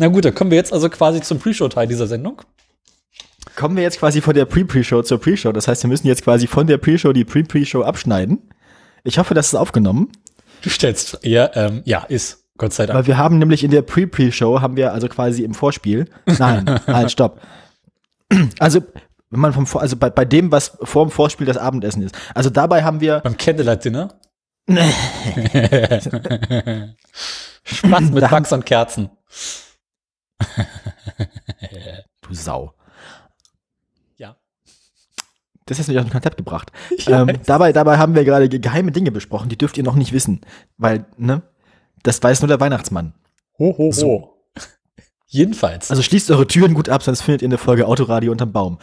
Na gut, dann kommen wir jetzt also quasi zum Pre-Show-Teil dieser Sendung. Kommen wir jetzt quasi von der Pre-Pre-Show zur Pre-Show. Das heißt, wir müssen jetzt quasi von der Pre-Show die Pre-Pre-Show abschneiden. Ich hoffe, das ist aufgenommen. Du stellst, ja, ähm, ja, ist. Gott sei Dank. Weil wir haben nämlich in der Pre-Pre-Show, haben wir also quasi im Vorspiel, nein, halt, stopp. Also, wenn man vom, Vor- also bei, bei dem, was vor dem Vorspiel das Abendessen ist. Also dabei haben wir, Beim Candlelight-Dinner. Spaß mit Wachs und Kerzen. du Sau. Ja. Das hast du nicht auf ein Konzept gebracht. Ähm, dabei, dabei haben wir gerade ge- geheime Dinge besprochen, die dürft ihr noch nicht wissen. Weil, ne, das weiß nur der Weihnachtsmann. Ho, ho, ho. So. Jedenfalls. Also schließt eure Türen gut ab, sonst findet ihr eine Folge Autoradio unterm Baum.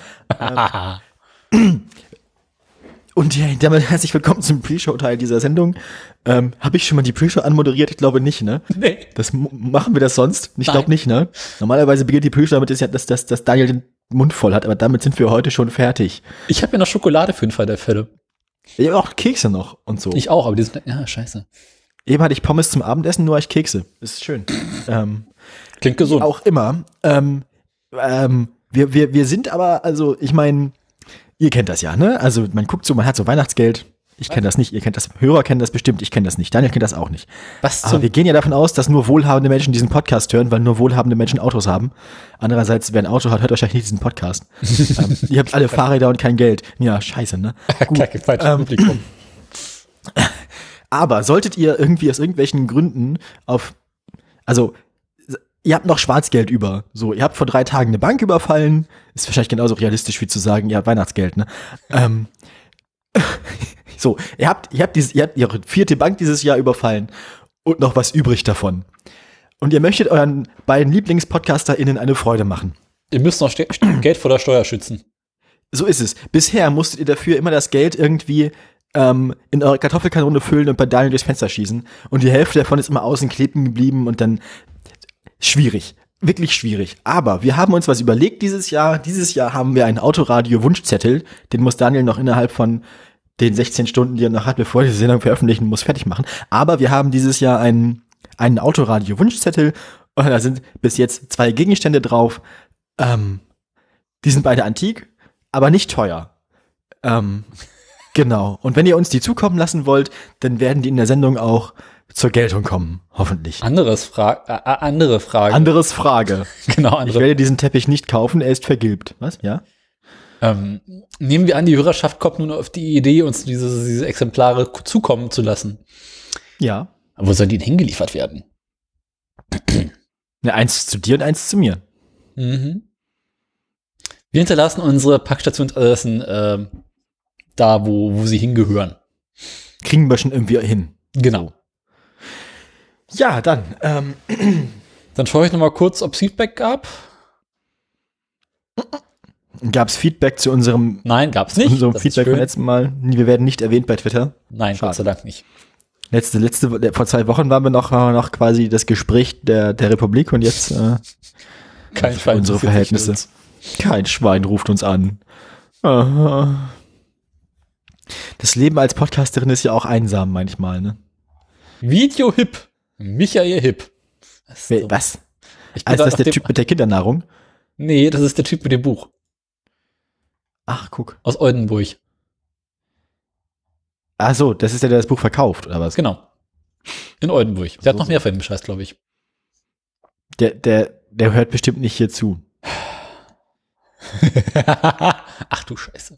Und ja, damit herzlich willkommen zum Pre-Show-Teil dieser Sendung. Ähm, Habe ich schon mal die Pre-Show anmoderiert? Ich glaube nicht, ne? nee. Das machen wir das sonst? Ich glaube nicht, ne? Normalerweise beginnt die Pre-Show damit, dass, dass, dass, dass Daniel den Mund voll hat, aber damit sind wir heute schon fertig. Ich habe ja noch Schokolade für den Fall der Fälle. Ich habe auch Kekse noch und so. Ich auch, aber die sind, ja, scheiße. Eben hatte ich Pommes zum Abendessen, nur ich Kekse. ist schön. ähm, Klingt gesund. auch immer. Ähm, ähm, wir, wir, wir sind aber, also ich meine, ihr kennt das ja, ne? Also man guckt so, man hat so Weihnachtsgeld. Ich kenne das nicht, ihr kennt das, Hörer kennen das bestimmt, ich kenne das nicht. Daniel kennt das auch nicht. Was Aber wir gehen ja davon aus, dass nur wohlhabende Menschen diesen Podcast hören, weil nur wohlhabende Menschen Autos haben. Andererseits, wer ein Auto hat, hört wahrscheinlich nicht diesen Podcast. ähm, ihr habt alle Fahrräder und kein Geld. Ja, scheiße, ne? Kacke, falsches Ähm, Publikum. Aber solltet ihr irgendwie aus irgendwelchen Gründen auf, also ihr habt noch Schwarzgeld über, so, ihr habt vor drei Tagen eine Bank überfallen, ist wahrscheinlich genauso realistisch wie zu sagen, ihr habt Weihnachtsgeld, ne? Ähm, so, ihr habt, ihr habt diese, ihr habt ihre vierte Bank dieses Jahr überfallen und noch was übrig davon. Und ihr möchtet euren beiden LieblingspodcasterInnen eine Freude machen. Ihr müsst noch Ste Geld vor der Steuer schützen. So ist es. Bisher musstet ihr dafür immer das Geld irgendwie ähm, in eure Kartoffelkanone füllen und bei Daniel durchs Fenster schießen. Und die Hälfte davon ist immer außen kleben geblieben und dann schwierig. Wirklich schwierig. Aber wir haben uns was überlegt dieses Jahr. Dieses Jahr haben wir einen Autoradio-Wunschzettel. Den muss Daniel noch innerhalb von den 16 Stunden, die er noch hat, bevor er die Sendung veröffentlichen muss, fertig machen. Aber wir haben dieses Jahr einen, einen Autoradio-Wunschzettel. Und da sind bis jetzt zwei Gegenstände drauf. Ähm, die sind beide antik, aber nicht teuer. Ähm, genau. Und wenn ihr uns die zukommen lassen wollt, dann werden die in der Sendung auch zur Geltung kommen, hoffentlich. Anderes Fra äh, äh, andere Frage. Anderes Frage. genau, Ich andere. werde diesen Teppich nicht kaufen, er ist vergilbt. Was? Ja? Ähm, nehmen wir an, die Hörerschaft kommt nun auf die Idee, uns diese, diese Exemplare zukommen zu lassen. Ja. Aber wo sollen die denn hingeliefert werden? Ne, eins zu dir und eins zu mir. Mhm. Wir hinterlassen unsere Packstationsadressen ähm, da, wo, wo sie hingehören. Kriegen wir schon irgendwie hin. Genau. Ja, dann. Ähm, Dann schaue ich noch mal kurz, ob es Feedback gab. Gab es Feedback zu unserem, Nein, gab es nicht. unserem Das Feedback vom letzten Mal? Wir werden nicht erwähnt bei Twitter. Nein, Schade. Gott sei Dank nicht. Letzte, letzte, vor zwei Wochen waren wir noch, äh, noch quasi das Gespräch der, der Republik und jetzt äh, Kein für Schwein unsere Verhältnisse. Kein Schwein ruft uns an. Aha. Das Leben als Podcasterin ist ja auch einsam manchmal, ne? Video Hip. Michael Hip. Das ist Wer- so- Was? Ich Also da das ist der Typ mit der Kindernahrung? Nee, das ist der Typ mit dem Buch Ach, guck. aus Oldenburg. Ach so, das ist der, der das Buch verkauft, oder was? Genau. In Oldenburg. Der hat So, noch so. mehr von dem Scheiß, glaube ich. Der, der, der hört bestimmt nicht hier zu. Ach du Scheiße.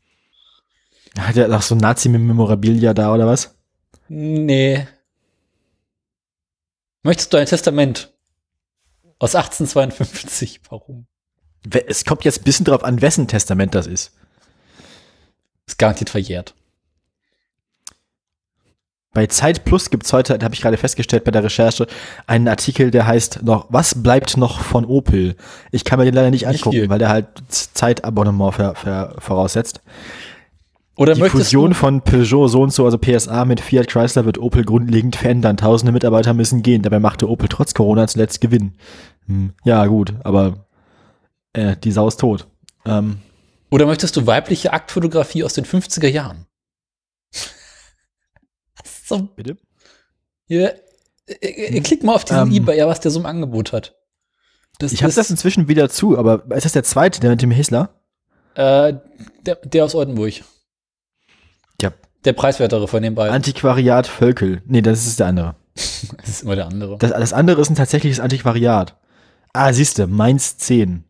Hat er noch so Nazi-Memorabilia da, oder was? Nee. Möchtest du ein Testament? Aus 1852. Warum? Es kommt jetzt ein bisschen drauf an, wessen Testament das ist. Ist garantiert verjährt. Bei Zeit Plus gibt's heute, da habe ich gerade festgestellt bei der Recherche, einen Artikel, der heißt noch, was bleibt noch von Opel? Ich kann mir den leider nicht Nicht angucken, viel. weil der halt Zeitabonnement ver, ver, voraussetzt. Oder Die Fusion von Peugeot so und so, also PSA mit Fiat Chrysler wird Opel grundlegend verändern. Tausende Mitarbeiter müssen gehen. Dabei machte Opel trotz Corona zuletzt Gewinn. Hm, ja, gut, aber äh, die Sau ist tot. Ähm, oder möchtest du weibliche Aktfotografie aus den 50er Jahren? so, bitte? hier, äh, äh, klick mal auf diesen Ähm. eBay, was der so im Angebot hat. Das Ich habe das inzwischen wieder zu, aber ist das der zweite, der mit dem Hissler? äh, der, der aus Oldenburg. Der preiswertere von den beiden. Antiquariat Völkel. Nee, das ist der andere. das ist immer der andere. Das, das andere ist ein tatsächliches Antiquariat. Ah, siehste, Mainz 10.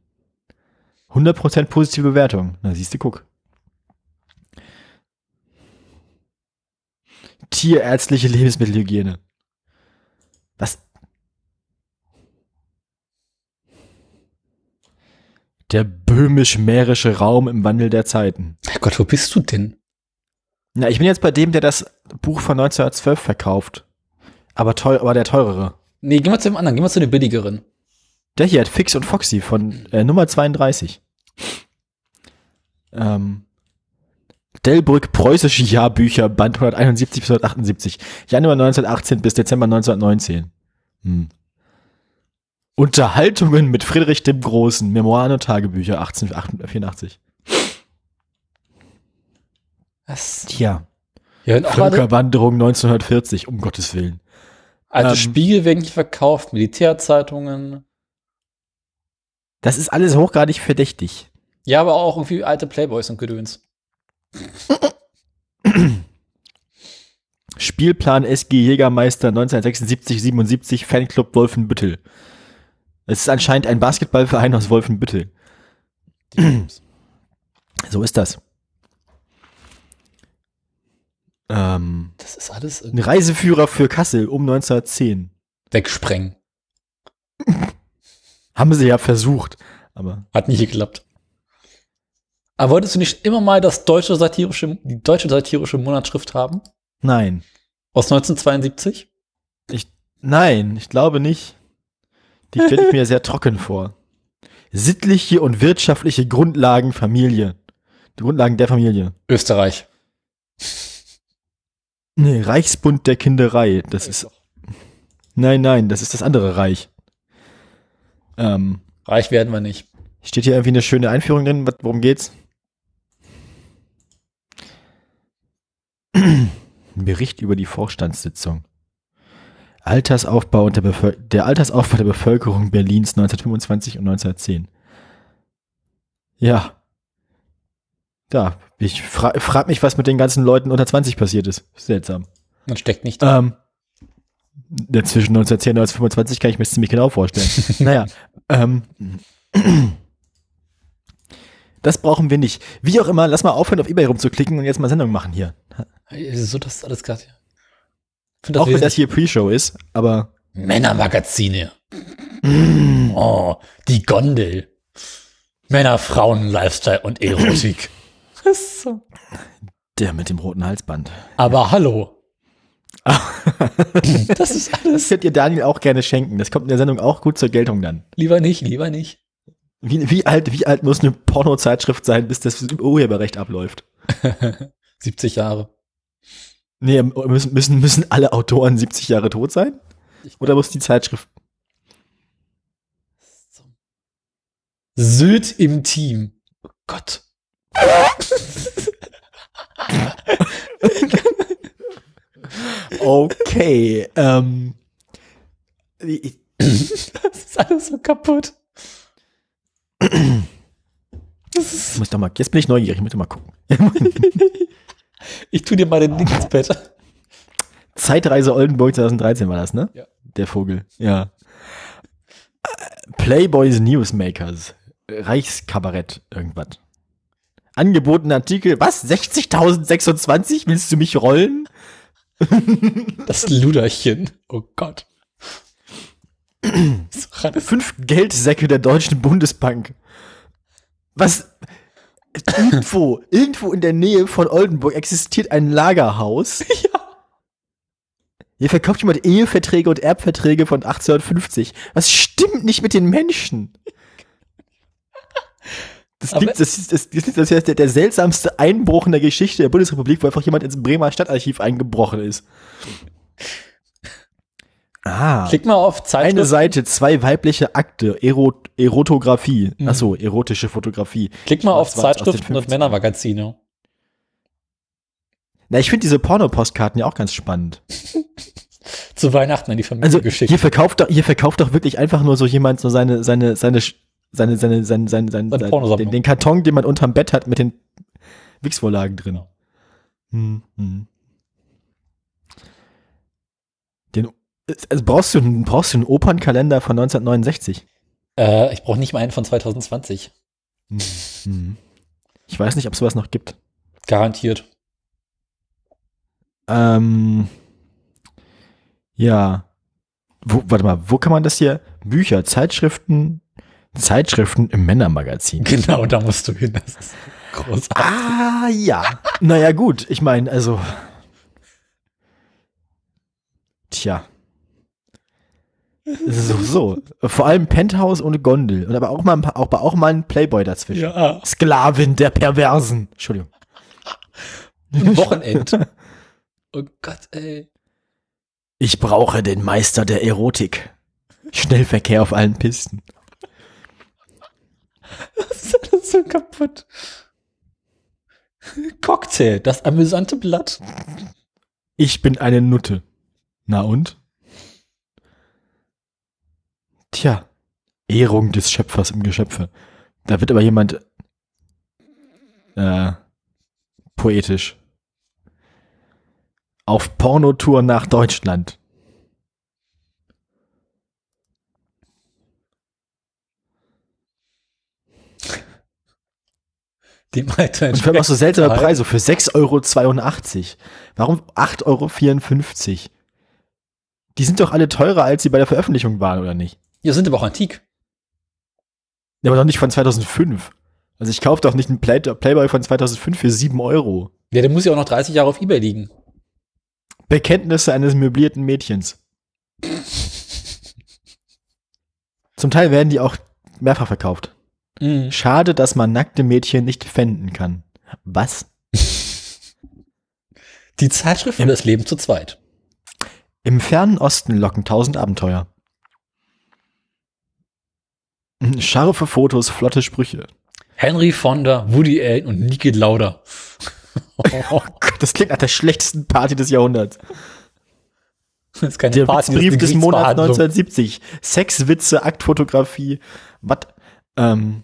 100% positive Bewertung. Na, siehste, guck. Tierärztliche Lebensmittelhygiene. Was? Der böhmisch-mährische Raum im Wandel der Zeiten. Herrgott, wo bist du denn? Na, ich bin jetzt bei dem, der das Buch von 1912 verkauft. Aber, teuer, aber der teurere. Nee, geh mal zu dem anderen, geh mal zu dem billigeren. Der hier hat Fix und Foxy von äh, Nummer 32. Ähm, Delbrück Preußische Jahrbücher, Band 171 bis 178. Januar 1918 bis Dezember 1919. Hm. Unterhaltungen mit Friedrich dem Großen, Memoiren und Tagebücher 1884. Was? Tja, Ja, Völkerwanderung 1940, um Gottes Willen. alte ähm, Spiegel werden nicht verkauft, Militärzeitungen. Das ist alles hochgradig verdächtig. Ja, aber auch irgendwie alte Playboys und Gedöns. Spielplan SG Jägermeister 1976-77 Fanclub Wolfenbüttel. Es ist anscheinend ein Basketballverein aus Wolfenbüttel. So ist das. Ähm, Das ist alles ein irgendwie Reiseführer für Kassel um 1910. wegsprengen. Haben sie ja versucht, aber Hat nicht geklappt. Aber wolltest du nicht immer mal das deutsche satirische, die deutsche satirische Monatsschrift haben? nein. Aus 1972? Ich, nein, ich glaube nicht. Die stelle ich mir sehr trocken vor. Sittliche und wirtschaftliche Grundlagen Familie. Die Grundlagen der Familie. Österreich. Nee, Reichsbund der Kinderei. Das ist. Nein, nein, das ist das andere Reich. Ähm, Reich werden wir nicht. steht hier irgendwie eine schöne Einführung drin? Worum geht's? Ein Bericht über die Vorstandssitzung. Altersaufbau und der, Bevöl der Altersaufbau der Bevölkerung Berlins 1925 und 1910. Ja. Da, ich fra frag mich, was mit den ganzen Leuten unter 20 passiert ist. Seltsam. Man steckt nicht drin. Ähm, ja, zwischen 1910 und 1925 kann ich mir das ziemlich genau vorstellen. naja, ähm, das brauchen wir nicht. Wie auch immer, lass mal aufhören, auf Ebay rumzuklicken und jetzt mal Sendung machen hier. Es ist so, das ist alles gerade hier. Ich finde Auch wenn das hier Pre-Show ist, aber Männermagazine. Mm. Oh, die Gondel. Männer, Frauen, Lifestyle und Erotik. Das ist so. der mit dem roten Halsband. Aber hallo. Das ist Das alles. könnt ihr Daniel auch gerne schenken. Das kommt in der Sendung auch gut zur Geltung dann. Lieber nicht, lieber nicht. Wie, wie, alt, wie alt muss eine Pornozeitschrift sein, bis das Urheberrecht abläuft? 70 Jahre. Nee, müssen, müssen, müssen alle Autoren 70 Jahre tot sein? Oder muss die Zeitschrift Sylt im Team. Oh Gott. Okay, ähm. Das ist alles so kaputt. Ich muss doch mal, jetzt bin ich neugierig, ich muss doch mal gucken. Ich tu dir mal den Link ins Bett. Zeitreise Oldenburg 2013 war das, ne? Ja. Der Vogel, ja. Äh, Playboys Newsmakers. Reichskabarett, irgendwas. Angebotene Artikel, was? 60.026? Willst du mich rollen? Das Luderchen. Oh Gott. Fünf Geldsäcke der Deutschen Bundesbank. Was? Irgendwo, irgendwo in der Nähe von Oldenburg existiert ein Lagerhaus. Ja. Hier verkauft jemand Eheverträge und Erbverträge von 1850. Was stimmt nicht mit den Menschen? Das, gibt, das, ist, das, das, ist, das ist der, der seltsamste Einbruch in der Geschichte der Bundesrepublik, wo einfach jemand ins Bremer Stadtarchiv eingebrochen ist. Ah. Klick mal auf Eine Zeitschrift. Seite, zwei weibliche Akte, Erot Erotografie. Mhm. Achso, erotische Fotografie. Klick mal auf Zeitschriften und 50ern. Männermagazine. Na, ich finde diese Pornopostkarten ja auch ganz spannend. Zu Weihnachten an die Familie Also geschickt. hier verkauft doch, hier verkauft doch wirklich einfach nur so jemand so seine, seine, seine, seine, seine, seine, seine, seine, Seine den, den Karton, den man unterm Bett hat mit den Wix-Vorlagen drin. Ja. Hm, hm. Den, also brauchst du, einen- brauchst du einen Opernkalender von 1969? Äh, ich brauche nicht mal einen von 2020. Hm, hm. Ich weiß nicht, ob es sowas noch gibt. Garantiert. Ähm, ja. Wo, warte mal, wo kann man das hier? Bücher, Zeitschriften, Zeitschriften im Männermagazin. Genau, da musst du hin. Das ist großartig. Ah, ja. Naja, gut. Ich meine, also. Tja. So, so. Vor allem Penthouse und Gondel. Und aber auch mal, ein paar- auch, auch mal ein Playboy dazwischen. Ja. Sklavin der Perversen. Entschuldigung. Wochenend. Oh Gott, ey. Ich brauche den Meister der Erotik. Schnellverkehr auf allen Pisten. Das ist alles so kaputt. Cocktail, das amüsante Blatt. Ich bin eine Nutte. Na und? Tja, Ehrung des Schöpfers im Geschöpfe. Da wird aber jemand äh, poetisch. Auf Pornotour nach Deutschland. Die meinte Und vor allem auch so seltsame Preis. Preise für 6,82 Euro. Warum 8,54 Euro? Die sind doch alle teurer, als sie bei der Veröffentlichung waren, oder nicht? Ja, sind aber auch antik. Ja, aber doch nicht von 2005. Also ich kaufe doch nicht einen Play Playboy von 2005 für 7 Euro. Ja, der muss ja auch noch 30 Jahre auf Ebay liegen. Bekenntnisse eines möblierten Mädchens. Zum Teil werden die auch mehrfach verkauft. Mhm. Schade, dass man nackte Mädchen nicht pfänden kann. Was? Die Zeitschrift für das Leben zu zweit. Im fernen Osten locken tausend Abenteuer. Scharfe Fotos, flotte Sprüche. Henry Fonda, Woody Allen und Niki Lauda. Oh Gott, das klingt nach der schlechtesten Party des Jahrhunderts. Das ist keine Der Party, eine des Monats Gerichtsverhandlung. 1970. Sexwitze, Aktfotografie. Was? Ähm.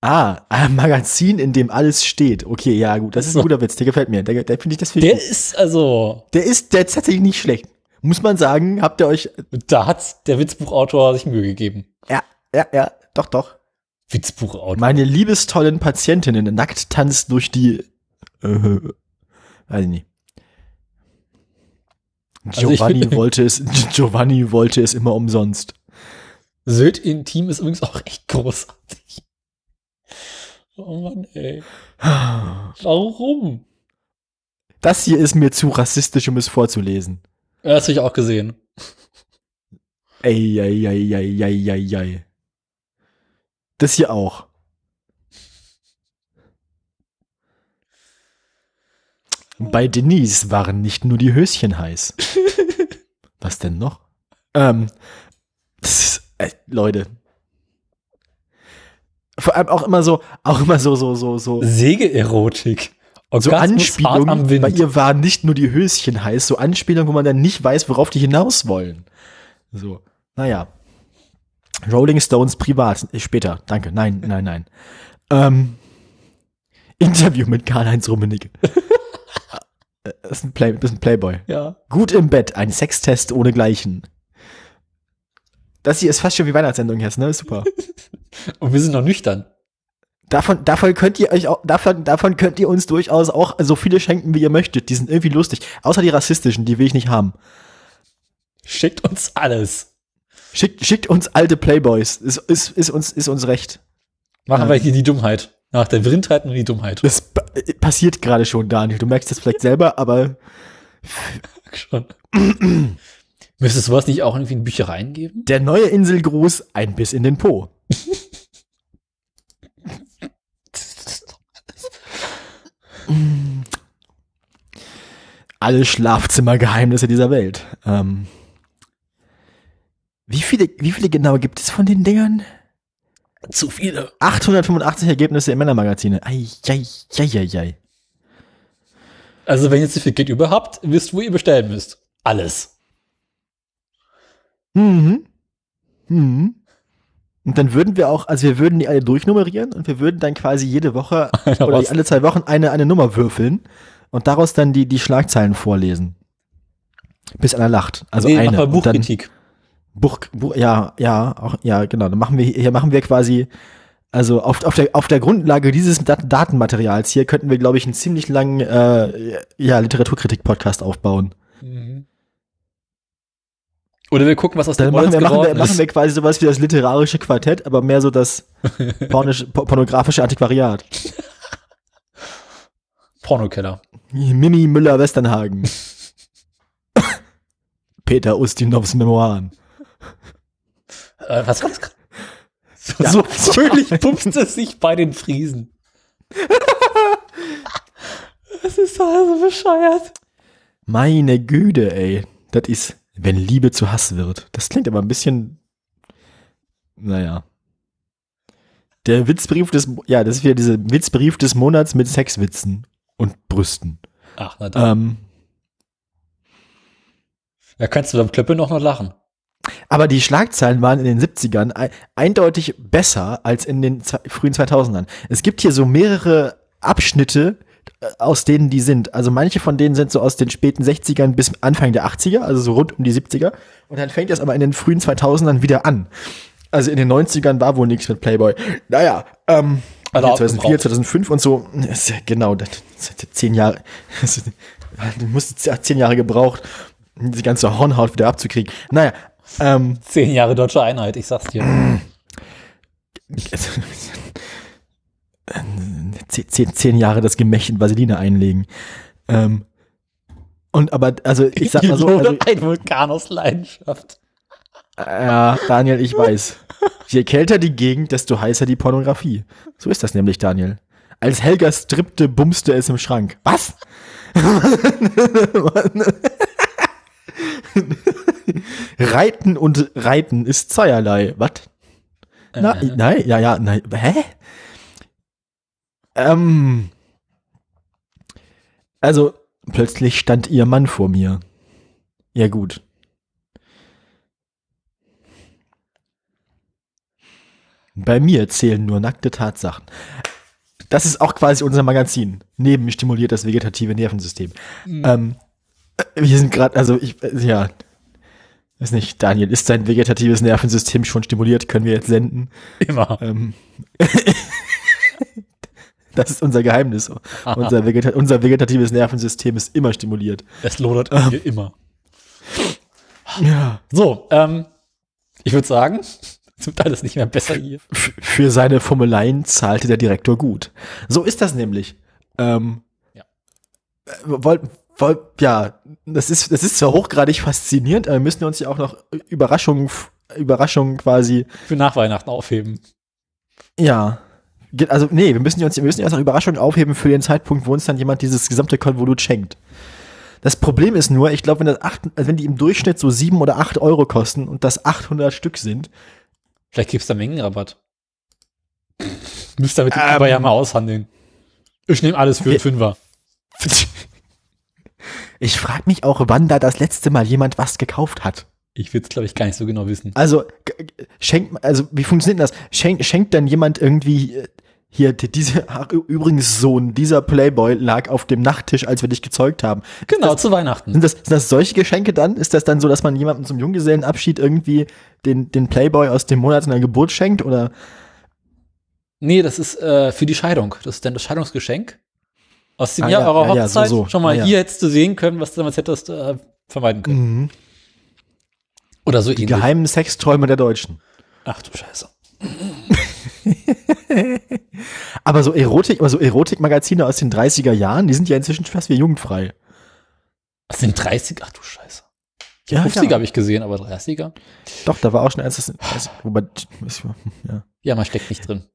Ah, ein Magazin, in dem alles steht. Okay, ja, gut. Das ist ein guter Witz. Der gefällt mir. Der, der finde ich, das finde Der gut. ist also, Der ist, der ist tatsächlich nicht schlecht. Muss man sagen, habt ihr euch. da hat der Witzbuchautor sich Mühe gegeben. Ja, ja, ja, doch, doch. Witzbuchautor. Meine liebestollen Patientinnen nackt tanzt durch die. Äh, weiß ich nicht. Also ich Giovanni wollte es, Giovanni wollte es immer umsonst. Sylt Intim ist übrigens auch echt großartig. Oh Mann, ey. Warum? Das hier ist mir zu rassistisch, um es vorzulesen. Ja, Das habe ich auch gesehen. Ey, ey, ey, ey, ey, ey, ey. Das hier auch. Bei Denise waren nicht nur die Höschen heiß. Was denn noch? Ähm, das ist, äh, Leute. Vor allem auch immer so, auch immer so, so, so, so, Sägeerotik. so Anspielungen. Bei ihr waren nicht nur die Höschen heiß, so Anspielungen, wo man dann nicht weiß, worauf die hinaus wollen. So, naja. Rolling Stones privat, äh, später, danke, nein, nein, nein. Ähm, Interview mit Karl-Heinz Rummenigge. Äh, das ist ein, Play, das ist ein Playboy. Ja. Gut im Bett, ein Sextest ohnegleichen. Das hier ist fast schon wie Weihnachtssendung jetzt, ne? Super. Und wir sind noch nüchtern. Davon, davon könnt ihr euch auch, davon, davon könnt ihr uns durchaus auch so viele schenken, wie ihr möchtet. Die sind irgendwie lustig. Außer die rassistischen, die will ich nicht haben. Schickt uns alles. Schickt, schickt uns alte Playboys. Ist, ist, ist, uns, ist uns recht. Machen Ja. wir hier die Dummheit. Nach der Vrindheit und die Dummheit. Das pa- äh, passiert gerade schon, Daniel. Du merkst das vielleicht selber, aber Schon. Müsste es sowas nicht auch irgendwie in Büchereien geben? der neue Inselgruß, ein Biss in den Po. Alle Schlafzimmergeheimnisse dieser Welt. Ähm, wie viele, wie viele genau gibt es von den Dingern? Zu viele. 885 Ergebnisse im Männermagazine. Ei, ei, ei, ei, ei. Also, wenn ihr zu viel Geld über habt, wisst, wo ihr bestellen müsst. Alles. Mhm. Mhm. Und dann würden wir auch, also wir würden die alle durchnummerieren und wir würden dann quasi jede Woche oder alle zwei Wochen eine, eine Nummer würfeln und daraus dann die, die Schlagzeilen vorlesen. Bis einer lacht. Also nee, eine. mach mal Buchkritik. Buch, Buch, ja, ja, auch, ja, genau. Dann machen wir, hier machen wir quasi, also auf, auf, der, auf der Grundlage dieses Dat Datenmaterials hier könnten wir, glaube ich, einen ziemlich langen, äh, ja, Literaturkritik-Podcast aufbauen. Mhm. Oder wir gucken, was aus Dann dem machen wir, machen, wir, geworden machen ist. wir quasi sowas wie das literarische Quartett, aber mehr so das pornisch, po- pornografische Antiquariat. Pornokeller. Mimi Müller-Westernhagen. Peter Ustinovs Memoiren. Äh, was war das gerade? So, Ja. so fröhlich pupst es sich bei den Friesen. Das ist doch so bescheuert. Meine Güte, ey. Das ist, wenn Liebe zu Hass wird. Das klingt aber ein bisschen, naja. Der Witzbrief des, ja, das ist wieder dieser Witzbrief des Monats mit Sexwitzen und Brüsten. Ach, na dann. Ähm, Da kannst du beim Klöppel noch noch lachen. aber die Schlagzeilen waren in den 70ern ei- eindeutig besser als in den frühen 2000ern. Es gibt hier so mehrere Abschnitte, aus denen die sind. Also manche von denen sind so aus den späten 60ern bis Anfang der 80er, also so rund um die 70er. Und dann fängt das aber in den frühen 2000ern wieder an. Also in den 90ern war wohl nichts mit Playboy. Naja, ähm, Also 2004, abgebraucht. 2005 und so. Ist ja genau, das, ja zehn Jahre. Das, du musst zehn Jahre gebraucht, um die ganze Hornhaut wieder abzukriegen. Naja, ähm, Zehn Jahre deutsche Einheit, ich sag's dir. zehn, zehn, zehn Jahre das Gemächt in Vaseline einlegen. Ähm, und aber, also ich sag mal so, also, ein Vulkan aus Leidenschaft. ja, Daniel, ich weiß. Je kälter die Gegend, desto heißer die Pornografie. So ist das nämlich, Daniel. Als Helga strippte, bumste es im Schrank. Was? Reiten und Reiten ist zweierlei. Was? Na, Äh. nein, ja, ja, nein. Hä? Ähm. Also, plötzlich stand ihr Mann vor mir. Ja, gut. Bei mir zählen nur nackte Tatsachen. Das ist auch quasi unser Magazin. Neben stimuliert das vegetative Nervensystem. Ähm, äh, wir sind gerade, also ich, äh, ja, weiß nicht, Daniel, ist dein vegetatives Nervensystem schon stimuliert? Können wir jetzt senden? Immer. Ähm, das ist unser Geheimnis. Unser, Vegeta unser vegetatives Nervensystem ist immer stimuliert. Es lodert Ähm. immer. Ja. So, ähm, ich würde sagen, es wird alles nicht mehr besser hier. Für seine Formuleien zahlte der Direktor gut. So ist das nämlich. Ähm, Ja. äh, Wollt, wollt, ja, das ist, das ist zwar hochgradig faszinierend, aber wir müssen uns ja auch noch Überraschungen, Überraschungen quasi, Für nach Weihnachten aufheben. ja. Also, nee, wir müssen uns, wir müssen erst noch Überraschungen aufheben für den Zeitpunkt, wo uns dann jemand dieses gesamte Konvolut schenkt. Das Problem ist nur, ich glaube, wenn das acht, also wenn die im Durchschnitt so sieben oder acht Euro kosten und das 800 Stück sind, Vielleicht gibt's da Mengenrabatt. Müsst damit Ähm. aber ja mal aushandeln. Ich nehme alles für einen Fünfer. ich frage mich auch, wann da das letzte Mal jemand was gekauft hat. Ich will's, glaube ich, gar nicht so genau wissen. Also schenkt, also wie funktioniert das? Schenkt, schenkt dann jemand irgendwie äh, hier die- diese ach, übrigens Sohn dieser Playboy lag auf dem Nachttisch, als wir dich gezeugt haben. Genau, zu Weihnachten. Sind das, sind das solche Geschenke dann? Ist das dann so, dass man jemandem zum Junggesellenabschied irgendwie den, den Playboy aus dem Monat seiner Geburt schenkt oder? Nee, das ist äh, für die Scheidung. Das ist dann das Scheidungsgeschenk. Aus dem Ah, Jahr ja, eurer ja, ja, so, Hochzeit. so. Schon mal Ah, hier hättest du sehen können, was du damals hättest äh, vermeiden können. Mhm. Oder so Die ähnlich. geheimen Sexträume der Deutschen. Ach du Scheiße. Aber so Erotik, aber so Erotikmagazine aus den 30er Jahren, die sind ja inzwischen fast wie jugendfrei. Was sind 30? Ach du Scheiße. Ja, 50er habe ich gesehen, aber 30er? Doch, da war auch schon eins, das, das, wobei, ja. Ja, man steckt nicht drin.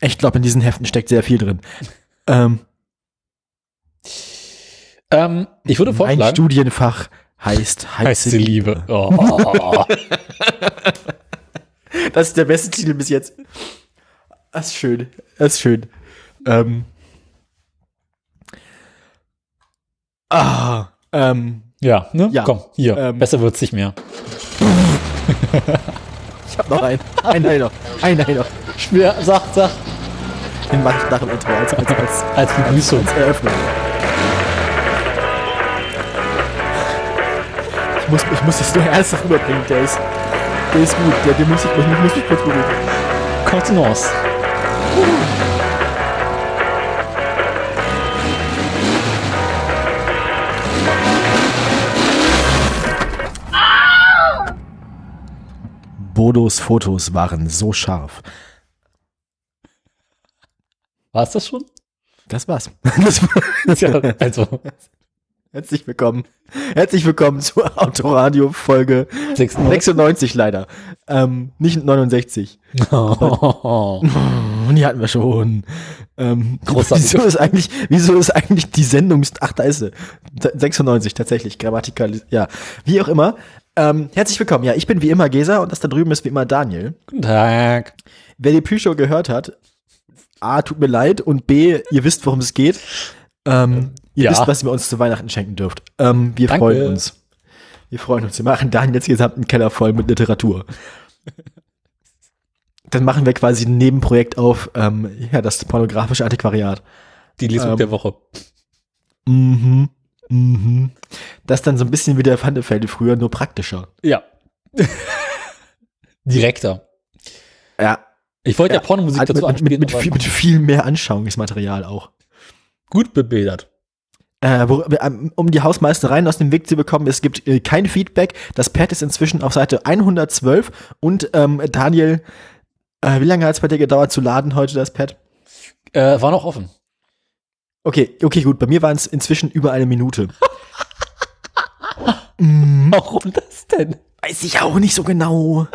Ich glaube, in diesen Heften steckt sehr viel drin. Ähm, Ähm, ich würde vorschlagen, Studienfach heißt heißt die Liebe. Oh. Das ist der beste Titel bis jetzt. Das ist schön. Das ist schön. Ähm, Ah, ähm, Ja, ne? Ja, Komm, hier. ähm, Besser wird's nicht mehr. ich hab noch einen. Einen hab ich noch. Einen hab ich noch. Schwer, sag, sag. Den mach ich nach dem Intro als, als, als, Als Begrüßung. als Eröffnung. Ich muss, ich muss das nur ernsthaft rüberbringen. Der ist, der ist gut. Der, der muss ich, ich muss mich kurz beruhigen. Kontenance. Bodos Fotos waren so scharf. War's das schon? Das war's. Das war's. Ja, also Herzlich willkommen. Herzlich willkommen zur Autoradio Folge 96. 96 leider. Ähm, nicht 69. Oh. Und die hatten wir schon. Ähm, Großartig. Wieso ist eigentlich, wieso ist eigentlich die Sendung, ach da ist sie. 96 tatsächlich, grammatikal, ja. Wie auch immer. Ähm, herzlich willkommen. Ja, ich bin wie immer Gesa und das da drüben ist wie immer Daniel. Guten Tag. Wer die Pre-Show gehört hat, A, tut mir leid und B, ihr wisst, worum es geht. Ähm, ihr ja. wisst, was ihr uns zu Weihnachten schenken dürft. Ähm, wir Danke. freuen uns. Wir freuen uns. Wir machen Daniel jetzt gesamt einen Keller voll mit Literatur. Dann machen wir quasi ein Nebenprojekt auf, ähm, ja, das pornografische Antiquariat. Die Lesung Ähm, der Woche. Mhm. Mhm. Das dann so ein bisschen wie der Pfannefelde früher, nur praktischer. Ja. Direkter. Ja. Ich wollte ja, Ja, Pornomusik dazu mit, anspielen, mit, mit, viel, mit viel mehr Anschauungsmaterial auch. gut bebildert. Äh, wo, ähm, um die Hausmeistereien aus dem Weg zu bekommen, es gibt äh, kein Feedback. Das Pad ist inzwischen auf Seite 112 und ähm, Daniel, äh, wie lange hat es bei dir gedauert zu laden heute, das Pad? Äh, war noch offen. Okay, okay, gut. Bei mir waren es inzwischen über eine Minute. mm, Warum das denn? weiß ich auch nicht so genau.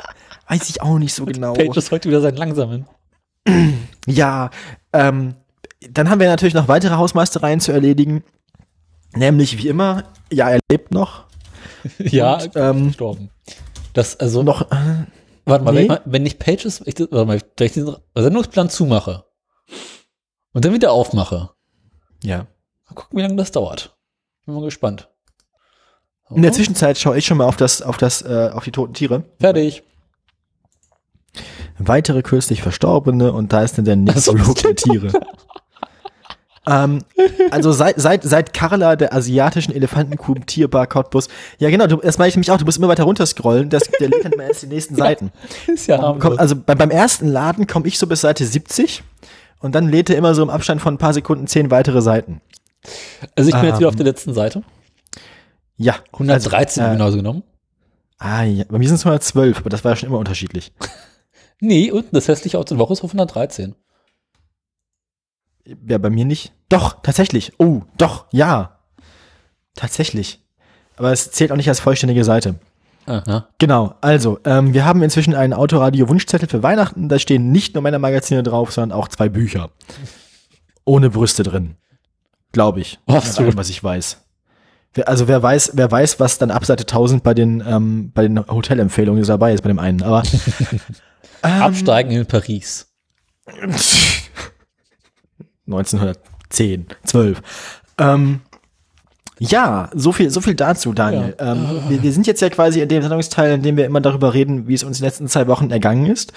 Weiß ich auch nicht so genau. Page ist heute wieder sein langsamen. Ja, ähm, dann haben wir natürlich noch weitere Hausmeistereien zu erledigen. Nämlich wie immer, ja, er lebt noch. ja, Und, ähm, gestorben. Das, also, Noch, äh, warte mal, wenn, nee. ich mal, wenn ich Pages, ich, warte mal, wenn ich den Sendungsplan zumache und dann wieder aufmache, ja. mal gucken, wie lange das dauert. Bin mal gespannt. In der Zwischenzeit schaue ich schon mal auf das, auf das, äh, auf die toten Tiere. Fertig. Weitere kürzlich Verstorbene und da ist dann der so, Nekrolog das der Tiere. ähm, also seit, seit, seit Carla der asiatischen Elefantenkuh Tierbar Cottbus. Ja, genau, du, das meine ich nämlich auch, du musst immer weiter runterscrollen, das, der lädt dann immer erst die nächsten Seiten. Ist ja Komm, also bei, beim ersten Laden komme ich so bis Seite 70 und dann lädt er immer so im Abstand von ein paar Sekunden zehn weitere Seiten. Also ich bin jetzt wieder ähm, auf der letzten Seite. Ja. 113 also, äh, genauso genommen. Ah, ja. Bei mir sind es 112, aber das war ja schon immer unterschiedlich. Nee, und das hässliche Auto der Woche ist auf 113. Ja, bei mir nicht. Doch, tatsächlich. Oh, doch, ja. Tatsächlich. Aber es zählt auch nicht als vollständige Seite. Aha. Genau, also, ähm, wir haben inzwischen einen Autoradio-Wunschzettel für Weihnachten. Da stehen nicht nur Männermagazine drauf, sondern auch zwei Bücher. Ohne Brüste drin. Glaube ich. Nach so. allem, was ich weiß. Also wer weiß, wer weiß, was dann ab Seite 1000 bei den, ähm, bei den Hotelempfehlungen dabei ist, bei dem einen. Aber ähm, Absteigen in Paris. 1910, 12. Ähm, ja, so viel, so viel dazu, Daniel. Ja. Ähm, wir, wir sind jetzt ja quasi in dem Sendungsteil, in dem wir immer darüber reden, wie es uns in den letzten zwei Wochen ergangen ist.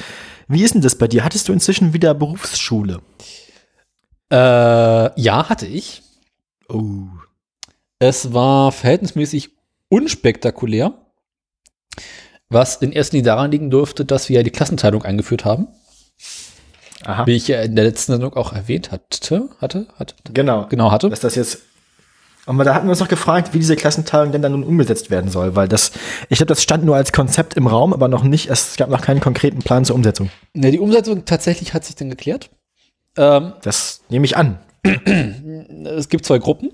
Wie ist denn das bei dir? Hattest du inzwischen wieder Berufsschule? Äh, ja, hatte ich. Oh. Es war verhältnismäßig unspektakulär, was in erster Linie daran liegen dürfte, dass wir ja die Klassenteilung eingeführt haben, Aha. wie ich ja in der letzten Sendung auch erwähnt hatte, hatte, hatte, Genau. genau hatte. Dass das jetzt. Aber da hatten wir uns noch gefragt, wie diese Klassenteilung denn dann nun umgesetzt werden soll, weil das, ich glaube, das stand nur als Konzept im Raum, aber noch nicht, es gab noch keinen konkreten Plan zur Umsetzung. Ne, die Umsetzung tatsächlich hat sich dann geklärt. Ähm, Das nehme ich an. es gibt zwei Gruppen,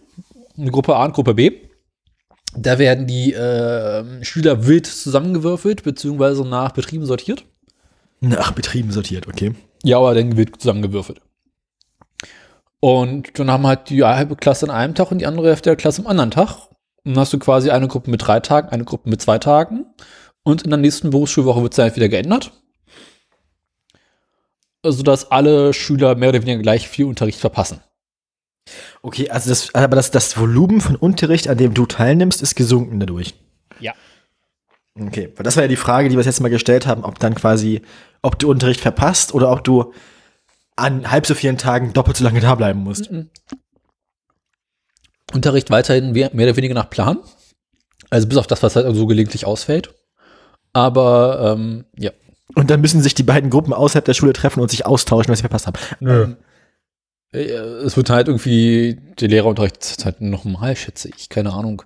eine Gruppe A und Gruppe B. Da werden die äh, Schüler wild zusammengewürfelt, beziehungsweise nach Betrieben sortiert. Nach Betrieben sortiert, okay. Ja, aber dann wird zusammengewürfelt. Und dann haben halt die halbe Klasse an einem Tag und die andere Hälfte der Klasse am anderen Tag. Und dann hast du quasi eine Gruppe mit drei Tagen, eine Gruppe mit zwei Tagen. Und in der nächsten Berufsschulwoche wird es dann halt wieder geändert. Sodass alle Schüler mehr oder weniger gleich viel Unterricht verpassen. Okay, also das, aber das, das Volumen von Unterricht, an dem du teilnimmst, ist gesunken dadurch. Ja. Okay, weil das war ja die Frage, die wir jetzt mal gestellt haben, ob dann quasi, ob du Unterricht verpasst oder ob du an halb so vielen Tagen doppelt so lange da bleiben musst. Unterricht weiterhin mehr mehr oder weniger nach Plan. Also bis auf das, was halt so gelegentlich ausfällt. Aber ähm, ja. Und dann müssen sich die beiden Gruppen außerhalb der Schule treffen und sich austauschen, was sie verpasst haben. Nö. Äh, Es wird halt irgendwie, der Lehrerunterricht halt normal, schätze ich, keine Ahnung.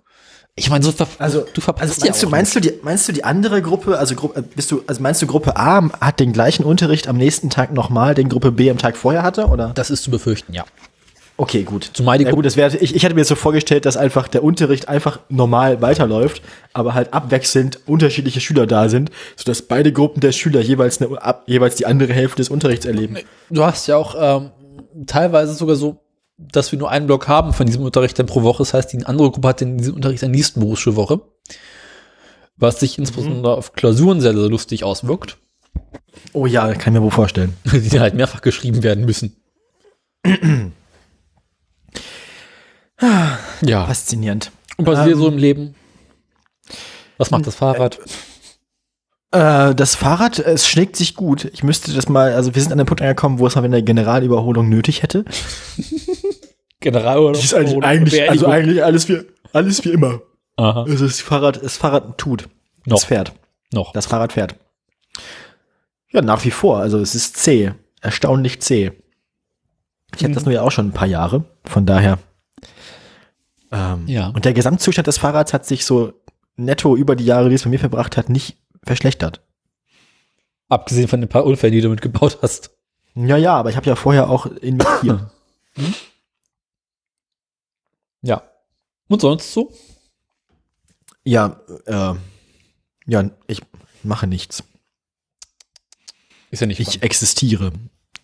Ich meine, so ver Also, du verpasst also meinst, ja du, meinst, du die, meinst du die andere Gruppe, also Gru äh, bist du, also meinst du Gruppe A hat den gleichen Unterricht am nächsten Tag nochmal, den Gruppe B am Tag vorher hatte, oder? Das ist zu befürchten, ja. Okay, gut. Zumal die ja, gut, das wäre, ich, ich hatte mir so vorgestellt, dass einfach der Unterricht einfach normal weiterläuft, aber halt abwechselnd unterschiedliche Schüler da sind, sodass beide Gruppen der Schüler jeweils, eine, ab, jeweils die andere Hälfte des Unterrichts erleben. Du hast ja auch ähm, teilweise sogar so, dass wir nur einen Block haben von diesem Unterricht dann pro Woche. Das heißt, die andere Gruppe hat den, diesen Unterricht in der nächsten Berufsschulwoche. Was sich insbesondere auf Klausuren sehr, sehr lustig auswirkt, Oh ja, kann ich mir wohl vorstellen. die dann halt mehrfach geschrieben werden müssen. ja. Faszinierend. Und was Ähm, so im Leben? Was macht das Fahrrad? Äh, das Fahrrad, es schlägt sich gut. Ich müsste das mal, also wir sind an den Punkt angekommen, wo es mal eine Generalüberholung nötig hätte. General oder? Ist eigentlich, eigentlich, also eigentlich alles wie, alles wie immer. Aha. Also das Fahrrad, das Fahrrad tut. Noch. Es fährt. Noch. Das Fahrrad fährt. Ja, nach wie vor. Also es ist zäh. Erstaunlich zäh. Ich hatte das nur ja auch schon ein paar Jahre. Von daher. Ähm, Ja. Und der Gesamtzustand des Fahrrads hat sich so netto über die Jahre, die es bei mir verbracht hat, nicht verschlechtert. Abgesehen von den paar Unfällen, die du damit gebaut hast. Ja, ja, aber ich habe ja vorher auch investiert. Ja. Und sonst so? ja, äh, ja, ich mache nichts. Ist ja nicht Ich spannend. existiere.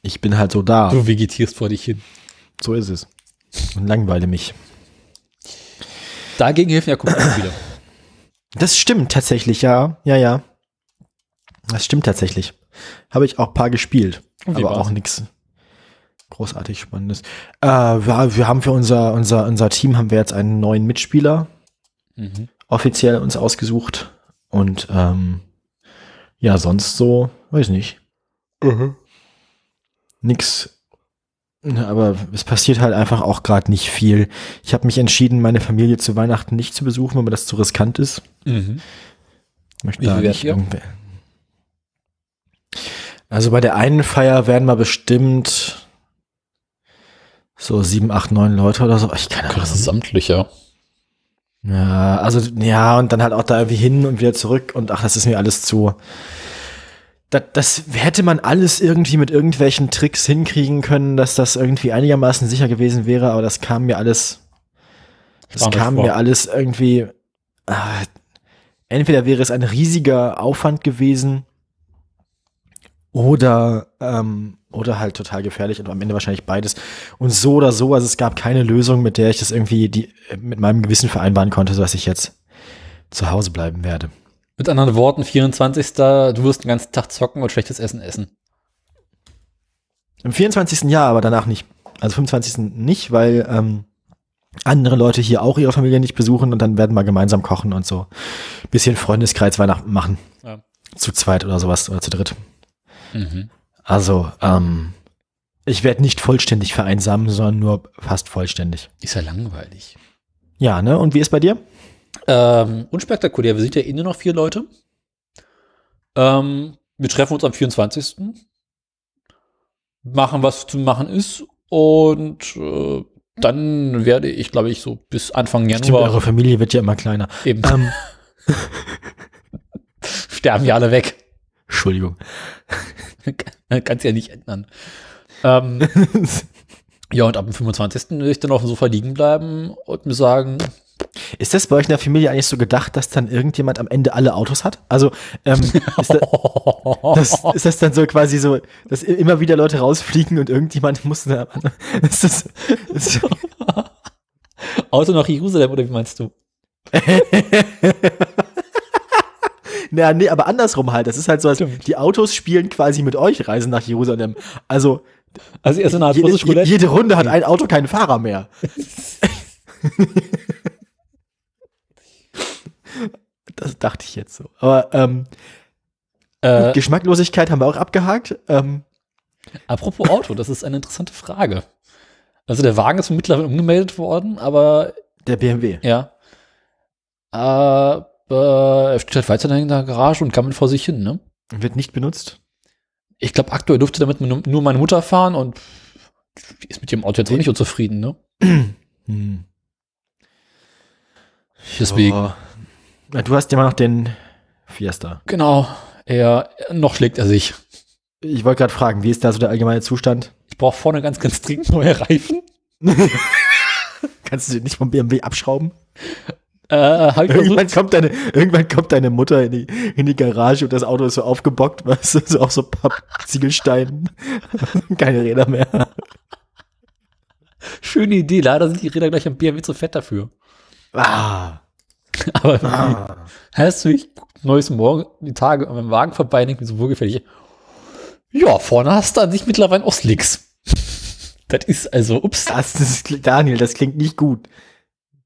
Ich bin halt so da. Du vegetierst vor dich hin. So ist es. Und langweile mich. Dagegen helfen ja Computer wieder. Das stimmt tatsächlich, ja. Ja, ja. Das stimmt tatsächlich. Habe ich auch ein paar gespielt. Aber war's? auch nichts großartig Spannendes. Äh, wir, wir haben für unser, unser, unser Team haben wir jetzt einen neuen Mitspieler Mhm. offiziell uns ausgesucht. Und ähm, ja, sonst so, weiß nicht. Nix. Ne, Aber es passiert halt einfach auch gerade nicht viel. Ich habe mich entschieden, meine Familie zu Weihnachten nicht zu besuchen, weil mir das zu riskant ist. Mhm. Ich möchte Wie da nicht ihr? irgendwer- Also bei der einen Feier werden wir bestimmt so sieben, acht, neun Leute oder so. Ich keine Ahnung. Krass, samtlicher. Ja, also ja, und dann halt auch da irgendwie hin und wieder zurück und ach, das ist mir alles zu. Das, das hätte man alles irgendwie mit irgendwelchen Tricks hinkriegen können, dass das irgendwie einigermaßen sicher gewesen wäre, aber das kam mir alles. Das kam vor. mir alles irgendwie. Ah, entweder wäre es ein riesiger Aufwand gewesen oder ähm, oder halt total gefährlich und am Ende wahrscheinlich beides. Und so oder so, also es gab keine Lösung, mit der ich das irgendwie die, mit meinem Gewissen vereinbaren konnte, dass ich jetzt zu Hause bleiben werde. Mit anderen Worten, 24. Du wirst den ganzen Tag zocken und schlechtes Essen essen. Am 24. Jahr, aber danach nicht. Also 25. nicht, weil ähm, andere Leute hier auch ihre Familie nicht besuchen und dann werden wir gemeinsam kochen und so ein bisschen Freundeskreis Weihnachten machen. Ja. Zu zweit oder sowas oder zu dritt. Mhm. Also, ähm, ich werde nicht vollständig vereinsamen, sondern nur fast vollständig. Ist ja langweilig. Ja, ne? Und wie ist bei dir? Ähm, unspektakulär. Wir sind ja eh nur noch vier Leute. Ähm, wir treffen uns am 24. Machen, was zu machen ist. Und äh, dann werde ich, glaube ich, so bis Anfang Stimmt, Januar eure Familie wird ja immer kleiner. eben Ähm, sterben ja alle weg. Entschuldigung. Kannst ja nicht ändern. Ähm, ja, und ab dem 25. will ich dann auf dem Sofa liegen bleiben und mir sagen, Ist das bei euch in der Familie eigentlich so gedacht, dass dann irgendjemand am Ende alle Autos hat? Also, ähm, ist, da, das, ist das dann so quasi so, dass immer wieder Leute rausfliegen und irgendjemand muss da, ist das, ist, Auto nach Jerusalem, oder wie meinst du? Na, nee, aber andersrum halt. Das ist halt so, als Stimmt. die Autos spielen quasi mit euch Reisen nach Jerusalem. Also, Also erst so eine Art Jede, Roulette. jede Runde hat ein Auto keinen Fahrer mehr. das dachte ich jetzt so. Aber ähm, Äh, Geschmacklosigkeit haben wir auch abgehakt. Ähm, apropos Auto, das ist eine interessante Frage. Also der Wagen ist mittlerweile umgemeldet worden, aber der BMW. ja. Aber er steht halt weiterhin in der Garage und gammelt vor sich hin, ne? Wird nicht benutzt. Ich glaube, aktuell durfte damit nur meine Mutter fahren und ist mit ihrem Auto jetzt auch nicht unzufrieden, ne? Hm. Deswegen. Oh. Na, Du hast ja immer noch den Fiesta. Genau. Er, noch schlägt er sich. Ich wollte gerade fragen, wie ist da so der allgemeine Zustand? Ich brauche vorne ganz, ganz dringend neue Reifen. Kannst du den nicht vom BMW abschrauben? Äh, hab ich Irgendwann kommt, deine, irgendwann kommt deine Mutter in die, in die Garage und das Auto ist so aufgebockt, weißt du, so auf so ein paar Ziegelsteinen. Keine Räder mehr. Schöne Idee. Leider sind die Räder gleich am BMW zu fett dafür. Ah. Aber ah. heißt du, ich neues Morgen die Tage an meinem Wagen vorbei denke mir so wohlgefällig, ja, vorne hast du an sich mittlerweile auch Slicks. das ist also, ups. Das ist, Daniel, das klingt nicht gut.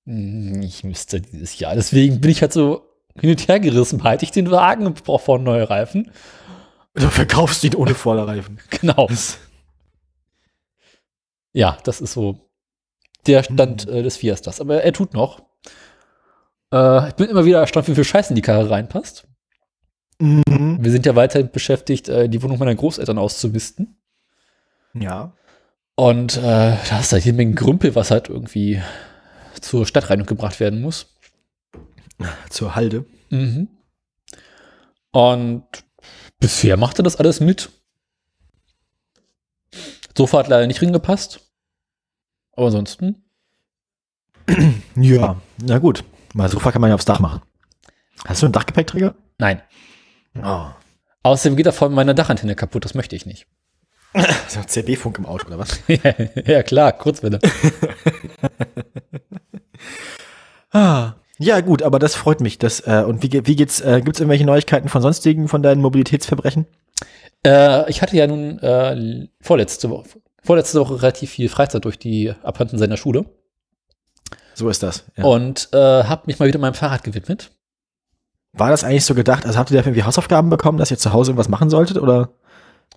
Hm, Ich müsste dieses Jahr. Deswegen bin ich halt so hin und her gerissen. Behalte ich den Wagen und brauche vorne neue Reifen. Du verkaufst ihn ohne Vorderreifen. Genau. Ja, das ist so der Stand äh, des Fiestas. Aber er tut noch. Äh, ich bin immer wieder erstaunt, wie viel Scheiß in die Karre reinpasst. mhm. Wir sind ja weiterhin beschäftigt, äh, die Wohnung meiner Großeltern auszumisten. Ja. Und äh, da ist halt jede Menge Grümpel, was halt irgendwie zur Stadtreinigung gebracht werden muss. Zur Halde. Mhm. Und bisher macht er das alles mit. Sofa hat leider nicht reingepasst. Aber ansonsten. Ja. Na gut. Mal Sofa kann man ja aufs Dach machen. Hast du einen Dachgepäckträger? Nein. Oh. Außerdem geht davon meine Dachantenne kaputt, das möchte ich nicht. So CB-Funk im Auto, oder was? ja, klar, Kurzwelle. Ah. Ja, gut, aber das freut mich. Das, äh, und wie, wie geht's, äh, gibt's irgendwelche Neuigkeiten von sonstigen, von deinen Mobilitätsverbrechen? Äh, ich hatte ja nun äh, vorletzte Woche, vorletzte Woche relativ viel Freizeit durch die Abhanden seiner Schule So ist das. Ja. und äh, habe mich mal wieder meinem Fahrrad gewidmet. War das eigentlich so gedacht, also habt ihr dafür irgendwie Hausaufgaben bekommen, dass ihr zu Hause irgendwas machen solltet, oder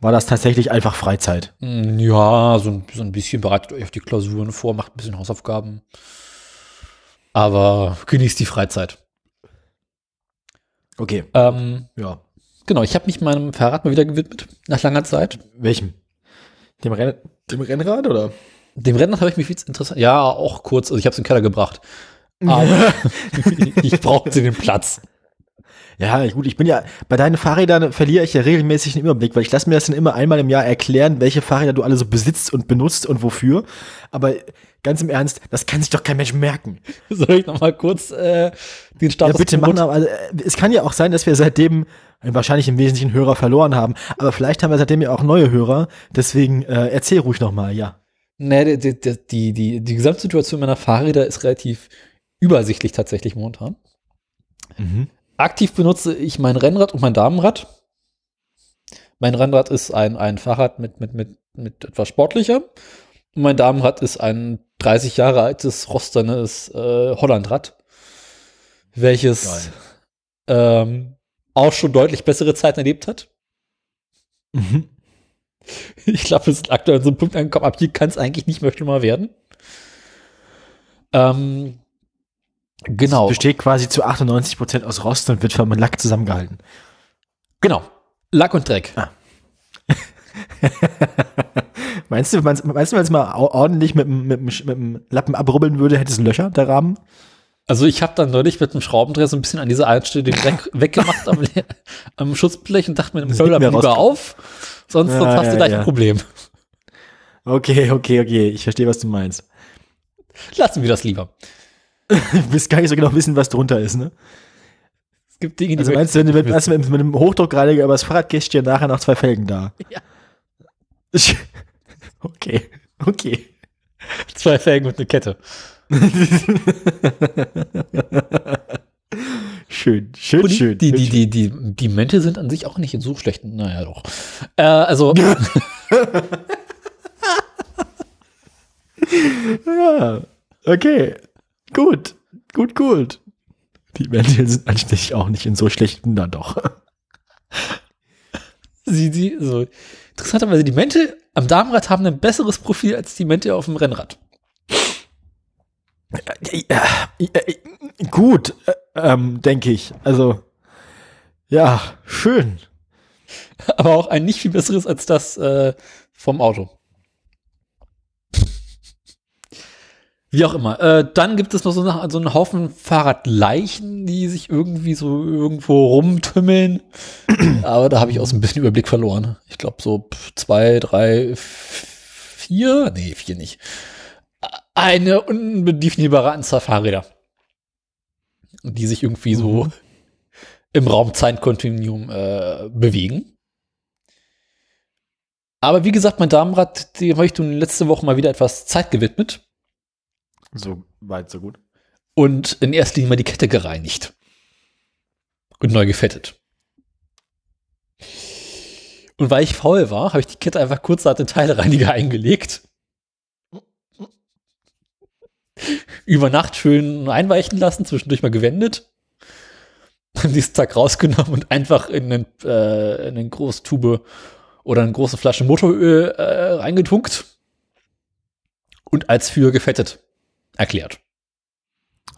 war das tatsächlich einfach Freizeit? Mm, Ja, so ein, so ein bisschen bereitet euch auf die Klausuren vor, macht ein bisschen Hausaufgaben. Aber genießt die Freizeit. Okay, Ähm, ja. genau, ich habe mich meinem Fahrrad mal wieder gewidmet, nach langer Zeit. Welchem? Dem, Renn dem Rennrad, oder? Dem Rennrad habe ich mich viel interessant. Ja, auch kurz, also ich habe es in den Keller gebracht. Aber ich brauchte den Platz. Ja, gut, ich bin ja, bei deinen Fahrrädern verliere ich ja regelmäßig den Überblick, weil ich lasse mir das dann immer einmal im Jahr erklären, welche Fahrräder du alle so besitzt und benutzt und wofür. Aber ganz im Ernst, das kann sich doch kein Mensch merken. Soll ich noch mal kurz äh, den Ja, Status bitte quo- machen, aber also, äh, es kann ja auch sein, dass wir seitdem wahrscheinlich im Wesentlichen Hörer verloren haben, aber vielleicht haben wir seitdem ja auch neue Hörer, deswegen äh, erzähl ruhig nochmal, ja. Nee, die, die, die, die, die Gesamtsituation meiner Fahrräder ist relativ übersichtlich tatsächlich momentan. Aktiv benutze ich mein Rennrad und mein Damenrad. Mein Rennrad ist ein, ein Fahrrad mit, mit, mit, mit etwas sportlicher. Und mein Damenrad ist ein 30 Jahre altes, rosternes äh, Hollandrad, welches ähm, auch schon deutlich bessere Zeiten erlebt hat. Mhm. Ich glaube, wir sind aktuell an so einem Punkt angekommen, ab hier kann es eigentlich nicht mehr schlimmer werden. Ähm, genau, Besteht quasi zu 98% aus Rost und wird vom Lack zusammengehalten. genau. Lack und Dreck. Meinst du, meinst, meinst du, wenn es mal ordentlich mit, dem- mit, mit dem Lappen abrubbeln würde, hätte es ein Löcher, der Rahmen? Also ich habe dann neulich mit einem Schraubendreher so ein bisschen an dieser einen Stelle den Dreck weggemacht am, am Schutzblech und dachte mir, hör da lieber auf, sonst, Ja, sonst hast ja, du gleich ja. ein Problem. Okay, okay, okay, ich verstehe, was du meinst. Lassen wir das lieber. Du willst gar nicht so genau wissen, was drunter ist, ne? Es gibt Dinge, die Also meinst du, wenn ich du mit, mit, mit einem Hochdruckreiniger über das Fahrrad gehst, stehen nachher noch zwei Felgen da. Ja. Okay, okay. wissen. Zwei Felgen und eine Kette. Schön, schön, Und die, schön. die, die, die, die, die Mäntel sind an sich auch nicht in so schlechten, naja doch. Äh, also, Ja, okay. Gut, gut, gut. Die Mäntel sind eigentlich auch nicht in so schlechten dann doch. Sie, sie, so. Interessanterweise, die Mäntel am Damenrad haben ein besseres Profil als die Mäntel auf dem Rennrad. Gut, äh, ähm, denke ich. Also, ja, schön. Aber auch ein nicht viel besseres als das äh, vom Auto. Wie auch immer. Äh, dann gibt es noch so, eine, so einen Haufen Fahrradleichen, die sich irgendwie so irgendwo rumtümmeln. Aber da habe ich auch so ein bisschen Überblick verloren. Ich glaube so zwei, drei, vier, nee, vier nicht. Eine unbedefinierbare Anzahl Fahrräder. Die sich irgendwie so im Raumzeitkontinuum äh, bewegen. Aber wie gesagt, mein Damenrad, dem habe ich nun letzte Woche mal wieder etwas Zeit gewidmet. So weit, so gut. Und in erster Linie mal die Kette gereinigt. Und neu gefettet. Und weil ich faul war, habe ich die Kette einfach kurz nach dem Teilreiniger eingelegt. Über Nacht schön einweichen lassen, zwischendurch mal gewendet. Am nächsten Tag rausgenommen und einfach in eine, äh, in eine große Tube oder eine große Flasche Motoröl äh, reingetunkt. Und als für gefettet erklärt.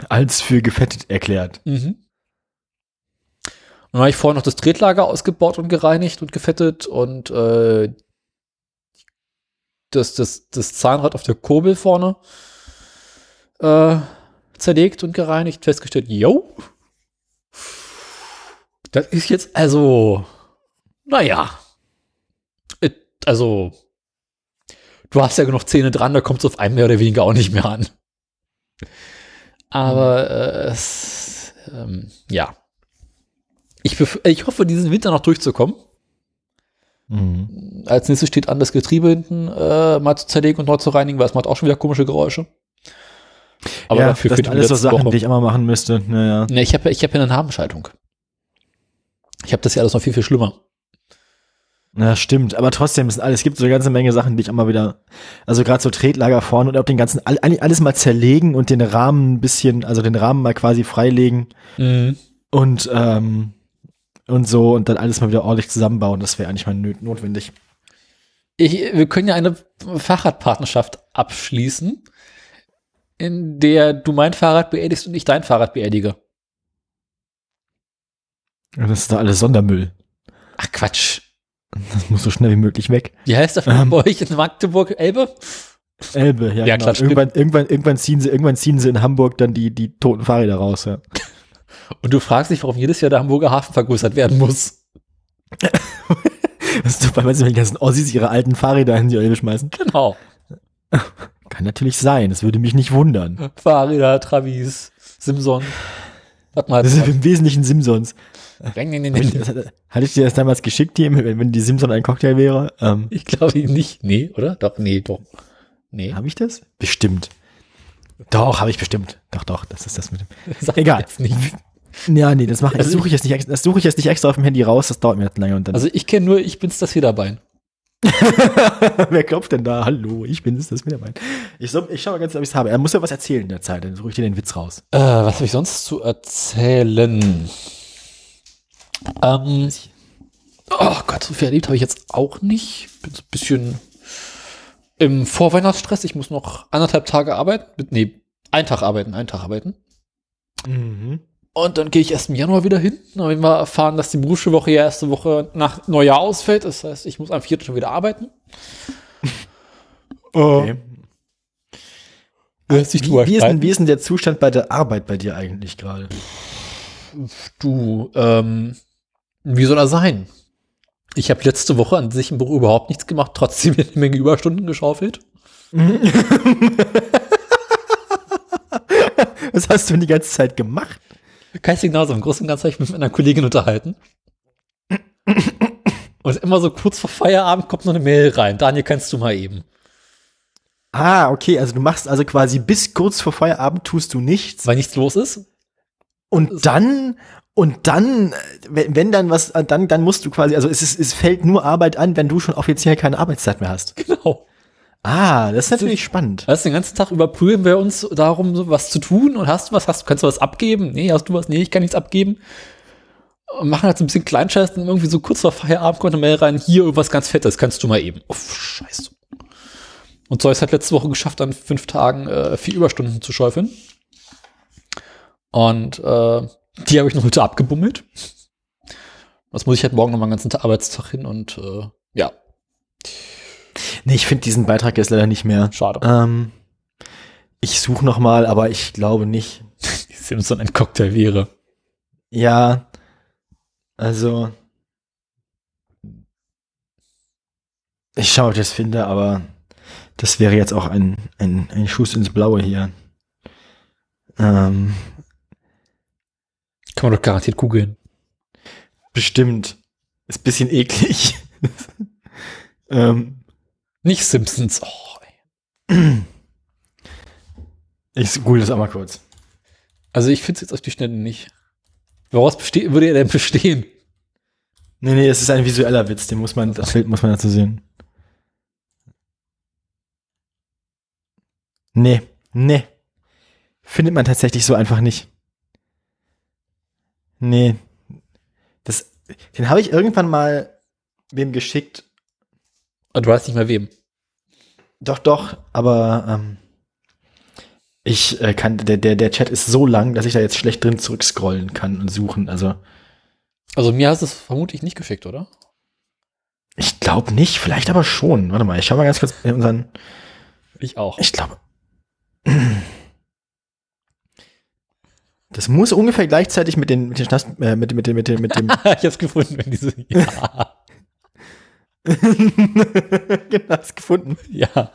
Als für gefettet erklärt. Mhm. Und dann habe ich vorher noch das Tretlager ausgebaut und gereinigt und gefettet und äh, das, das, das Zahnrad auf der Kurbel vorne äh, zerlegt und gereinigt, festgestellt, yo, das ist jetzt also, naja, also, du hast ja genug Zähne dran, da kommt es auf einen mehr oder weniger auch nicht mehr an. Aber äh, es, ähm, ja. Ich, ich hoffe, diesen Winter noch durchzukommen. Mhm. Als nächstes steht an, das Getriebe hinten äh, mal zu zerlegen und neu zu reinigen, weil es macht auch schon wieder komische Geräusche. Aber ja, dafür das sind alles so Sachen, Woche. die ich immer machen müsste. Naja. Ne, ich habe ich hab ja eine Nabenschaltung. Ich habe das ja alles noch viel, viel schlimmer. Ja, stimmt. Aber trotzdem, es, es gibt so eine ganze Menge Sachen, die ich immer wieder, also gerade so Tretlager vorne und auch den ganzen, alles mal zerlegen und den Rahmen ein bisschen, also den Rahmen mal quasi freilegen. Mhm. Und, ähm, und so und dann alles mal wieder ordentlich zusammenbauen. Das wäre eigentlich mal notwendig. Ich, wir können ja eine Fahrradpartnerschaft abschließen, in der du mein Fahrrad beerdigst und ich dein Fahrrad beerdige. Das ist da alles Sondermüll. Ach Quatsch. Das muss so schnell wie möglich weg. Wie heißt das ähm, bei euch in Magdeburg? Elbe? Elbe, ja. ja genau. klar, irgendwann, irgendwann, irgendwann, ziehen sie, irgendwann ziehen sie in Hamburg dann die, die toten Fahrräder raus, ja. Und du fragst dich, warum jedes Jahr der Hamburger Hafen vergrößert werden muss. das ist, weil sie die ganzen Ossis ihre alten Fahrräder in die Elbe schmeißen. Genau. Kann natürlich sein, das würde mich nicht wundern. Fahrräder, Travis, Simson. Warte mal. Das sind im Wesentlichen Simsons. Hatte ich dir das damals geschickt, hier, wenn, wenn die Simpson ein Cocktail wäre? Ähm, ich glaube nicht. Nee, oder? Doch, nee, doch. Nee. Habe ich das? Bestimmt. Doch, habe ich bestimmt. Doch, doch, das ist das mit dem. Sag Egal. Jetzt nicht. Ja, nee, das mache ich. Also suche ich jetzt nicht, das suche ich jetzt nicht extra auf dem Handy raus, das dauert mir jetzt lange und dann. Also ich kenne nur, ich bin's das Federbein. Wer klopft denn da? Hallo, ich bin's das Federbein. Ich, so, ich schau mal ganz, ob ich's habe. Er muss ja was erzählen in der Zeit, dann suche ich dir den Witz raus. Äh, was habe ich sonst zu erzählen? Ähm, oh Gott, so viel erlebt habe ich jetzt auch nicht. Bin so ein bisschen im Vorweihnachtsstress. Ich muss noch anderthalb Tage arbeiten. Nee, einen Tag arbeiten, einen Tag arbeiten. Mhm. Und dann gehe ich erst im Januar wieder hin. Dann habe ich mal erfahren, dass die Berufsschulwoche ja erste Woche nach Neujahr ausfällt. Das heißt, ich muss am vierten schon wieder arbeiten. okay. Wie, wie, ist denn, wie ist denn der Zustand bei der Arbeit bei dir eigentlich gerade? Du, ähm, wie soll er sein? Ich habe letzte Woche an sich im Büro überhaupt nichts gemacht, trotzdem eine Menge Überstunden geschaufelt. Was hast du denn die ganze Zeit gemacht? Kein Signal, so im Großen und Ganzen habe ich mich mit einer Kollegin unterhalten. Und immer so kurz vor Feierabend kommt noch eine Mail rein. Daniel, kannst du mal eben. Ah, okay, also du machst also quasi bis kurz vor Feierabend tust du nichts. Weil nichts los ist. Und dann, und dann, wenn, wenn dann was, dann, dann musst du quasi, also es, ist, es fällt nur Arbeit an, wenn du schon offiziell keine Arbeitszeit mehr hast. Genau. Ah, das ist natürlich spannend. Weißt du, den ganzen Tag überprüfen wir uns darum, so was zu tun und hast du was, hast du, kannst du was abgeben? Nee, hast du was? Nee, ich kann nichts abgeben. Und machen halt so ein bisschen Kleinscheiß und irgendwie so kurz vor Feierabend kommt eine Mail rein, hier irgendwas ganz Fettes, kannst du mal eben. Uff, scheiße. Und Zeus hat letzte Woche geschafft, an fünf Tagen äh, vier Überstunden zu schäufeln. Und äh, die habe ich noch heute abgebummelt. Das muss ich halt morgen noch mal einen ganzen Arbeitstag hin und äh, ja, Nee, ich finde diesen Beitrag jetzt leider nicht mehr. schade. Ähm, ich suche noch mal, aber ich glaube nicht. Simpson ein Cocktail wäre. Ja, also ich schaue, ob ich das finde, aber das wäre jetzt auch ein, ein, ein Schuss ins Blaue hier. Ähm, Kann man doch garantiert googeln. bestimmt. Ist ein bisschen eklig. ähm, Nicht Simpsons. Oh, ich google das auch mal kurz. Also ich finde es jetzt auf die Schnelle nicht. Woraus beste würde er denn bestehen? Nee, nee, es ist ein visueller Witz, den muss man, das Bild muss man dazu sehen. Nee, nee. Findet man tatsächlich so einfach nicht. Nee. Das, den habe ich irgendwann mal wem geschickt. Und du weißt nicht mehr wem. Doch, doch, aber ähm, ich äh, kann, der, der, der Chat ist so lang, dass ich da jetzt schlecht drin zurückscrollen kann und suchen. Also, Also mir hast du es vermutlich nicht geschickt, oder? ich glaube nicht, vielleicht aber schon. Warte mal, ich schau mal ganz kurz in unseren. Ich auch. Ich glaube. Das muss ungefähr gleichzeitig mit den mit den Schnaps, äh, mit, mit, dem- mit, dem mit dem ich hab's gefunden, wenn diese. Ja. genau, hast gefunden. ja.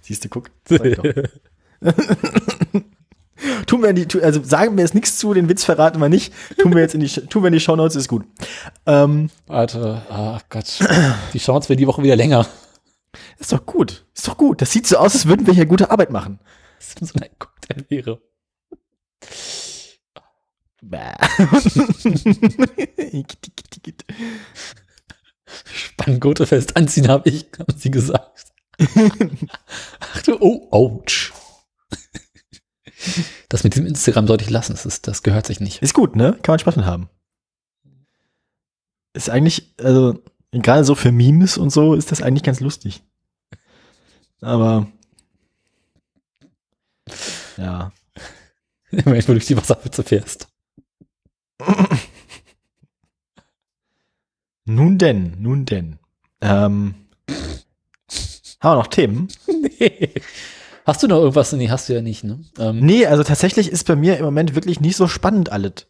Siehst du, guck. Tun wir in die, also sagen wir jetzt nichts zu, den Witz verraten wir nicht. Tun wir jetzt in die, tun wir in die Shownotes, ist gut. Ähm, Warte, ach Gott. Die Chance wäre die Woche wieder länger. ist doch gut. Ist doch gut. Das sieht so aus, als würden wir hier gute Arbeit machen. Simpson ein Cocktail wäre. Spanngurte fest anziehen, habe ich, haben sie gesagt. Ach du, oh, ouch. Das mit diesem Instagram sollte ich lassen, das, ist, das gehört sich nicht. Ist gut, ne? Kann man Spaß mit haben. Ist eigentlich, also, gerade so für Memes und so ist das eigentlich ganz lustig. Aber, ja. Wenn du durch die Wasserpfütze fährst. Nun denn, nun denn. Ähm, haben wir noch Themen? Nee. Hast du noch irgendwas? Nee, hast du ja nicht, ne? Ähm, Nee, also tatsächlich ist bei mir im Moment wirklich nicht so spannend alles.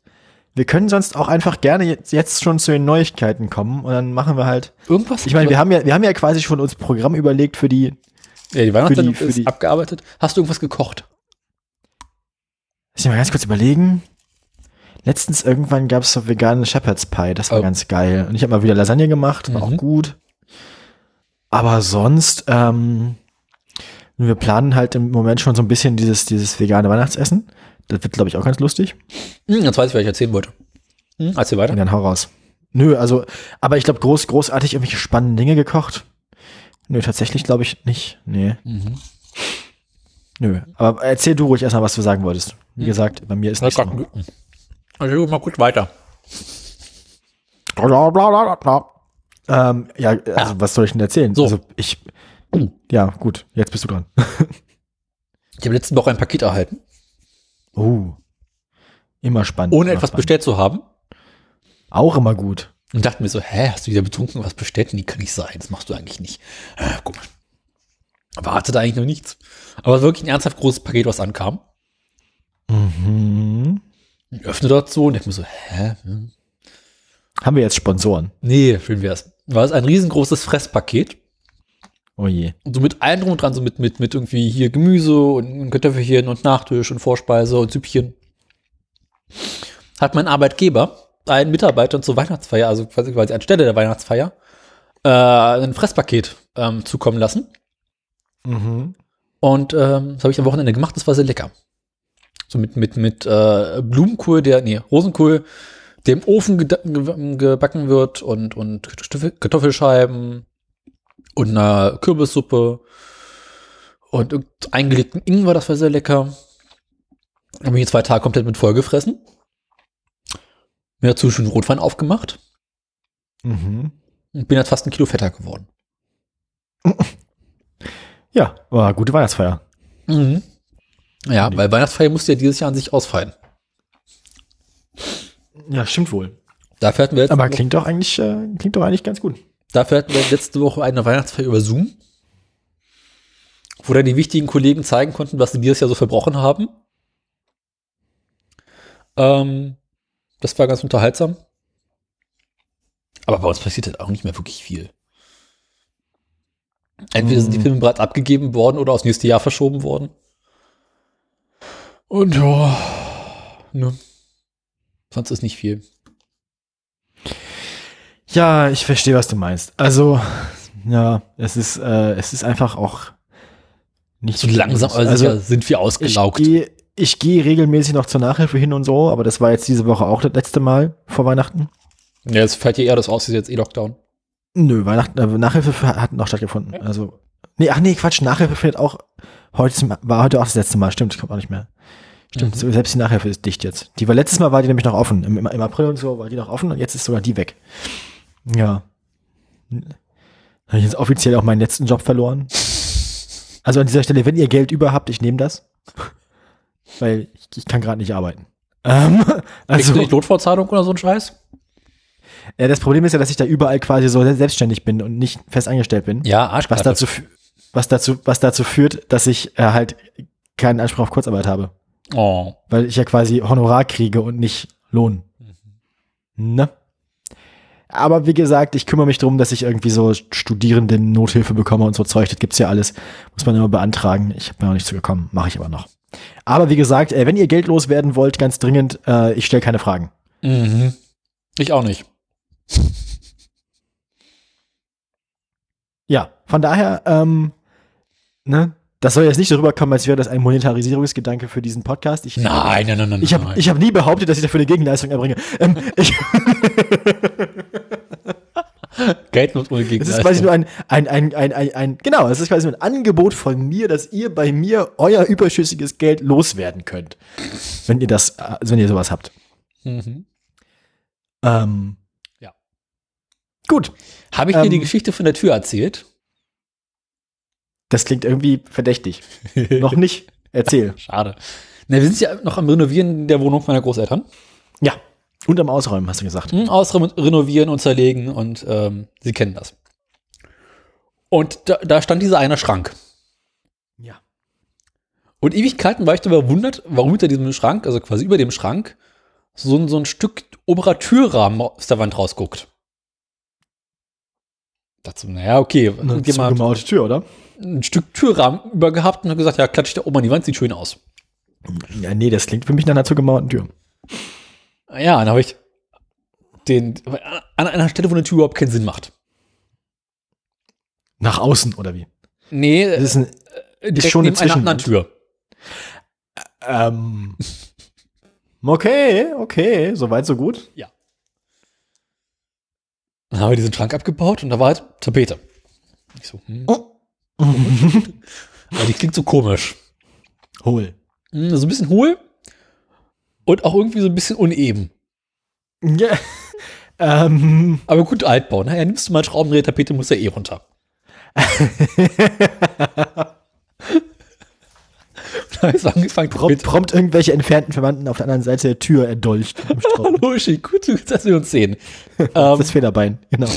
Wir können sonst auch einfach gerne jetzt, jetzt schon zu den Neuigkeiten kommen und dann machen wir halt. irgendwas? Ich meine, wir haben ja, wir haben ja quasi schon uns Programm überlegt für die. ja, die Weihnachtssendung für die- für ist die- abgearbeitet. Hast du irgendwas gekocht? Lass mich mal ganz kurz überlegen. Letztens irgendwann gab es so veganen Shepherd's Pie, das war Oh. ganz geil. Und ich habe mal wieder Lasagne gemacht, war Mhm. auch gut. Aber sonst, ähm, wir planen halt im Moment schon so ein bisschen dieses, dieses vegane Weihnachtsessen. Das wird, glaube ich, auch ganz lustig. Hm, jetzt weiß ich, was ich erzählen wollte. Hm, erzähl weiter. Und dann hau raus. Nö, also, aber ich glaube, groß, großartig irgendwelche spannenden Dinge gekocht. Nö, tatsächlich glaube ich nicht. Nee, Mhm. Nö. Aber erzähl du ruhig erstmal, was du sagen wolltest. Wie gesagt, bei mir ist nichts. Also, mal gut weiter. Ähm, ja, also was soll ich denn erzählen? So. Also ich, ja, gut, jetzt bist du dran. Ich habe letzte Woche ein Paket erhalten, Oh, immer spannend. ohne immer etwas spannend. bestellt zu haben. Auch immer gut. Und dachte mir so, hä, hast du wieder betrunken was bestellt? Nee, kann nicht sein. Das machst du eigentlich nicht. Äh, komisch. Erwartet eigentlich noch nichts. Aber es war wirklich ein ernsthaft großes Paket, was ankam. Mhm. Ich öffne dort so und denke mir so, hä? Hm. Haben wir jetzt Sponsoren? Nee, schön wär's. War es ein riesengroßes Fresspaket. Oh je. Und so mit allem drum und dran, so mit, mit, mit irgendwie hier Gemüse und Kartoffelchen und Nachtisch und Vorspeise und Süppchen. Hat mein Arbeitgeber einen Mitarbeitern zur Weihnachtsfeier, also quasi, quasi anstelle der Weihnachtsfeier, äh, ein Fresspaket ähm, zukommen lassen. Mhm. Und ähm, das habe ich am Wochenende gemacht, das war sehr lecker. So mit, mit, mit äh, Blumenkohl, der, nee, Rosenkohl, der im Ofen gebacken wird und, und Kartoffel- Kartoffelscheiben, und einer Kürbissuppe und eingelegten Ingwer, das war sehr lecker. Habe ich zwei Tage komplett mit vollgefressen. Mir dazu schon Rotwein aufgemacht Mhm. und bin jetzt fast ein Kilo fetter geworden. Ja, war gute Weihnachtsfeier. Mhm. Ja, weil Weihnachtsfeier musste ja dieses Jahr an sich ausfallen. Ja, stimmt wohl. Dafür hatten wir jetzt Aber klingt doch eigentlich, äh, klingt doch eigentlich ganz gut. Dafür hatten wir letzte Woche eine Weihnachtsfeier über Zoom, wo dann die wichtigen Kollegen zeigen konnten, was sie dieses Jahr so verbrochen haben. Ähm, das war ganz unterhaltsam. Aber bei uns passiert halt auch nicht mehr wirklich viel. Entweder sind die Mhm. Filme bereits abgegeben worden oder aufs nächste Jahr verschoben worden. Und ja, ne. Sonst ist nicht viel. Ja, ich verstehe, was du meinst. Also, ja, es ist, äh, es ist einfach auch nicht So langsam, also, sicher sind wir ausgelaugt. ich gehe regelmäßig noch zur Nachhilfe hin und so, aber das war jetzt diese Woche auch das letzte Mal vor Weihnachten. Ja, jetzt fällt ja eher das aus, ist jetzt eh Lockdown. Nö, Weihnachten, äh, Nachhilfe hat noch stattgefunden. Ja. Also, nee, ach nee, Quatsch, Nachhilfe findet auch heute war heute auch das letzte Mal. Stimmt, kommt auch nicht mehr. Stimmt, Mhm. selbst die Nachhilfe ist dicht jetzt. Die war letztes Mal war die nämlich noch offen. Im, im April und so war die noch offen und jetzt ist sogar die weg. Ja. Habe ich jetzt offiziell auch meinen letzten Job verloren. Also an dieser Stelle, wenn ihr Geld über habt, ich nehme das. Weil ich, ich kann gerade nicht arbeiten. Ähm, Kriegst also, du nicht Notfallzahlung oder so ein Scheiß? Ja, das Problem ist ja, dass ich da überall quasi so selbstständig bin und nicht fest angestellt bin. Ja, Was Arschkarte. dazu, fü- was dazu, was dazu führt, dass ich äh, halt keinen Anspruch auf Kurzarbeit habe. Oh. Weil ich ja quasi Honorar kriege und nicht Lohn. Ne? Aber wie gesagt, ich kümmere mich darum, dass ich irgendwie so Studierenden Nothilfe bekomme und so Zeug. Das gibt's ja alles. Muss man immer beantragen. Ich habe mir noch nicht zugekommen. Mache ich aber noch. Aber wie gesagt, äh, wenn ihr Geld loswerden wollt, ganz dringend, äh, ich stelle keine Fragen. Mhm. Ich auch nicht. Ja, von daher, ähm, ne? Das soll jetzt nicht so rüberkommen, als wäre das ein Monetarisierungsgedanke für diesen Podcast. Ich, Nein, nein, nein, nein. Ich habe hab nie behauptet, dass ich dafür eine Gegenleistung erbringe. Ähm, ich, Geld muss ohne es Gegenleistung. ist quasi nur ein, ein, ein, ein, ein, ein, genau, es ist quasi nur ein Angebot von mir, dass ihr bei mir euer überschüssiges Geld loswerden könnt. Wenn ihr das, also wenn ihr sowas habt. Mhm. Ähm. Gut, Habe ich dir Ähm, die Geschichte von der Tür erzählt? das klingt irgendwie verdächtig. Noch nicht. Erzähl. Schade. Na, wir sind ja noch am Renovieren der Wohnung meiner Großeltern. Ja. Und am Ausräumen, hast du gesagt. Hm, Ausräumen, renovieren und zerlegen und ähm, sie kennen das. Und da, da stand dieser eine Schrank. Ja. Und Ewigkeiten war ich darüber verwundert, warum hinter diesem Schrank, also quasi über dem Schrank, so, ein- so ein Stück oberer Türrahmen aus der Wand rausguckt. Dazu, naja, okay, Eine zugemauerte Tür, oder? ein Stück Türrahmen über gehabt und hat gesagt, ja, klatsch ich da oben an die Wand, sieht schön aus. Ja, nee, das klingt für mich nach einer zugemauerten Tür. Ja, dann habe ich den, an einer Stelle, wo eine Tür überhaupt keinen Sinn macht. Nach außen, oder wie? Nee, Das ist ein, direkt schon eine neben einer. Tür. ähm, okay, okay, soweit, so gut. Dann haben wir diesen Schrank abgebaut und da war halt Tapete. Ich so, hm, aber die klingt so komisch. Hohl. Hm, so ein bisschen hohl und auch irgendwie so ein bisschen uneben. Ja. ähm, Aber gut Altbau. Naja, nimmst du mal einen Schraubendreher, Tapete muss ja eh runter. so angefangen, prompt, prompt irgendwelche entfernten Verwandten auf der anderen Seite der Tür erdolcht. Hallo, gut, dass wir uns sehen. ähm, Das Federbein, genau.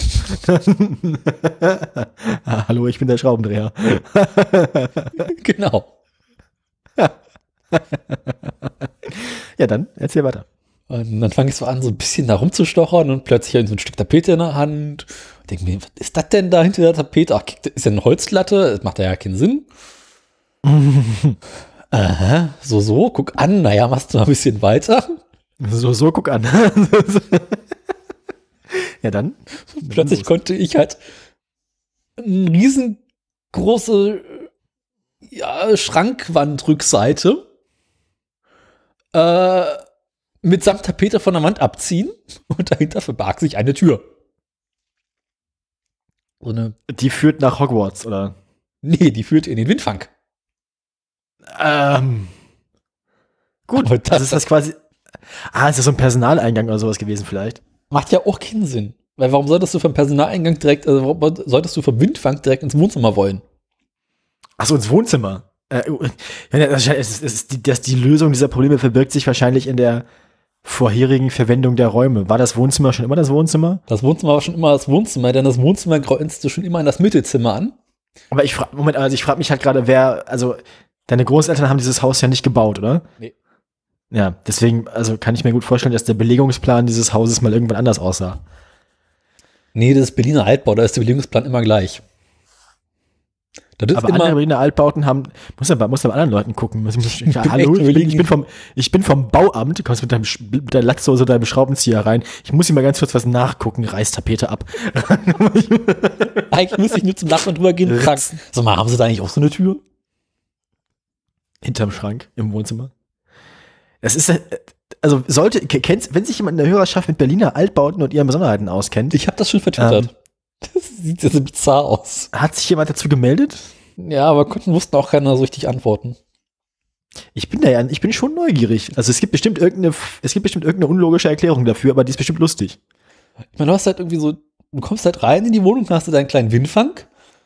ah, hallo, ich bin der Schraubendreher. genau. Ja, dann erzähl weiter. Und dann fange ich so an, so ein bisschen da rumzustochern und plötzlich habe ich so ein Stück Tapete in der Hand. Denke mir, was ist das denn da hinter der Tapete? Ach, ist ja eine Holzlatte, das macht ja keinen Sinn. Aha, so, so, guck an, naja, machst du mal ein bisschen weiter. So, so, guck an. ja, dann. Plötzlich los. konnte ich halt eine riesengroße ja, Schrankwandrückseite äh, mitsamt Tapete von der Wand abziehen und dahinter verbarg sich eine Tür. So eine, Die führt nach Hogwarts, oder? nee, die führt in den Windfang. Ähm. Gut, Aber das, ist das quasi. Ah, ist das so ein Personaleingang oder sowas gewesen vielleicht? Macht ja auch keinen Sinn. Weil warum solltest du vom Personaleingang direkt, also warum solltest du vom Windfang direkt ins Wohnzimmer wollen? Achso, ins Wohnzimmer. Äh, das ist, das ist die, das, die Lösung dieser Probleme verbirgt sich wahrscheinlich in der vorherigen Verwendung der Räume. War das Wohnzimmer schon immer das Wohnzimmer? Das Wohnzimmer war schon immer das Wohnzimmer, denn das Wohnzimmer grenzt du schon immer an das Mittelzimmer an. Aber ich frage, Moment, also ich frage mich halt gerade, wer, also deine Großeltern haben dieses Haus ja nicht gebaut, oder? Nee. Ja, deswegen, also kann ich mir gut vorstellen, dass der Belegungsplan dieses Hauses mal irgendwann anders aussah. Nee, das ist Berliner Altbau, da ist der Belegungsplan immer gleich. Das Aber andere Berliner Altbauten haben, muss ja bei, muss ja bei anderen Leuten gucken. Muss, muss, ja, bin hallo, ich bin, ich, bin vom, ich bin vom Bauamt, du kommst mit, deinem, mit der Latzhose, deinem Schraubenzieher rein. Ich muss hier mal ganz kurz was nachgucken, Reistapete ab. eigentlich müsste ich nur zum Nachbarn drüber gehen und fragen, sag mal, haben sie da eigentlich auch so eine Tür? Hinterm Schrank im Wohnzimmer. Das ist, äh, also sollte, ke- kennst, wenn sich jemand in der Hörerschaft mit Berliner Altbauten und ihren Besonderheiten auskennt, Ich habe das schon vertwittert. Das sieht sehr, sehr bizarr aus. hat sich jemand dazu gemeldet? Ja, aber konnten, wussten auch keiner so richtig antworten. Ich bin da ja, ich bin schon neugierig. Also es gibt bestimmt irgendeine, es gibt bestimmt irgendeine unlogische Erklärung dafür, aber die ist bestimmt lustig. Ich meine, du hast halt irgendwie so, du kommst halt rein in die Wohnung, hast du deinen kleinen Windfang.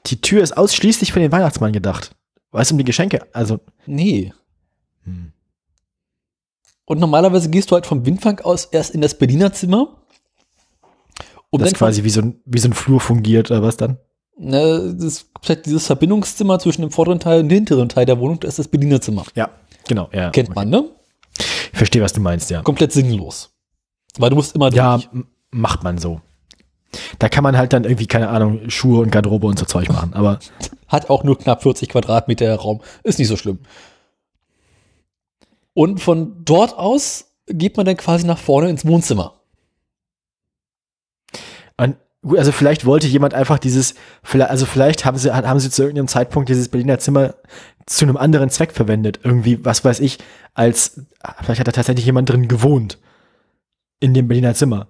Die Tür ist ausschließlich für den Weihnachtsmann gedacht. Weißt du, um die Geschenke, also, Nee. hm. Und normalerweise gehst du halt vom Windfang aus erst in das Berliner Zimmer. Um das dann quasi wie so, ein, wie so ein Flur fungiert oder was dann? Ne, das ist vielleicht dieses Verbindungszimmer zwischen dem vorderen Teil und dem hinteren Teil der Wohnung, das ist das Berliner Zimmer. Ja, genau, ja. Kennt man, ne? Ich verstehe, was du meinst, ja. Komplett sinnlos. Weil du musst immer Ja, durch. m- macht man so. Da kann man halt dann irgendwie, keine Ahnung, Schuhe und Garderobe und so Zeug machen, aber Hat auch nur knapp 40 Quadratmeter Raum. Ist nicht so schlimm. Und von dort aus geht man dann quasi nach vorne ins Wohnzimmer. Und also vielleicht wollte jemand einfach dieses, vielleicht- also vielleicht haben sie, haben sie zu irgendeinem Zeitpunkt dieses Berliner Zimmer zu einem anderen Zweck verwendet. Irgendwie, was weiß ich, als, vielleicht hat da tatsächlich jemand drin gewohnt. In dem Berliner Zimmer.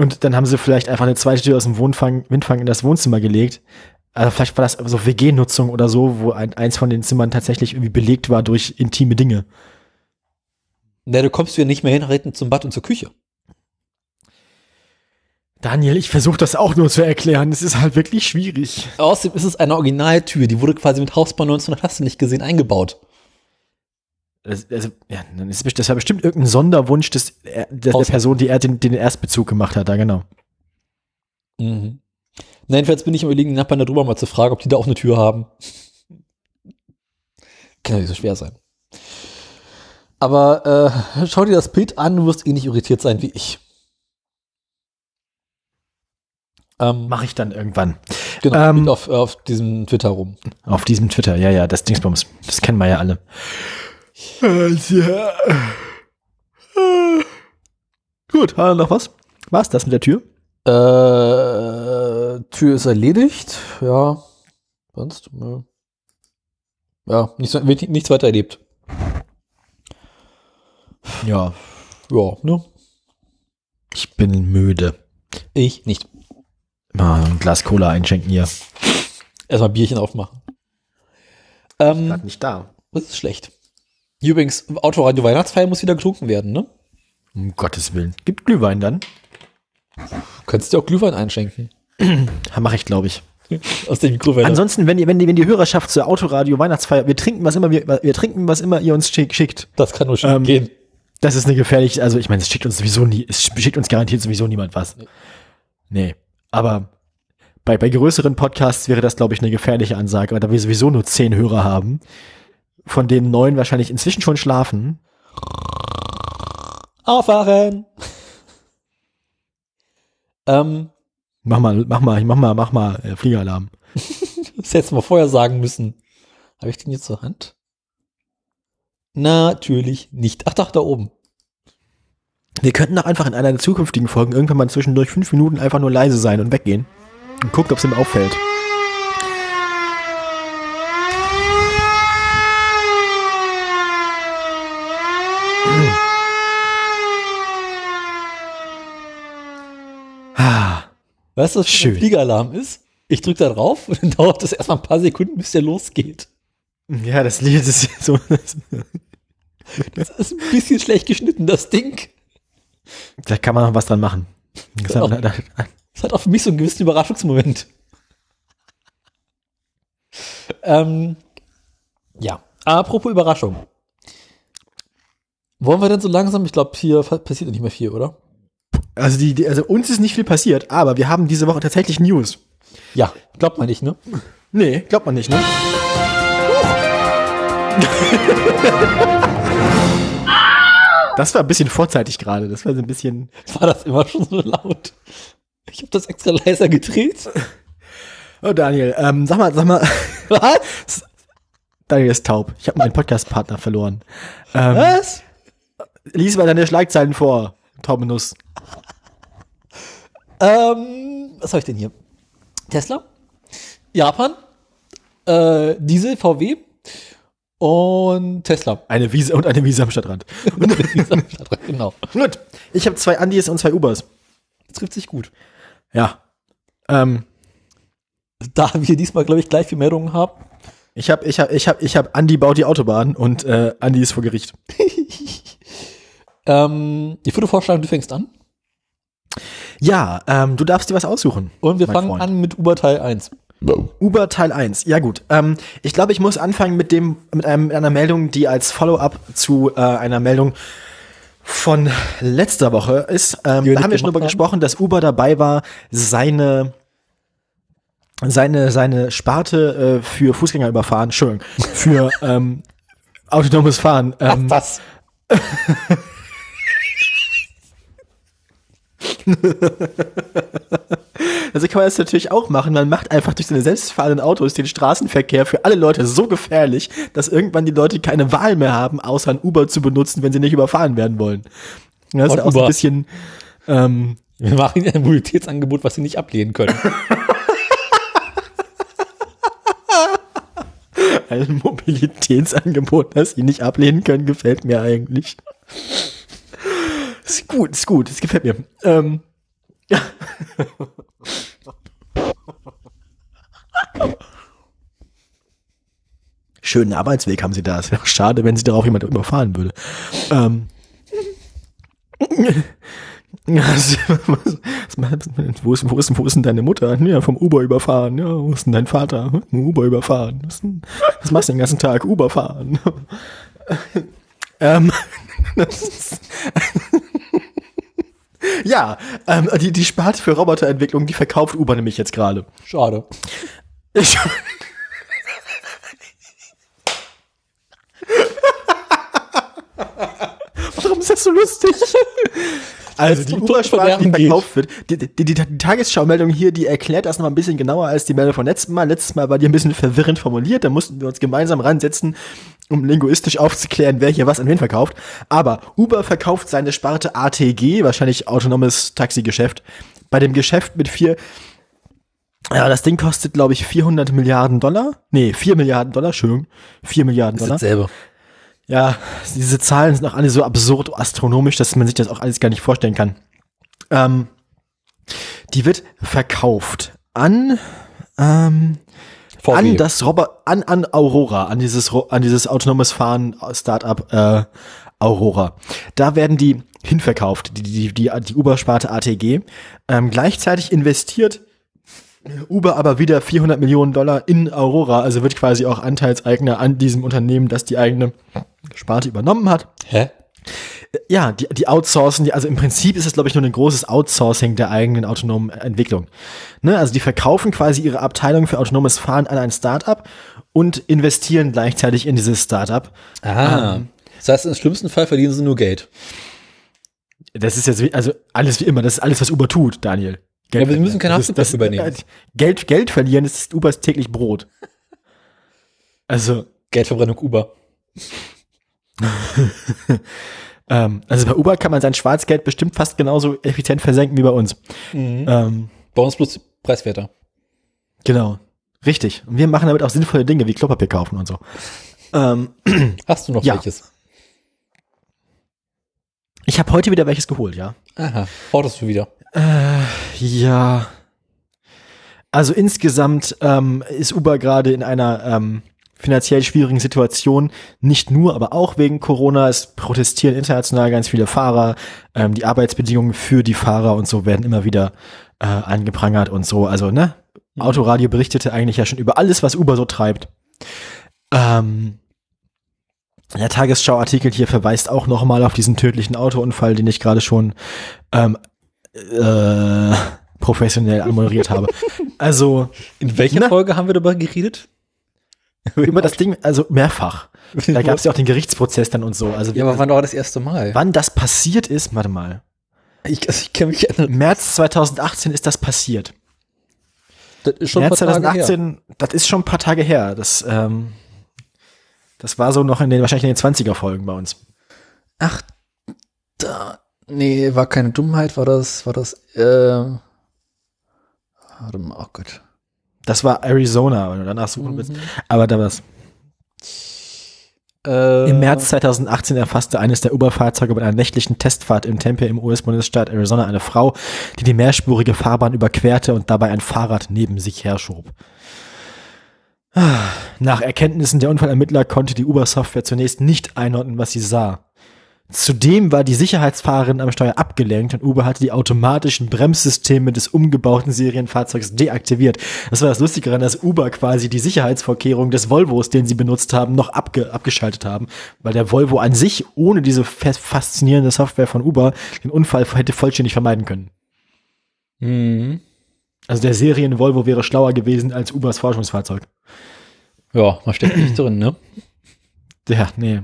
Und dann haben sie vielleicht einfach eine zweite Tür aus dem Wohnfang, Windfang in das Wohnzimmer gelegt. Also vielleicht war das so WG-Nutzung oder so, wo ein, eins von den Zimmern tatsächlich irgendwie belegt war durch intime Dinge. Ne, du kommst ja nicht mehr hin, zum Bad und zur Küche. Daniel, ich versuche das auch nur zu erklären. Es ist halt wirklich schwierig. Außerdem ist es eine Originaltür, die wurde quasi mit Hausbau 1900, hast du nicht gesehen, eingebaut. Das, also, ja, dann ist das war bestimmt irgendein Sonderwunsch des, er- der, Aus- Person, die er den, den Erstbezug gemacht hat, da genau. Mhm. Na, jedenfalls bin ich überlegen, die Nachbarn darüber mal zu fragen, ob die da auch eine Tür haben. Kann ja nicht so schwer sein. Aber äh, schau dir das Bild an, du wirst ähnlich irritiert sein wie ich. Ähm, Mache ich dann irgendwann. genau, ähm, auf, auf diesem Twitter rum. Auf diesem Twitter, ja, ja, das Dingsbums. Das kennen wir ja alle. Ja. Gut, haben wir noch was? War's das mit der Tür? Äh, Tür ist erledigt, ja. Sonst, nö. Ja, nichts, nichts weiter erlebt. Ja. Ja, ne? Ich bin müde. Ich nicht. Mal ein Glas Cola einschenken hier. Erstmal Bierchen aufmachen. Ähm, nicht da. das ist schlecht. Übrigens, Autoradio Weihnachtsfeier muss wieder getrunken werden, ne? Um Gottes Willen. Gibt Glühwein dann? Könntest du auch Glühwein einschenken. Mache ich, glaube ich. Aus der Mikrowelle. Ansonsten, wenn die, wenn die, wenn die Hörerschaft zur Autoradio Weihnachtsfeier, wir trinken was immer, wir, wir trinken was immer ihr uns schick, schickt. das kann nur schief Ähm, gehen. Das ist eine gefährliche, also ich meine, es schickt uns sowieso nie, es schickt uns garantiert sowieso niemand was. Nee. Aber bei, bei größeren Podcasts wäre das, glaube ich, eine gefährliche Ansage, weil da wir sowieso nur zehn Hörer haben, von denen neun wahrscheinlich inzwischen schon schlafen. Aufwachen! ähm, Mach mal, mach mal, mach mal, mach mal äh, Fliegeralarm. das hättest du mal vorher sagen müssen. Habe ich den jetzt zur Hand? Natürlich nicht. Ach, doch, da oben. Wir könnten auch einfach in einer der zukünftigen Folgen irgendwann mal zwischendurch fünf Minuten einfach nur leise sein und weggehen. Und gucken, ob es ihm auffällt. Weißt du, was Schön. ein Fliegeralarm ist? Ich drücke da drauf und dann dauert das erstmal ein paar Sekunden, bis der losgeht. Ja, das Lied ist so. Das ist ein bisschen schlecht geschnitten, das Ding. Da kann man noch was dran machen. Das hat, Das hat auch für mich so einen gewissen Überraschungsmoment. ähm, ja, apropos Überraschung. Wollen wir denn so langsam? Ich glaube, hier passiert nicht mehr viel, oder? Also, die, die, also uns ist nicht viel passiert, aber wir haben diese Woche tatsächlich News. Ja, glaubt man nicht, ne? Nee, glaubt man nicht, ne? Das war ein bisschen vorzeitig gerade. Das war so ein bisschen. War das immer schon so laut? Ich habe das extra leiser gedreht. Oh, Daniel, ähm, sag mal, sag mal. Was? Daniel ist taub. Ich habe meinen Podcast-Partner verloren. Ähm, Was? lies mal deine Schlagzeilen vor, taube Nuss. Ähm, was habe ich denn hier? Tesla, Japan, äh, Diesel, VW und Tesla. Eine Wiese und eine Wiese am Stadtrand. genau. Gut, ich habe zwei Andis und zwei Ubers. Das trifft sich gut. Ja. Ähm, Da wir diesmal, glaube ich, gleich viel Meldungen haben. ich habe, ich habe, ich habe, ich habe Andi baut die Autobahn und äh, Andi ist vor Gericht. Ähm, ich würde vorschlagen, du fängst an. Ja, ähm, du darfst dir was aussuchen. Und wir fangen Freund. an mit Uber Teil 1. Uber Teil 1. Ja gut. Ähm, ich glaube, ich muss anfangen mit dem mit, einem, mit einer Meldung, die als Follow-up zu äh, einer Meldung von letzter Woche ist. Ähm, wir da haben wir schon drüber gesprochen, dass Uber dabei war, seine seine seine Sparte äh, für Fußgänger überfahren, Entschuldigung, für ähm, autonomes Fahren. Ähm, das. Also kann man das natürlich auch machen. Man macht einfach durch seine selbstfahrenden Autos den Straßenverkehr für alle Leute so gefährlich, dass irgendwann die Leute keine Wahl mehr haben, außer ein Uber zu benutzen, wenn sie nicht überfahren werden wollen. Das ist Und auch so ein bisschen. Ähm, Wir machen ihnen ein Mobilitätsangebot, was sie nicht ablehnen können. ein Mobilitätsangebot, das sie nicht ablehnen können, gefällt mir eigentlich. Ist gut, ist gut, es gefällt mir. Ähm, Schönen Arbeitsweg haben sie da. Es wäre schade, wenn sie darauf jemand überfahren würde. Ähm. Ja, was- was- wo, ist, wo, ist, wo ist denn deine Mutter? Ja, vom Uber überfahren. Ja, wo ist denn dein Vater? Hm, Uber überfahren. Was, denn- was machst du den ganzen Tag? Uber fahren. ähm, das ist, ja, ähm, die, die Sparte für Roboterentwicklung, die verkauft Uber nämlich jetzt gerade. Schade. Ich, Warum ist das so lustig? Also die zum Uber-Sparte, die geht. verkauft wird, die, die, die, die Tagesschau-Meldung hier, die erklärt das noch mal ein bisschen genauer als die Meldung vom letzten Mal. Letztes Mal war die ein bisschen verwirrend formuliert, da mussten wir uns gemeinsam ransetzen, um linguistisch aufzuklären, wer hier was an wen verkauft. Aber Uber verkauft seine Sparte ATG, wahrscheinlich autonomes Taxigeschäft, bei dem Geschäft mit vier ja, das Ding kostet, glaube ich, 400 Milliarden Dollar. Nee, 4 Milliarden Dollar, Entschuldigung. 4 Milliarden Das ist Dollar. dasselbe. Ja, diese Zahlen sind auch alle so absurd astronomisch, dass man sich das auch alles gar nicht vorstellen kann. Ähm, die wird verkauft an, ähm, VW. an das Robot, an, an Aurora, an dieses, an dieses autonomes Fahren Startup äh, Aurora. Da werden die hinverkauft, die, die, die, die Uber-Sparte ATG. Ähm, gleichzeitig investiert Uber aber wieder 400 Millionen Dollar in Aurora, also wird quasi auch Anteilseigner an diesem Unternehmen, das die eigene Sparte übernommen hat. Hä? Ja, die, die outsourcen, die, also im Prinzip ist es, glaube ich, nur ein großes Outsourcing der eigenen autonomen Entwicklung. Ne? Also die verkaufen quasi ihre Abteilung für autonomes Fahren an ein Startup und investieren gleichzeitig in dieses Startup. Ah. Das heißt, im schlimmsten Fall verdienen sie nur Geld. Das ist jetzt, wie- also alles wie immer, das ist alles, was Uber tut, Daniel. Geld Ja, wir müssen keine Haftung das- übernehmen. Geld, Geld verlieren ist Ubers täglich Brot. Also, Geldverbrennung Uber. ähm, also bei Uber kann man sein Schwarzgeld bestimmt fast genauso effizient versenken wie bei uns. Ähm, Bei uns bloß preiswerter. genau. Richtig. Und wir machen damit auch sinnvolle Dinge wie Klopapier kaufen und so. Ähm, Hast du noch Ja. welches? ich habe heute wieder welches geholt, ja. Aha. Ortest du wieder? Ja. Also insgesamt ähm, ist Uber gerade in einer ähm, finanziell schwierigen Situation. Nicht nur, aber auch wegen Corona. Es protestieren international ganz viele Fahrer. Ähm, die Arbeitsbedingungen für die Fahrer und so werden immer wieder äh, angeprangert und so. Also, ne? Autoradio berichtete eigentlich ja schon über alles, was Uber so treibt. Ähm, der Tagesschau-Artikel hier verweist auch nochmal auf diesen tödlichen Autounfall, den ich gerade schon ähm, äh, professionell anmoderiert habe. Also In welcher Na? Folge haben wir darüber geredet? über das Ding, also mehrfach. Da gab es ja auch den Gerichtsprozess dann und so. Also Ja, aber wann war das erste Mal? wann das passiert ist, warte mal. Ich, also ich kann mich erinnern. März 2018 ist das passiert. Das ist schon März ein paar Tage her. 2018, das ist schon ein paar Tage her. Das, ähm, das war so noch in den, wahrscheinlich in den 20er Folgen bei uns. Ach, da. Nee, war keine Dummheit, war das, war das, äh, warte mal, oh Gott. Das war Arizona, wenn du danach suchen willst. Aber da war's. Äh, Im März 2018 erfasste eines der Uber-Fahrzeuge bei einer nächtlichen Testfahrt im Tempe im US-Bundesstaat Arizona eine Frau, die die mehrspurige Fahrbahn überquerte und dabei ein Fahrrad neben sich herschob. Nach Erkenntnissen der Unfallermittler konnte die Uber-Software zunächst nicht einordnen, was sie sah. Zudem war die Sicherheitsfahrerin am Steuer abgelenkt und Uber hatte die automatischen Bremssysteme des umgebauten Serienfahrzeugs deaktiviert. Das war das Lustige daran, dass Uber quasi die Sicherheitsvorkehrungen des Volvos, den sie benutzt haben, noch abge abgeschaltet haben, weil der Volvo an sich ohne diese fas- faszinierende Software von Uber den Unfall hätte vollständig vermeiden können. Mhm. Also der Serien-Volvo wäre schlauer gewesen als Ubers Forschungsfahrzeug. Ja, man steckt nicht drin, ne? Ja, nee.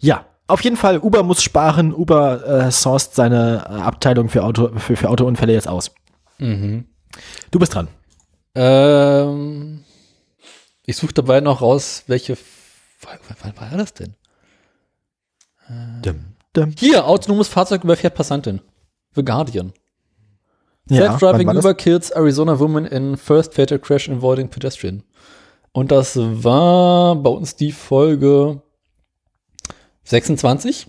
Ja, auf jeden Fall, Uber muss sparen. Uber äh, sourced seine äh, Abteilung für, Auto, für, für Autounfälle jetzt aus. Mhm. Du bist dran. Ähm, ich suche dabei noch raus, welche, wann, war das denn? Dum, dum. Hier, autonomes Fahrzeug überfährt Passantin. The Guardian. Ja, Self-driving? Uber kills Arizona woman in first fatal crash involving pedestrian. Und das war bei uns die Folge 26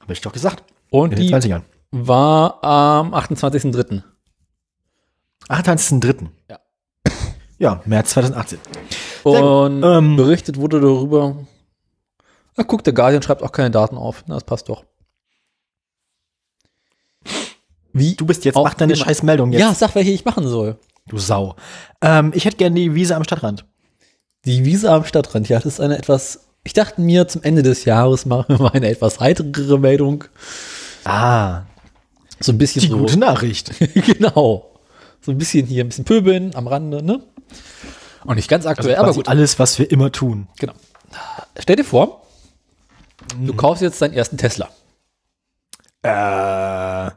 Hab ich doch gesagt. und In die 20ern. war am 28.03. 28.03. Ja. Ja, März 2018. Sehr gut. Und Ähm, berichtet wurde darüber. Ah, guck, der Guardian schreibt auch keine Daten auf. Na, das passt doch. Wie? Du bist jetzt, mach deine scheiß Meldung jetzt. Ja, sag, welche ich machen soll. Du Sau. Ähm, ich hätte gerne die Wiese am Stadtrand. Die Wiese am Stadtrand. Ja, das ist eine etwas. Ich dachte mir, zum Ende des Jahres machen wir mal eine etwas heiterere Meldung. Ah, So ein bisschen die so. gute Nachricht. genau. So ein bisschen hier, ein bisschen pöbeln am Rande, ne? Und nicht ganz aktuell, aber Quasi gut. alles, was wir immer tun. Genau. Stell dir vor, du kaufst jetzt deinen ersten Tesla. Äh,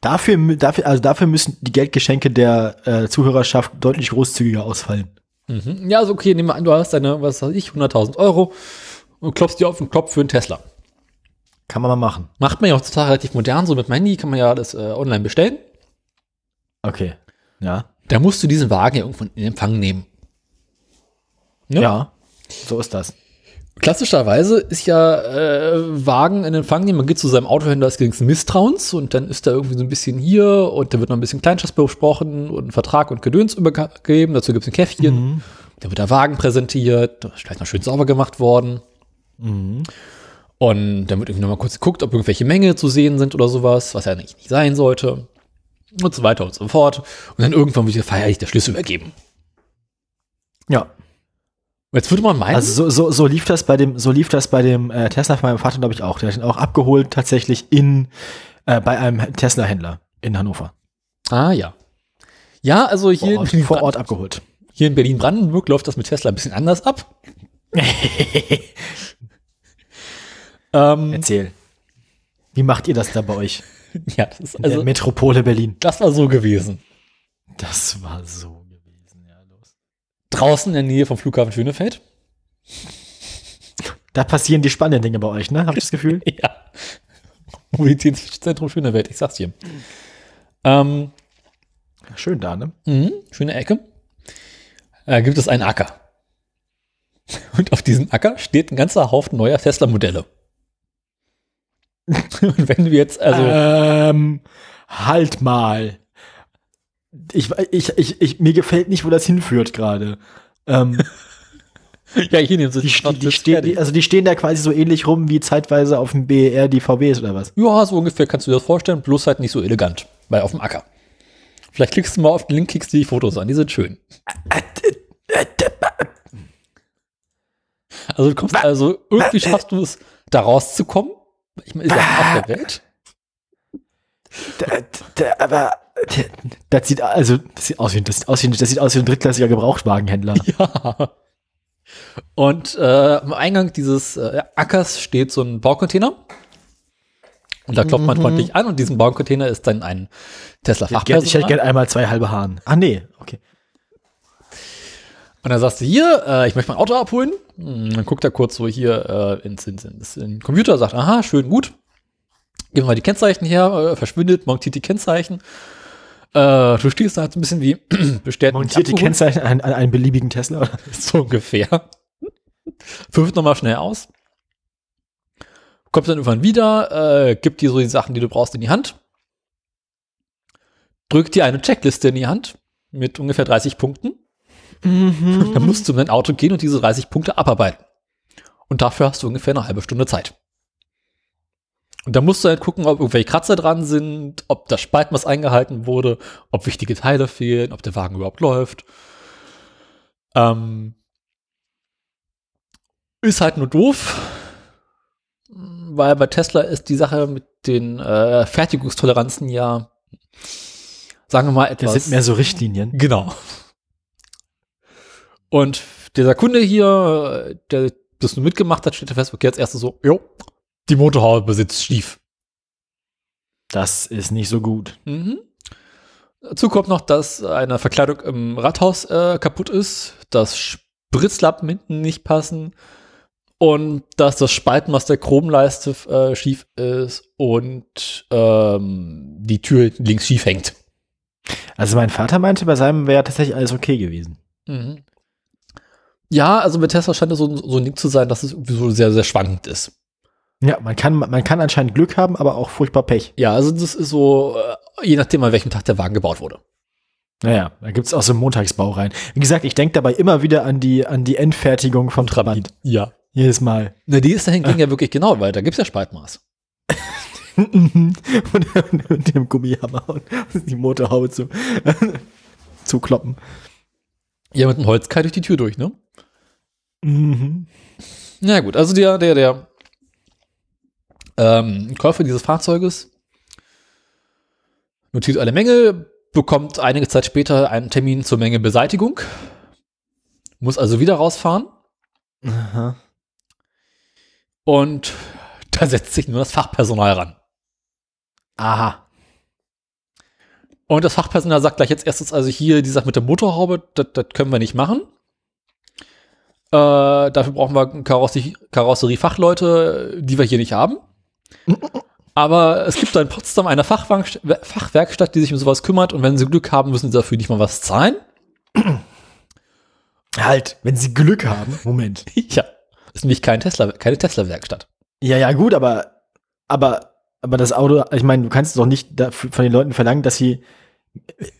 dafür, dafür, also dafür müssen die Geldgeschenke der äh, Zuhörerschaft deutlich großzügiger ausfallen. Mhm. Ja, also okay, nehmen wir an, du hast deine, was weiß ich, 100.000 Euro und klopfst dir auf den Kopf für einen Tesla. Kann man mal machen. Macht man ja heutzutage relativ modern, so mit dem Handy kann man ja alles äh, online bestellen. Okay. Ja. Da musst du diesen Wagen ja irgendwo in Empfang nehmen. Ne? Ja. So ist das. Klassischerweise ist ja äh, Wagen in Empfang nehmen, man geht zu seinem Autohändler des geringsten Misstrauens und dann ist da irgendwie so ein bisschen hier und da wird noch ein bisschen Kleinschatz besprochen und ein Vertrag und Gedöns übergeben, dazu gibt es ein Käffchen, da wird der Wagen präsentiert, da ist vielleicht noch schön sauber gemacht worden. Und dann wird irgendwie noch mal kurz geguckt, ob irgendwelche Mängel zu sehen sind oder sowas, was ja eigentlich nicht sein sollte. Und so weiter und so fort. Und dann irgendwann wird dir feierlich der Schlüssel übergeben. Ja. Jetzt würde man meinen, Also so, so, so lief das bei dem, so lief das bei dem äh, Tesla von meinem Vater, glaube ich, auch. Der hat ihn auch abgeholt, tatsächlich in äh, bei einem Tesla-Händler in Hannover. ah ja. Ja, also hier Vor Ort, vor Ort abgeholt. Hier in Berlin-Brandenburg läuft das mit Tesla ein bisschen anders ab. ähm, Erzähl. Wie macht ihr das da bei euch? ja, das ist In der also, Metropole Berlin. das war so gewesen. Das war so gewesen, ja, los. Draußen in der Nähe vom Flughafen Schönefeld. Da passieren die spannenden Dinge bei euch, ne? Hab ich das Gefühl? Ja. Mobilitätszentrum Schönefeld, ich sag's dir. Ähm, Schön da, ne? mhm, schöne Ecke. Da gibt es einen Acker. Und auf diesem Acker steht ein ganzer Haufen neuer Tesla-Modelle. Und wenn du jetzt, also, ähm, halt mal. ich, ich, ich, ich, mir gefällt nicht, wo das hinführt gerade. Ähm, Ja, hier nehmen sie die, die, die stehen, die, also die stehen da quasi so ähnlich rum wie zeitweise auf dem BER die VWs oder was? Ja, so ungefähr kannst du dir das vorstellen, bloß halt nicht so elegant, weil auf dem Acker. Vielleicht klickst du mal auf den Link, klickst dir die Fotos an, die sind schön. Also du kommst also, irgendwie schaffst du es, da rauszukommen. Ich meine, ist ja auf der Welt. Da, da, aber da- das sieht also das sieht aus wie das sieht aus wie, das sieht aus wie ein drittklassiger Gebrauchtwagenhändler. Ja. Und äh, am Eingang dieses äh, Ackers steht so ein Baucontainer. Und da klopft man freundlich an und diesen Baucontainer ist dann ein Tesla Ich hätte gern- ich hätte Fachpersonal. gerne einmal zwei halbe Haaren. Ah nee, okay. Und dann sagst du hier, äh, ich möchte mein Auto abholen. Hm, Dann guckt er kurz so hier äh, ins, ins, ins, in den Computer, sagt, aha, schön, gut. Geben wir die Kennzeichen her, äh, verschwindet, montiert die Kennzeichen. Äh, du stehst da halt so ein bisschen wie bestellt. und Montiert die. Kennzeichen an, an einen beliebigen Tesla. So ungefähr. Wirft nochmal schnell aus. Kommt dann irgendwann wieder, äh, gibt dir so die Sachen, die du brauchst, in die Hand. Drückt dir eine Checkliste in die Hand mit ungefähr 30 Punkten. Dann musst du in dein Auto gehen und diese 30 Punkte abarbeiten. Und dafür hast du ungefähr eine halbe Stunde Zeit. Und dann musst du halt gucken, ob irgendwelche Kratzer dran sind, ob das Spaltmaß eingehalten wurde, ob wichtige Teile fehlen, ob der Wagen überhaupt läuft. Ähm, ist halt nur doof, weil bei Tesla ist die Sache mit den äh, Fertigungstoleranzen ja, sagen wir mal, Das etwas. sind mehr so Richtlinien. Genau. Und dieser Kunde hier, der das nur mitgemacht hat, steht da fest, okay, als erstes so, jo, die Motorhaube sitzt schief. Das ist nicht so gut. Mhm. Dazu kommt noch, dass eine Verkleidung im Rathaus äh, kaputt ist, dass Spritzlappen hinten nicht passen und dass das Spaltenmaß der Chromleiste äh, schief ist und ähm, die Tür links schief hängt. Also mein Vater meinte, bei seinem wäre tatsächlich alles okay gewesen. Mhm. Ja, also mit Tesla scheint es so, so ein Ding zu sein, dass es irgendwie so sehr, sehr schwankend ist. Ja, man kann, man kann anscheinend Glück haben, aber auch furchtbar Pech. Ja, also das ist so, äh, je nachdem, an welchem Tag der Wagen gebaut wurde. Naja, da gibt's auch so einen Montagsbau rein. Wie gesagt, ich denke dabei immer wieder an die, an die Endfertigung vom Trabant. Ja. Jedes Mal. Na, die ist dahin ging ja wirklich genau, weil da gibt's ja Spaltmaß. und, und dem Gummihammer und die Motorhaube zu, zu kloppen. Ja, mit einem Holzkeil durch die Tür durch, ne? Mhm. Na gut, also der, der, der ähm, Käufer dieses Fahrzeuges notiert alle Mängel, bekommt einige Zeit später einen Termin zur Mängelbeseitigung, muss also wieder rausfahren Aha. und da setzt sich nur das Fachpersonal ran. Aha. Und das Fachpersonal sagt gleich jetzt erstes, also hier die Sache mit der Motorhaube, das können wir nicht machen. Äh, dafür brauchen wir Karosserie- Karosseriefachleute, die wir hier nicht haben. Aber es gibt da in Potsdam eine Fachwerk Fachwerkstatt, die sich um sowas kümmert und wenn sie Glück haben, müssen sie dafür nicht mal was zahlen. Halt, wenn sie Glück haben. Moment. ja. Ist nämlich kein Tesla, keine Tesla-Werkstatt. Ja, ja, gut, aber, aber, aber das Auto, ich meine, du kannst doch nicht von den Leuten verlangen, dass sie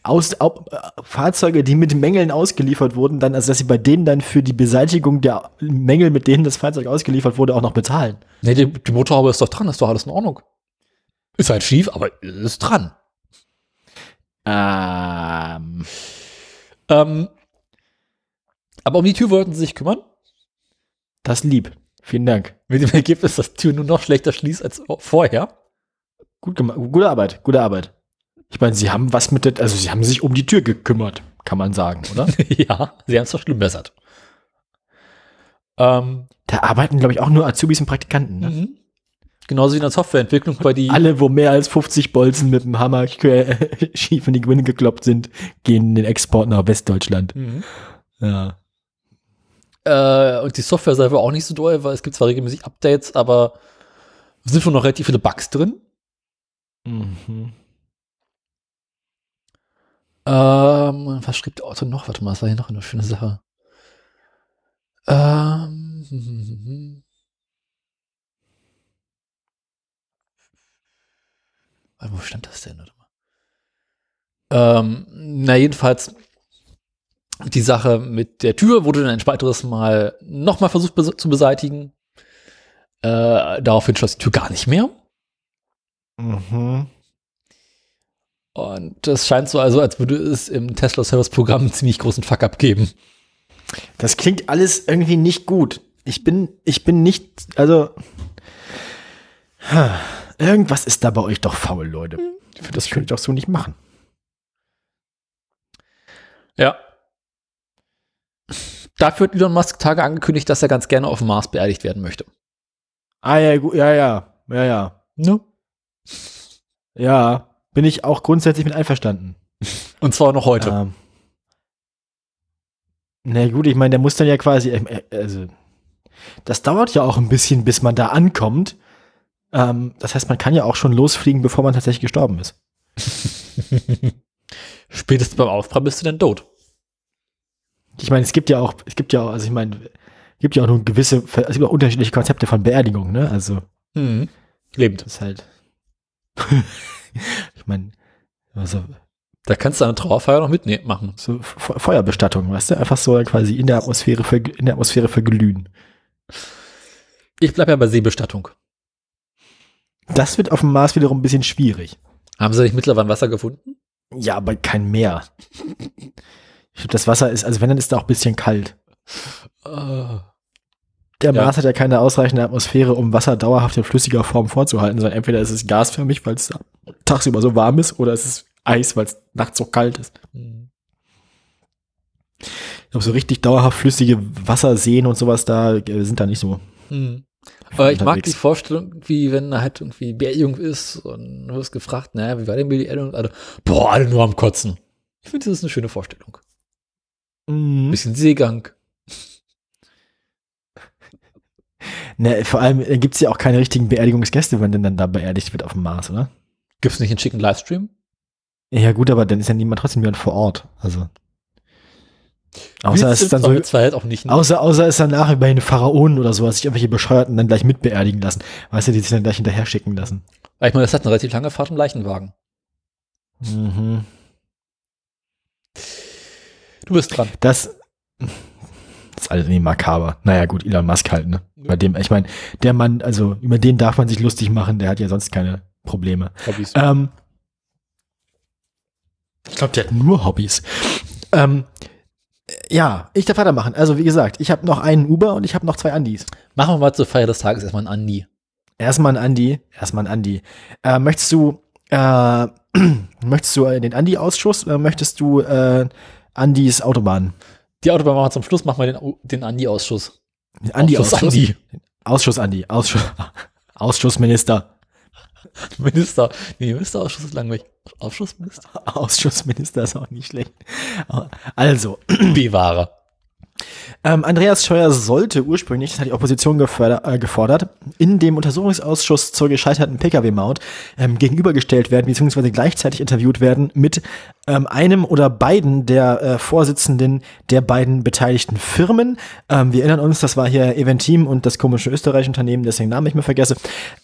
aus, au, äh, Fahrzeuge, die mit Mängeln ausgeliefert wurden, dann, also dass sie bei denen dann für die Beseitigung der Mängel, mit denen das Fahrzeug ausgeliefert wurde, auch noch bezahlen. Nee, die, die Motorhaube ist doch dran, ist doch alles in Ordnung. Ist halt schief, aber ist dran. Ähm. Ähm, aber um die Tür wollten sie sich kümmern. Das lieb. Vielen Dank. Mit dem Ergebnis, dass die Tür nur noch schlechter schließt als vorher. Gut gemacht. Gute Arbeit. Gute Arbeit. Ich meine, sie haben was mit der, also sie haben sich um die Tür gekümmert, kann man sagen, oder? ja, sie haben es verschlimmbessert. Ähm, da arbeiten, glaube ich, auch nur Azubis und Praktikanten. Ne? mhm. Genauso wie in der Softwareentwicklung bei die. Alle, wo mehr als 50 Bolzen mit dem Hammer schief in die Gewinne gekloppt sind, gehen in den Export nach Westdeutschland. Mhm. Ja. Äh, und die Software selber auch nicht so doll, weil es gibt zwar regelmäßig Updates, aber sind schon noch relativ viele Bugs drin. Mhm. Ähm, was schrieb der Auto noch? Warte mal, das war hier noch eine schöne Sache. Ähm, Warte, wo stand das denn? Warte mal. Ähm, na, jedenfalls, die Sache mit der Tür wurde dann ein weiteres Mal nochmal versucht bes zu beseitigen. Äh, daraufhin schloss die Tür gar nicht mehr. Mhm. Und es scheint so, also als würde es im Tesla Service Programm einen ziemlich großen Fuck-up geben. Das klingt alles irgendwie nicht gut. Ich bin, ich bin nicht, also irgendwas ist da bei euch doch faul, Leute. Das könnt ihr doch so nicht machen. Ja. Dafür hat Elon Musk Tage angekündigt, dass er ganz gerne auf dem Mars beerdigt werden möchte. Ah ja, gut, ja, ja, ja, ja. Ne? Ja, bin ich auch grundsätzlich mit einverstanden. Und zwar noch heute. Ähm, na gut, ich meine, der muss dann ja quasi, äh, also, das dauert ja auch ein bisschen, bis man da ankommt. Ähm, das heißt, man kann ja auch schon losfliegen, bevor man tatsächlich gestorben ist. Spätestens beim Aufprall bist du dann tot. Ich meine, es gibt ja auch, es gibt ja auch, also ich meine, es gibt ja auch nur gewisse, es gibt auch unterschiedliche Konzepte von Beerdigung, ne? Also, Mhm. Lebend. das ist halt. ich meine, also, Da kannst du eine Trauerfeier noch mitmachen. so Fe- Feuerbestattung, weißt du? Einfach so quasi in der Atmosphäre, in der Atmosphäre verglühen. Ich bleibe ja bei Seebestattung. Das wird auf dem Mars wiederum ein bisschen schwierig. Haben sie nicht mittlerweile Wasser gefunden? Ja, aber kein Meer. Ich glaube, das Wasser ist, also wenn, dann ist da auch ein bisschen kalt. Äh, Der Ja. Mars hat ja keine ausreichende Atmosphäre, um Wasser dauerhaft in flüssiger Form vorzuhalten, sondern entweder ist es gasförmig, weil es tagsüber so warm ist, oder es ist Eis, weil es nachts so kalt ist. hm. Ich glaube, so richtig dauerhaft flüssige Wasserseen und sowas da äh, sind da nicht so. Hm. Aber ich mag unterwegs. die Vorstellung, wie wenn da halt irgendwie Beerdigung ist und du wirst gefragt, naja, wie war denn Beerdigung? Alle, boah, alle nur am Kotzen. Ich finde, das ist eine schöne Vorstellung. Mhm. Bisschen Seegang. Ne, vor allem äh, gibt es ja auch keine richtigen Beerdigungsgäste, wenn denn dann da beerdigt wird auf dem Mars, oder? Gibt's nicht einen schicken Livestream? Ja, gut, aber dann ist ja niemand trotzdem jemand vor Ort. Also. Außer es ist dann so, halt auch nicht. Außer, außer es danach bei den Pharaonen oder sowas sich irgendwelche Bescheuerten dann gleich mitbeerdigen lassen. Weißt du, die sich dann gleich hinterher schicken lassen. Weil ich meine, das hat eine relativ lange Fahrt im Leichenwagen. Mhm. Du bist dran. Das, das ist alles irgendwie makaber. Naja, gut, Elon Musk halt, ne? Bei dem, ich meine, der Mann, also über den darf man sich lustig machen, der hat ja sonst keine Probleme. Hobbys. Ähm, ich glaube, der hat nur Hobbys. Ähm, ja, ich darf weitermachen. Also, wie gesagt, ich habe noch einen Uber und ich habe noch zwei Andis. Machen wir mal zur Feier des Tages erstmal einen Andi. Erstmal ein Andi. Erstmal ein Andi. Äh, möchtest du, äh, möchtest du äh, den Andi-Ausschuss oder möchtest du äh, Andis Autobahn? Die Autobahn machen wir zum Schluss, machen wir den, den Andi-Ausschuss. Den Andi-Ausschuss. Andi. Ausschuss Andi. Ausschuss, Ausschussminister. Minister. Nee, Ministerausschuss ist langweilig. Ausschussminister? Ausschussminister ist auch nicht schlecht. Also, Bewahrer. Ähm, Andreas Scheuer sollte ursprünglich, das hat die Opposition äh, gefordert, in dem Untersuchungsausschuss zur gescheiterten Pkw-Maut ähm, gegenübergestellt werden, beziehungsweise gleichzeitig interviewt werden mit ähm, einem oder beiden der äh, Vorsitzenden der beiden beteiligten Firmen. Ähm, wir erinnern uns, das war hier Eventim und das komische Österreich-Unternehmen, dessen Namen ich mir vergesse.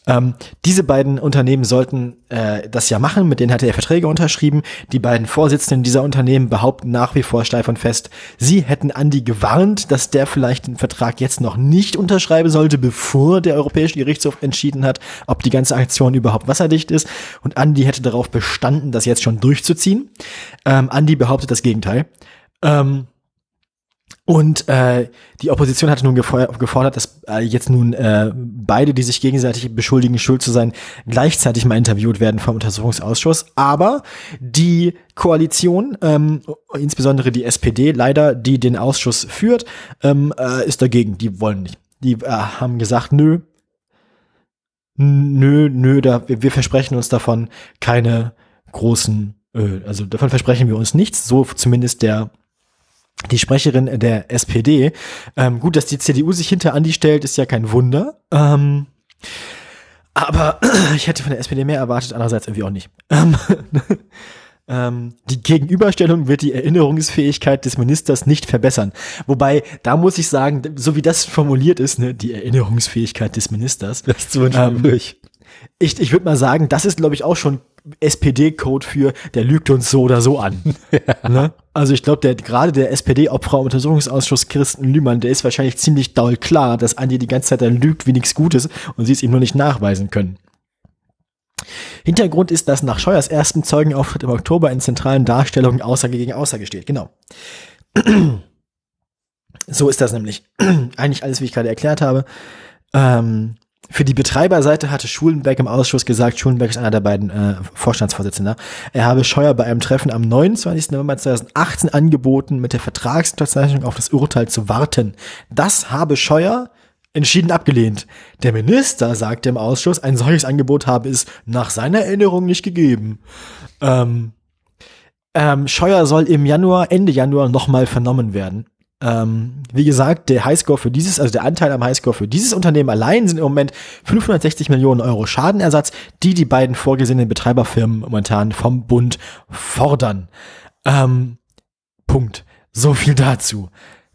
Ähm, diese beiden Unternehmen sollten äh, das ja machen, mit denen hatte er Verträge unterschrieben. Die beiden Vorsitzenden dieser Unternehmen behaupten nach wie vor steif und fest, sie hätten Andi gewarnt, dass der vielleicht den Vertrag jetzt noch nicht unterschreiben sollte, bevor der Europäische Gerichtshof entschieden hat, ob die ganze Aktion überhaupt wasserdicht ist. Und Andi hätte darauf bestanden, das jetzt schon durchzuziehen. Ähm, Andi behauptet das Gegenteil. Ähm, und äh, die Opposition hatte nun gefo- gefordert, dass äh, jetzt nun äh, beide, die sich gegenseitig beschuldigen, schuld zu sein, gleichzeitig mal interviewt werden vom Untersuchungsausschuss. Aber die Koalition, ähm, insbesondere die SPD, leider, die den Ausschuss führt, ähm, äh, ist dagegen. Die wollen nicht. Die äh, haben gesagt, nö, nö, nö, da, wir, versprechen uns davon keine großen, also davon versprechen wir uns nichts. So zumindest der die Sprecherin der SPD. Ähm, gut, dass die CDU sich hinter Andi stellt, ist ja kein Wunder. Ähm, aber ich hätte von der SPD mehr erwartet, andererseits irgendwie auch nicht. Ähm, ähm, die Gegenüberstellung wird die Erinnerungsfähigkeit des Ministers nicht verbessern. Wobei, da muss ich sagen, so wie das formuliert ist, ne, die Erinnerungsfähigkeit des Ministers. Das ist zu Ähm. Ich, ich würde mal sagen, das ist, glaube ich, auch schon SPD-Code für, der lügt uns so oder so an. ne? Also ich glaube, der gerade der SPD-Opfer Untersuchungsausschuss Kirsten Lühmann, der ist wahrscheinlich ziemlich doll klar, dass Andi die ganze Zeit dann lügt wie nichts Gutes und sie es ihm nur nicht nachweisen können. Hintergrund ist, dass nach Scheuers ersten Zeugenauftritt im Oktober in zentralen Darstellungen Aussage gegen Aussage steht. Genau. so ist das nämlich. Eigentlich alles, wie ich gerade erklärt habe. Ähm, für die Betreiberseite hatte Schulenberg im Ausschuss gesagt, Schulenberg ist einer der beiden äh, Vorstandsvorsitzender, er habe Scheuer bei einem Treffen am 29. November 2018 angeboten, mit der Vertragsunterzeichnung auf das Urteil zu warten. Das habe Scheuer entschieden abgelehnt. Der Minister sagte im Ausschuss, ein solches Angebot habe es nach seiner Erinnerung nicht gegeben. Ähm, ähm, Scheuer soll im Januar, Ende Januar nochmal vernommen werden. Ähm, wie gesagt, der Highscore für dieses, also der Anteil am Highscore für dieses Unternehmen allein sind im Moment 560 Millionen Euro Schadenersatz, die die beiden vorgesehenen Betreiberfirmen momentan vom Bund fordern. Ähm, Punkt. So viel dazu.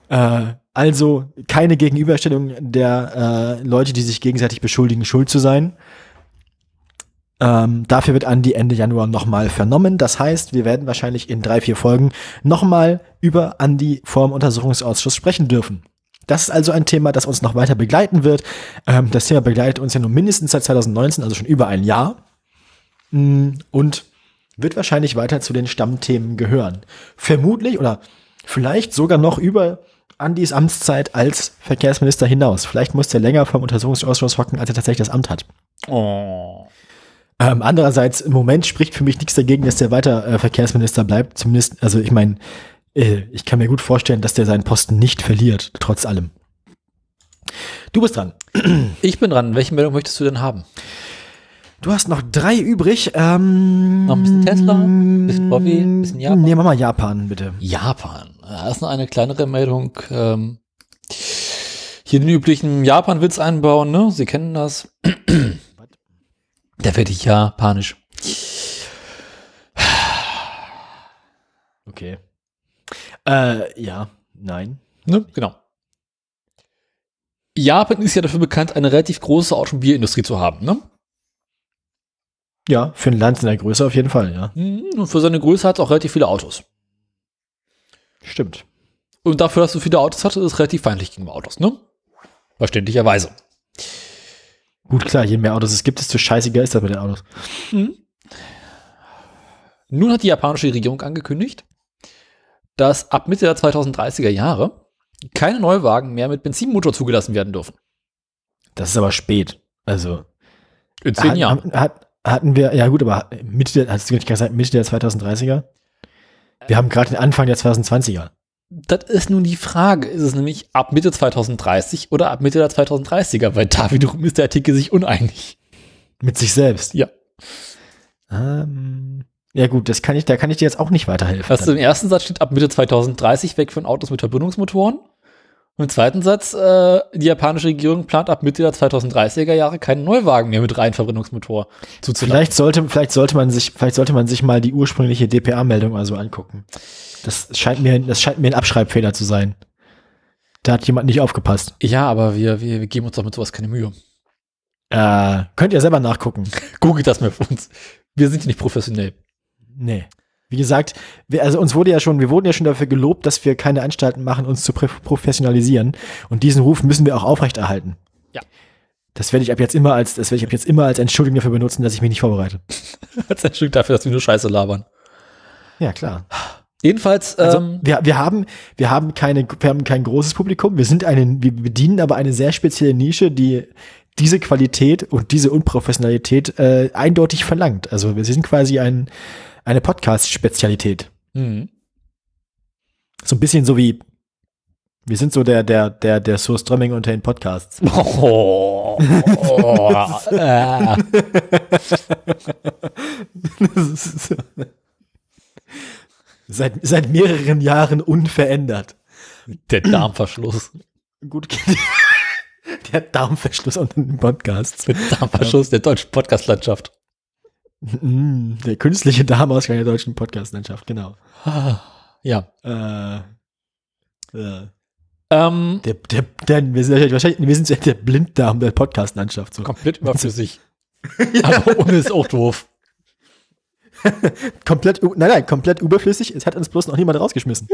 Äh, also keine Gegenüberstellung der äh, Leute, die sich gegenseitig beschuldigen, schuld zu sein. Ähm, dafür wird Andi Ende Januar nochmal vernommen. Das heißt, wir werden wahrscheinlich in drei, vier Folgen nochmal über Andi vorm Untersuchungsausschuss sprechen dürfen. Das ist also ein Thema, das uns noch weiter begleiten wird. Ähm, das Thema begleitet uns ja nun mindestens seit 2019, also schon über ein Jahr. Mm, und wird wahrscheinlich weiter zu den Stammthemen gehören. Vermutlich oder vielleicht sogar noch über Andis Amtszeit als Verkehrsminister hinaus. Vielleicht muss er länger vom Untersuchungsausschuss hocken, als er tatsächlich das Amt hat. Oh. Ähm, andererseits, im Moment spricht für mich nichts dagegen, dass der weiter äh, Verkehrsminister bleibt. Zumindest, also ich meine, äh, ich kann mir gut vorstellen, dass der seinen Posten nicht verliert, trotz allem. Du bist dran. Ich bin dran. Welche Meldung möchtest du denn haben? Du hast noch drei übrig. Ähm, Noch ein bisschen Tesla, ein bisschen VW, ein bisschen Japan. Nee, mach mal Japan, bitte. Japan. Da ist noch eine kleinere Meldung. Ähm, hier den üblichen Japan-Witz einbauen, ne? Sie kennen das. Da werde ich japanisch. Okay. Äh, ja, nein. Ne? Genau. Japan ist ja dafür bekannt, eine relativ große Automobilindustrie zu haben, ne? Ja, für ein Land in der Größe auf jeden Fall, ja. Mhm, Und für seine Größe hat es auch relativ viele Autos. Stimmt. Und dafür, dass so viele Autos hat, ist es relativ feindlich gegenüber Autos, ne? Verständlicherweise. Gut, klar, je mehr Autos es gibt, desto scheißiger ist das mit den Autos. Nun hat die japanische Regierung angekündigt, dass ab Mitte der 2030er Jahre keine Neuwagen mehr mit Benzinmotor zugelassen werden dürfen. Das ist aber spät. Also, In zehn hat, Jahren. Hat, hatten wir, ja gut, aber Mitte der, hast du nicht gesagt, Mitte der 2030er? Wir haben gerade den Anfang der 2020er. Das ist nun die Frage. Ist es nämlich ab Mitte 2030 oder ab Mitte der 2030er? Weil da wiederum ist der Artikel sich uneinig. Mit sich selbst. Ja. Ähm, ja gut, das kann ich, da kann ich dir jetzt auch nicht weiterhelfen. Also im ersten Satz steht ab Mitte 2030 weg von Autos mit Verbindungsmotoren. Und im zweiten Satz, äh, die japanische Regierung plant ab Mitte der 2030er Jahre keinen Neuwagen mehr mit rein Verbindungsmotor zuzulassen. Vielleicht sollte, vielleicht sollte man sich, vielleicht sollte man sich mal die ursprüngliche DPA-Meldung also angucken. Das scheint mir, das scheint mir ein Abschreibfehler zu sein. Da hat jemand nicht aufgepasst. Ja, aber wir, wir, wir geben uns doch mit sowas keine Mühe. Äh, könnt ihr selber nachgucken. Googelt das mal für uns. Wir sind ja nicht professionell. Nee. Wie gesagt, wir, also uns wurde ja schon, wir wurden ja schon dafür gelobt, dass wir keine Anstalten machen, uns zu professionalisieren. Und diesen Ruf müssen wir auch aufrechterhalten. Ja. Das werde ich ab jetzt immer als, das werde ich ab jetzt immer als Entschuldigung dafür benutzen, dass ich mich nicht vorbereite. Ein Stück dafür, dass wir nur Scheiße labern. Ja, klar. Jedenfalls, Also ähm, wir, wir haben, wir haben keine, wir haben kein großes Publikum. Wir sind eine, wir bedienen aber eine sehr spezielle Nische, die diese Qualität und diese Unprofessionalität äh, eindeutig verlangt. Also wir sind quasi ein, eine Podcast-Spezialität. mhm. So ein bisschen so wie, wir sind so der, der, der, der Source Strömming unter den Podcasts. oh, oh, äh. seit, seit mehreren Jahren unverändert. der Darmverschluss. Gut, der Darmverschluss unter den Podcasts. Mit Darmverschluss der deutschen Podcastlandschaft. Der künstliche Darmausgang der deutschen Podcast-Landschaft, genau. Ja. Äh, äh, Ähm, der, der, der, wir sind wahrscheinlich, wir sind so der Blinddarm der Podcast-Landschaft. So. komplett überflüssig. Aber ohne ist auch doof. komplett, nein, nein, komplett überflüssig. Es hat uns bloß noch niemand rausgeschmissen.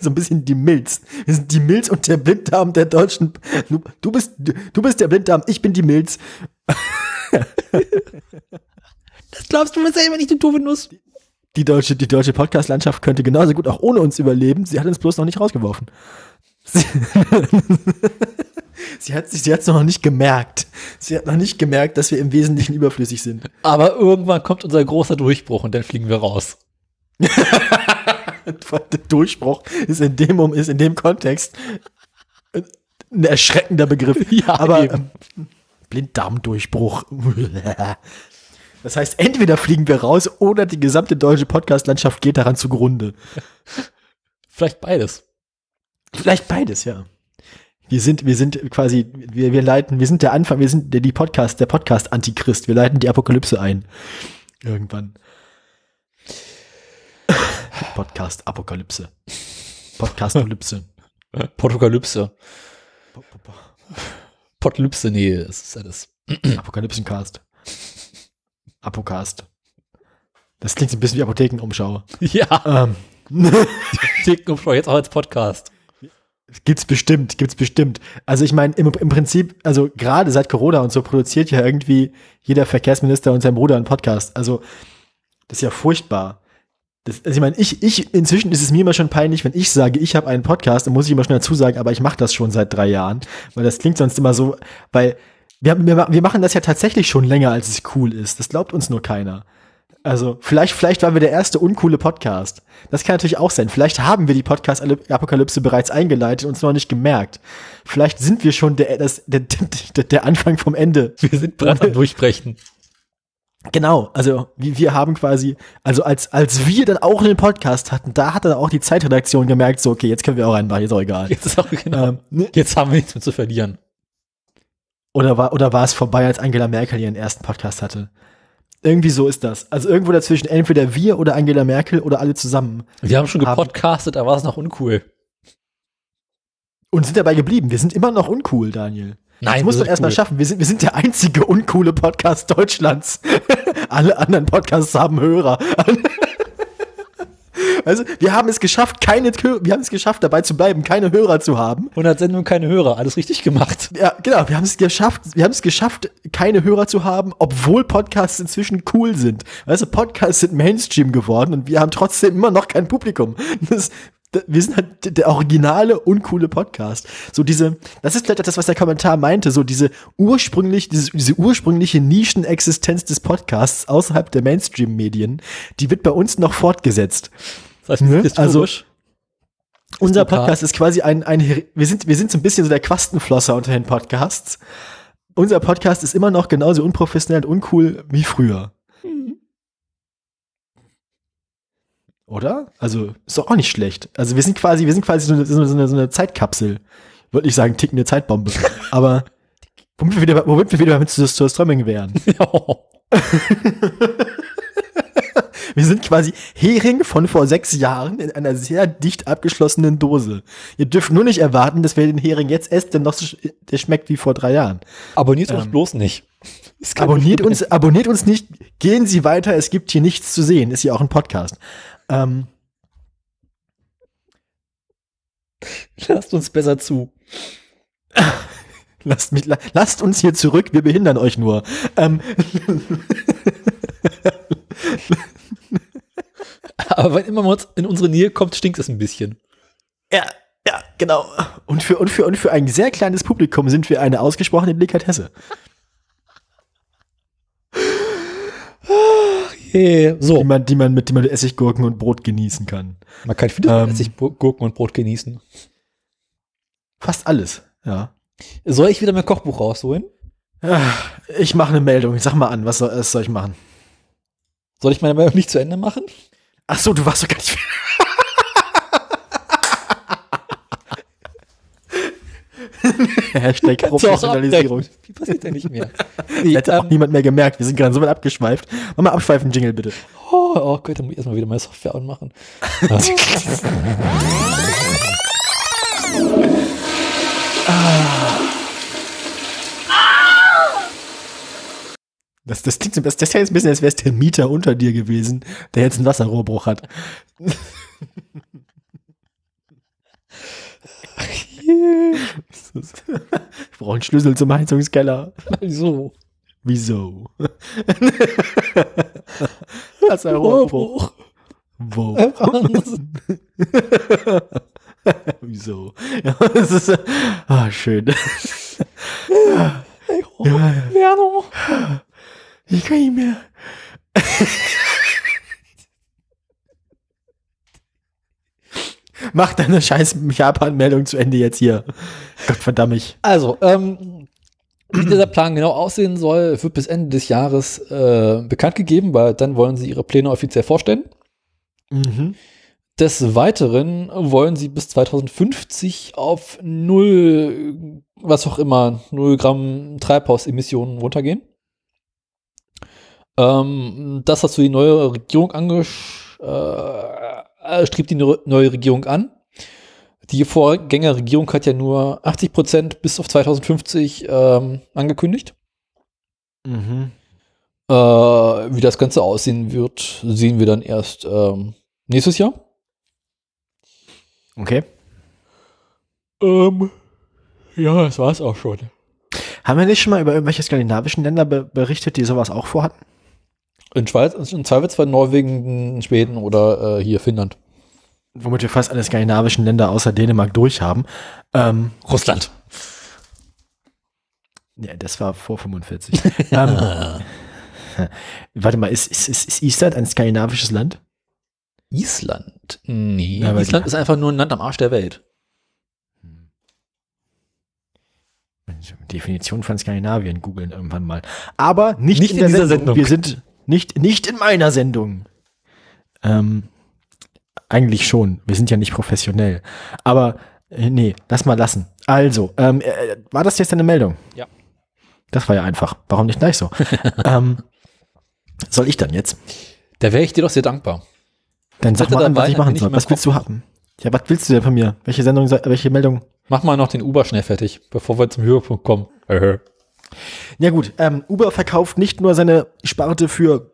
so ein bisschen die Milz. Wir sind die Milz und der Blinddarm der Deutschen. Du, du bist, du bist der Blinddarm, ich bin die Milz. Das glaubst du mir selber nicht, du doofe Nuss. Die deutsche, die deutsche Podcast-Landschaft könnte genauso gut auch ohne uns überleben. Sie hat uns bloß noch nicht rausgeworfen. Sie, sie hat sich, sie hat es noch nicht gemerkt. Sie hat noch nicht gemerkt, dass wir im Wesentlichen überflüssig sind. Aber irgendwann kommt unser großer Durchbruch und dann fliegen wir raus. Der Durchbruch ist in dem, ist in dem Kontext ein erschreckender Begriff. Ja, aber eben. ähm, Blinddarmdurchbruch. Das heißt, entweder fliegen wir raus oder die gesamte deutsche Podcast-Landschaft geht daran zugrunde. Vielleicht beides. Vielleicht beides, ja. Wir sind, wir sind quasi, wir, wir leiten, wir sind der Anfang, wir sind der, die Podcast, der Podcast-Antichrist. Wir leiten die Apokalypse ein. Irgendwann. Podcast-Apokalypse. Podcastolypse. Portugalypse. Potlypse, nee, das ist alles. Apokalypsencast. Apocast. Das klingt so ein bisschen wie Apothekenumschau. Ja, Ähm, Thekenumschau jetzt auch als Podcast. gibt's bestimmt, gibt's bestimmt. Also ich meine, im, im Prinzip, also gerade seit Corona und so produziert ja irgendwie jeder Verkehrsminister und sein Bruder einen Podcast. Also das ist ja furchtbar. Das, also ich meine, ich, ich, inzwischen ist es mir immer schon peinlich, wenn ich sage, ich habe einen Podcast, dann muss ich immer schnell dazu sagen, aber ich mache das schon seit drei Jahren. Weil das klingt sonst immer so, weil wir, wir, wir machen das ja tatsächlich schon länger, als es cool ist. Das glaubt uns nur keiner. Also, vielleicht, vielleicht waren wir der erste uncoole Podcast. Das kann natürlich auch sein. Vielleicht haben wir die Podcast-Apokalypse bereits eingeleitet und uns noch nicht gemerkt. Vielleicht sind wir schon der, das, der, der, der Anfang vom Ende. Wir sind bereit am Durchbrechen. Genau, also wir, wir haben quasi, also als, als wir dann auch einen Podcast hatten, da hat dann auch die Zeitredaktion gemerkt, so, okay, jetzt können wir auch reinmachen, ist auch egal. Jetzt ist auch genau. Ähm, ne? Jetzt haben wir nichts mehr zu verlieren. Oder war, oder war es vorbei, als Angela Merkel ihren ersten Podcast hatte? Irgendwie so ist das. Also irgendwo dazwischen, entweder wir oder Angela Merkel oder alle zusammen. Wir haben schon gepodcastet, da war es noch uncool. Und sind dabei geblieben. Wir sind immer noch uncool, Daniel. Nein, das muss man erstmal cool. schaffen. Wir sind, wir sind der einzige uncoole Podcast Deutschlands. Alle anderen Podcasts haben Hörer. Also, wir haben es geschafft, keine, wir haben es geschafft, dabei zu bleiben, keine Hörer zu haben. 100 Sendungen, keine Hörer. Alles richtig gemacht. Ja, genau, wir haben es geschafft, wir haben es geschafft, keine Hörer zu haben, obwohl Podcasts inzwischen cool sind. Weißt du, Podcasts sind Mainstream geworden und wir haben trotzdem immer noch kein Publikum. Das, da- wir sind halt der- originale, uncoole Podcast. So diese, das ist vielleicht das, was der Kommentar meinte, so diese ursprünglich, diese, diese ursprüngliche Nischenexistenz des Podcasts außerhalb der Mainstream-Medien, die wird bei uns noch fortgesetzt. Das heißt, Ne? historisch. Unser. Podcast ist quasi ein, ein wir sind, wir sind so ein bisschen so der Quastenflosser unter den Podcasts. Unser Podcast ist immer noch genauso unprofessionell und uncool wie früher. Oder? Also, ist doch auch nicht schlecht. Also, wir sind quasi, wir sind quasi so eine, so eine, so eine, Zeitkapsel. Würde ich sagen, tickende Zeitbombe. Aber, womit wir wieder, womit wir wieder mit zur zur Strömming wären. Wir sind quasi Hering von vor sechs Jahren in einer sehr dicht abgeschlossenen Dose. Ihr dürft nur nicht erwarten, dass wir den Hering jetzt esst, denn noch so sch- der schmeckt wie vor drei Jahren. Abonniert uns Ähm, bloß nicht. Abonniert uns, abonniert uns nicht, gehen Sie weiter, es gibt hier nichts zu sehen, ist ja auch ein Podcast. Ähm, Lasst uns besser zu. lasst, mich, la- lasst uns hier zurück, wir behindern euch nur. Ähm, Aber wenn immer uns in unsere Nähe kommt, stinkt es ein bisschen. ja, ja, genau. Und für, und, für, und für ein sehr kleines Publikum sind wir eine ausgesprochene Delikatesse. Hey, Die so. man, die man mit, die man mit Essiggurken und Brot genießen kann. Man kann vieles Ähm. ähm, sich Gurken und Brot genießen. Fast alles, ja. Soll ich wieder mein Kochbuch rausholen? Ah, Ich mache eine Meldung. Sag mal an, was soll, was soll ich machen? Soll ich meine Meldung nicht zu Ende machen? Ach so, du warst doch gar nicht. Hashtag Professionalisierung. Wie passiert denn nicht mehr? Hätte auch ähm, niemand mehr gemerkt. Wir sind gerade so weit abgeschweift. Mach mal abschweifen, Jingle bitte. oh, oh Gott, dann muss ich erstmal wieder meine Software anmachen. Das, das klingt so, das, das ist jetzt ein bisschen, als wäre es der Mieter unter dir gewesen, der jetzt einen Wasserrohrbruch hat. Ich brauche einen Schlüssel zum Heizungskeller. So. Wieso? Wasserrohrbruch. Wo? Wieso? Ja, das ist, ah, schön. Hey, oh, Werner. Ich kann nicht mehr. Mach deine scheiß Japan-Meldung zu Ende jetzt hier. Gott verdammt mich. Also, ähm, wie dieser Plan genau aussehen soll, wird bis Ende des Jahres äh, bekannt gegeben, weil dann wollen sie ihre Pläne offiziell vorstellen. Mhm. Des Weiteren wollen sie bis 2050 auf null, was auch immer, null Gramm Treibhausemissionen runtergehen. Ähm, das hat so die neue Regierung angesch äh, strebt die neu- neue Regierung an. Die Vorgängerregierung hat ja nur 80 Prozent bis auf 2050 ähm, angekündigt. Mhm. Äh, wie das Ganze aussehen wird, sehen wir dann erst ähm, nächstes Jahr. Okay. Ähm, ja, das war's auch schon. Haben wir nicht schon mal über irgendwelche skandinavischen Länder be berichtet, die sowas auch vorhatten? In Schweiz, in Zweifelsfall Norwegen, Schweden oder äh, hier Finnland. Womit wir fast alle skandinavischen Länder außer Dänemark durchhaben. Ähm, Russland. ja, das war vor 45. ähm, warte mal, ist, ist, ist, Island ein skandinavisches Land? Island? Nee, Ja, Island ist einfach nur ein Land am Arsch der Welt. Definition von Skandinavien googeln irgendwann mal. Aber nicht, Nicht in, in dieser Sendung. Sendung. Wir sind nicht, nicht in meiner Sendung. Ähm, eigentlich schon. Wir sind ja nicht professionell. Aber äh, nee, lass mal lassen. Also, ähm, äh, war das jetzt eine Meldung? Ja. Das war ja einfach. Warum nicht gleich so? ähm, soll ich dann jetzt? Da wäre ich dir doch sehr dankbar. Dann sag mal an, was ich machen soll. Was willst du haben? Ja, was willst du denn von mir? Welche Sendung, welche Meldung? Mach mal noch den Uber schnell fertig, bevor wir zum Höhepunkt kommen. Äh. Ja gut, ähm, Uber verkauft nicht nur seine Sparte für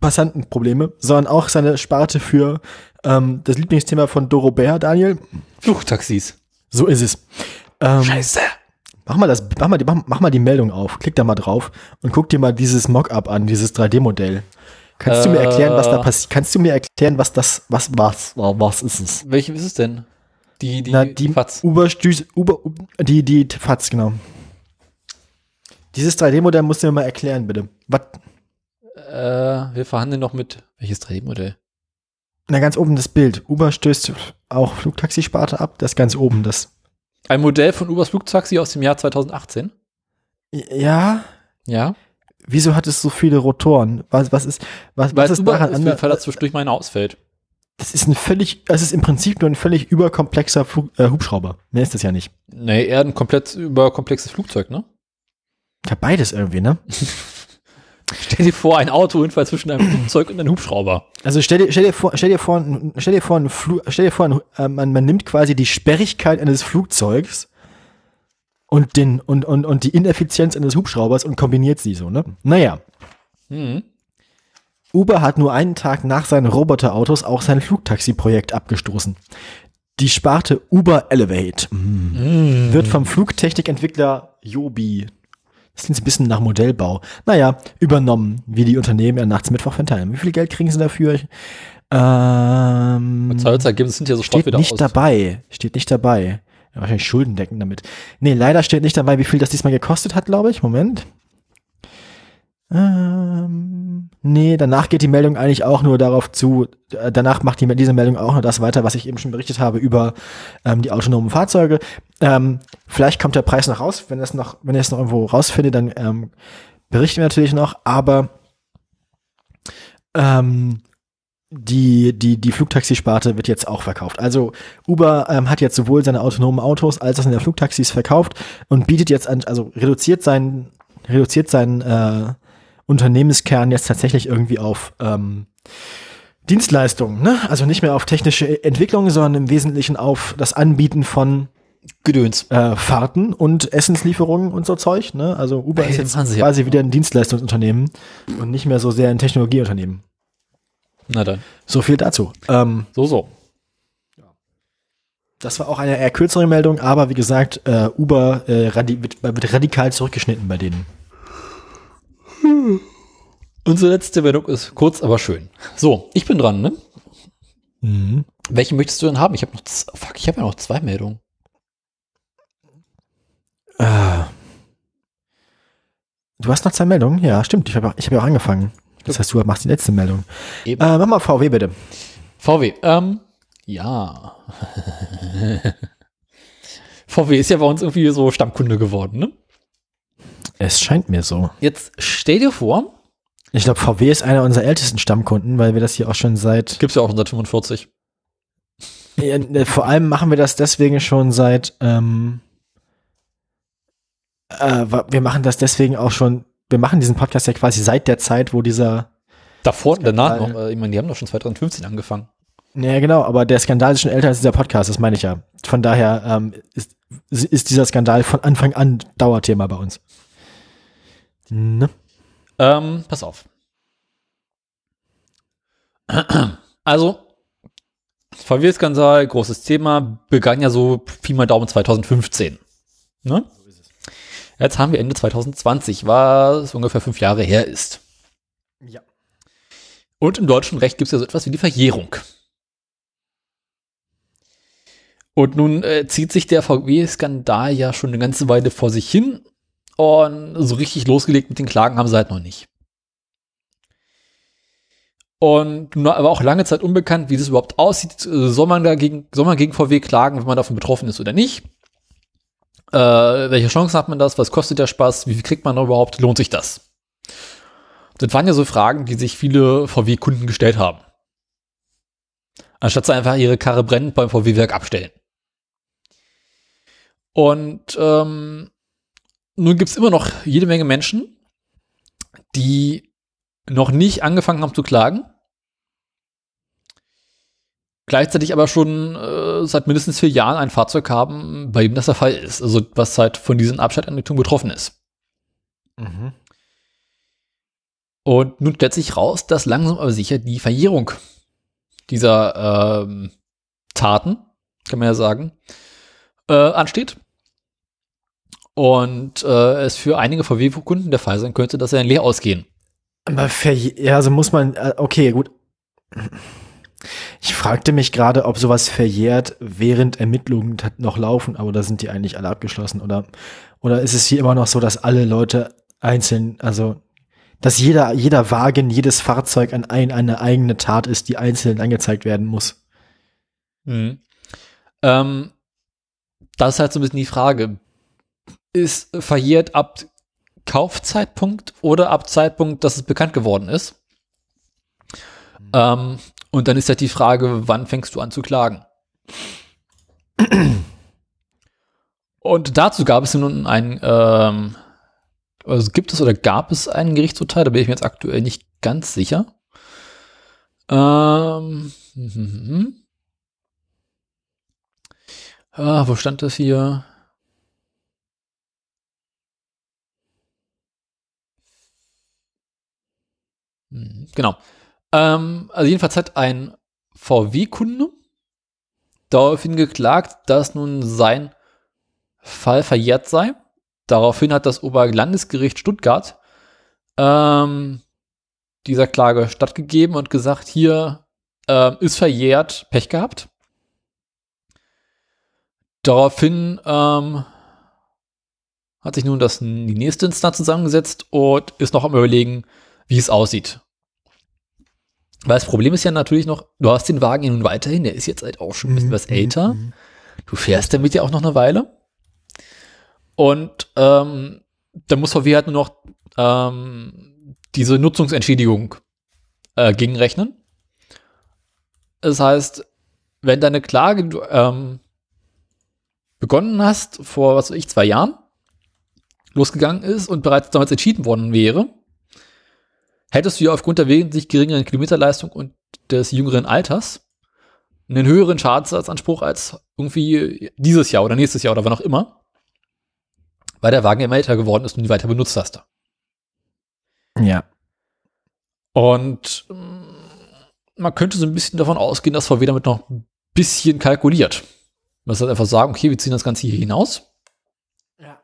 Passantenprobleme, sondern auch seine Sparte für ähm, das Lieblingsthema von Dorobert, Daniel. Flugtaxis. So ist es. Ähm, Scheiße. Mach mal, das, mach, mal die, mach, mach mal die Meldung auf, klick da mal drauf und guck dir mal dieses Mockup an, dieses 3D-Modell. Kannst du mir Äh. erklären, was da passiert? Kannst du mir erklären, was das, was, was, was ist es? Welche ist es denn? Die, die, Na, die Fatz. Uber, Uber, die, die FATS, genau. Dieses 3D-Modell musst du mir mal erklären, bitte. Was, Äh, wir verhandeln noch mit. Welches 3D-Modell? Na, ganz oben das Bild. Uber stößt auch Flugtaxisparte ab. Das ganz oben, das. Ein Modell von Ubers Flugtaxi aus dem Jahr 2018. Ja. Ja. Wieso hat es so viele Rotoren? Was, was ist, was, Weil was ist Uber daran anders? Fall, dass zwischendurch meine ausfällt. Das ist ein völlig, das ist im Prinzip nur ein völlig überkomplexer Flug, äh, Hubschrauber. Mehr ist das ja nicht. Nee, eher ein komplett überkomplexes Flugzeug, ne? Ja, beides irgendwie, ne? Stell dir vor, ein Autounfall zwischen einem Flugzeug und einem Hubschrauber. Also stell dir, stell dir vor, stell dir vor, stell dir vor, ein Flu, stell dir vor, ein, äh, man, man nimmt quasi die Sperrigkeit eines Flugzeugs und den, und, und, und die Ineffizienz eines Hubschraubers und kombiniert sie so, ne? Naja. Hm. Uber hat nur einen Tag nach seinen Roboterautos auch sein Flugtaxi-Projekt abgestoßen. Die Sparte Uber Elevate mm, wird vom Flugtechnikentwickler Joby, das klingt ein bisschen nach Modellbau, naja, übernommen, wie die Unternehmen ja nachts Mittwoch verteilen. Wie viel Geld kriegen sie dafür? Ähm, Zahlungsergebnisse sind ja sofort steht wieder nicht aus. dabei. Steht nicht dabei. Ja, wahrscheinlich Schulden decken damit. Nee, leider steht nicht dabei, wie viel das diesmal gekostet hat, glaube ich. Moment. Ähm, nee, danach geht die Meldung eigentlich auch nur darauf zu, äh, danach macht die, diese Meldung auch nur das weiter, was ich eben schon berichtet habe über ähm, die autonomen Fahrzeuge. Ähm, vielleicht kommt der Preis noch raus, wenn es noch, wenn es noch irgendwo rausfinde, dann ähm, berichten wir natürlich noch, aber ähm, die, die, die Flugtaxisparte wird jetzt auch verkauft. Also Uber ähm, hat jetzt sowohl seine autonomen Autos als auch seine Flugtaxis verkauft und bietet jetzt an, also reduziert seinen, reduziert seinen äh, Unternehmenskern jetzt tatsächlich irgendwie auf ähm, Dienstleistungen, ne? Also nicht mehr auf technische Entwicklung, sondern im Wesentlichen auf das Anbieten von Gedöns. äh, Fahrten und Essenslieferungen und so Zeug. Ne? Also Uber Ey, ist jetzt ja quasi auch. wieder ein Dienstleistungsunternehmen und nicht mehr so sehr ein Technologieunternehmen. Na dann. So viel dazu. Ähm, So, so. das war auch eine eher kürzere Meldung, aber wie gesagt, äh, Uber äh, radi wird, wird radikal zurückgeschnitten bei denen. Unsere letzte Meldung ist kurz, aber schön. So, ich bin dran, ne? Mhm. Welche möchtest du denn haben? Ich habe noch, fuck, ich habe ja noch zwei Meldungen. Äh, du hast noch zwei Meldungen? Ja, stimmt. Ich habe ich hab ja auch angefangen. Das heißt, du machst die letzte Meldung. Äh, mach mal VW bitte. VW, ähm, ja. VW ist ja bei uns irgendwie so Stammkunde geworden, ne? Es scheint mir so. Jetzt stell dir vor, Ich glaube, VW ist einer unserer ältesten Stammkunden, weil wir das hier auch schon seit. gibt's ja auch schon seit 45. Ja, ne, vor allem machen wir das deswegen schon seit. Ähm, äh, wir machen das deswegen auch schon. Wir machen diesen Podcast ja quasi seit der Zeit, wo dieser. Davor und danach noch, äh, ich meine, die haben doch schon 2015 angefangen. Ja, genau, aber der Skandal ist schon älter als dieser Podcast, das meine ich ja. Von daher ähm, ist, ist dieser Skandal von Anfang an Dauerthema bei uns. Ne? Ähm, pass auf. Also, VW-Skandal, großes Thema, begann ja so Pi mal Daumen 2015. Ne? Jetzt haben wir Ende 2020, was ungefähr fünf Jahre her ist. Ja. Und im deutschen Recht gibt es ja so etwas wie die Verjährung. Und nun äh, zieht sich der VW-Skandal ja schon eine ganze Weile vor sich hin. Und so richtig losgelegt mit den Klagen haben sie halt noch nicht. Und aber auch lange Zeit unbekannt, wie das überhaupt aussieht. Äh, Soll man dagegen, soll man gegen VW klagen, wenn man davon betroffen ist oder nicht? Äh, welche Chancen hat man das? Was kostet der Spaß? Wie kriegt man da überhaupt? Lohnt sich das? Das waren ja so Fragen, die sich viele VW-Kunden gestellt haben. Anstatt sie einfach ihre Karre brennend beim VW-Werk abstellen. Und ähm, nun gibt's immer noch jede Menge Menschen, die noch nicht angefangen haben zu klagen. Gleichzeitig aber schon äh, seit mindestens vier Jahren ein Fahrzeug haben, bei dem das der Fall ist. Also was halt von diesen Abschalteinrichtungen betroffen ist. Mhm. Und nun stellt sich raus, dass langsam aber sicher die Verjährung dieser ähm, Taten, kann man ja sagen, äh, ansteht. Und äh, es für einige VW-Kunden der Fall sein könnte, dass sie dann leer ausgehen. Aber ja, also muss man, äh, okay, gut. Ich fragte mich gerade, ob sowas verjährt, während Ermittlungen noch laufen, aber da sind die eigentlich alle abgeschlossen, oder? Oder ist es hier immer noch so, dass alle Leute einzeln, also, dass jeder, jeder Wagen, jedes Fahrzeug an ein, eine eigene Tat ist, die einzeln angezeigt werden muss? Mhm. Ähm, das ist halt so ein bisschen die Frage. Ist verjährt ab Kaufzeitpunkt oder ab Zeitpunkt, dass es bekannt geworden ist? Ähm, und dann ist halt die Frage, wann fängst du an zu klagen? Und dazu gab es nun ein, ähm, also gibt es oder gab es einen Gerichtsurteil, da bin ich mir jetzt aktuell nicht ganz sicher. Ähm, mhm. Ah, wo stand das hier? Genau. Ähm, also jedenfalls hat ein VW-Kunde daraufhin geklagt, dass nun sein Fall verjährt sei. Daraufhin hat das Oberlandesgericht Stuttgart ähm, dieser Klage stattgegeben und gesagt, hier ähm, ist verjährt, Pech gehabt. Daraufhin ähm, hat sich nun das, die nächste Instanz zusammengesetzt und ist noch am überlegen, wie es aussieht. Weil das Problem ist ja natürlich noch, du hast den Wagen ja nun weiterhin, der ist jetzt halt auch schon ein bisschen was älter. Du fährst damit ja auch noch eine Weile. Und ähm, da muss VW halt nur noch ähm, diese Nutzungsentschädigung äh, gegenrechnen. Das heißt, wenn deine Klage du, ähm, begonnen hast, vor, was weiß ich, zwei Jahren, losgegangen ist und bereits damals entschieden worden wäre, hättest du ja aufgrund der wesentlich geringeren Kilometerleistung und des jüngeren Alters einen höheren Schadensersatzanspruch als irgendwie dieses Jahr oder nächstes Jahr oder wann auch immer, weil der Wagen immer älter geworden ist und nie weiter benutzt hast. Ja. Und mm, man könnte so ein bisschen davon ausgehen, dass VW damit noch ein bisschen kalkuliert. Man muss halt einfach sagen, okay, wir ziehen das Ganze hier hinaus. Ja.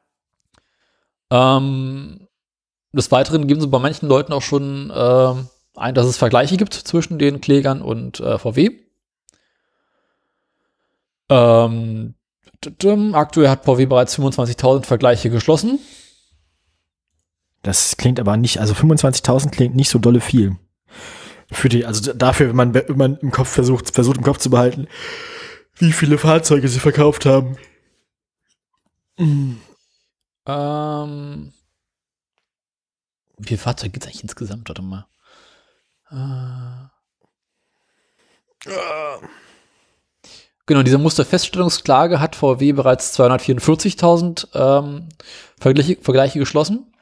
Ähm, des Weiteren geben sie bei manchen Leuten auch schon ähm, ein, dass es Vergleiche gibt zwischen den Klägern und äh, VW. Ähm, aktuell hat VW bereits 25.000 Vergleiche geschlossen. Das klingt aber nicht, also 25.000 klingt nicht so dolle viel. Für die, also dafür, wenn man, wenn man im Kopf versucht, versucht im Kopf zu behalten, wie viele Fahrzeuge sie verkauft haben. Ähm, wie viele Fahrzeuge gibt es eigentlich insgesamt? Warte mal. Äh, genau, diese Musterfeststellungsklage hat VW bereits 244.000 ähm, Vergleiche, Vergleiche geschlossen.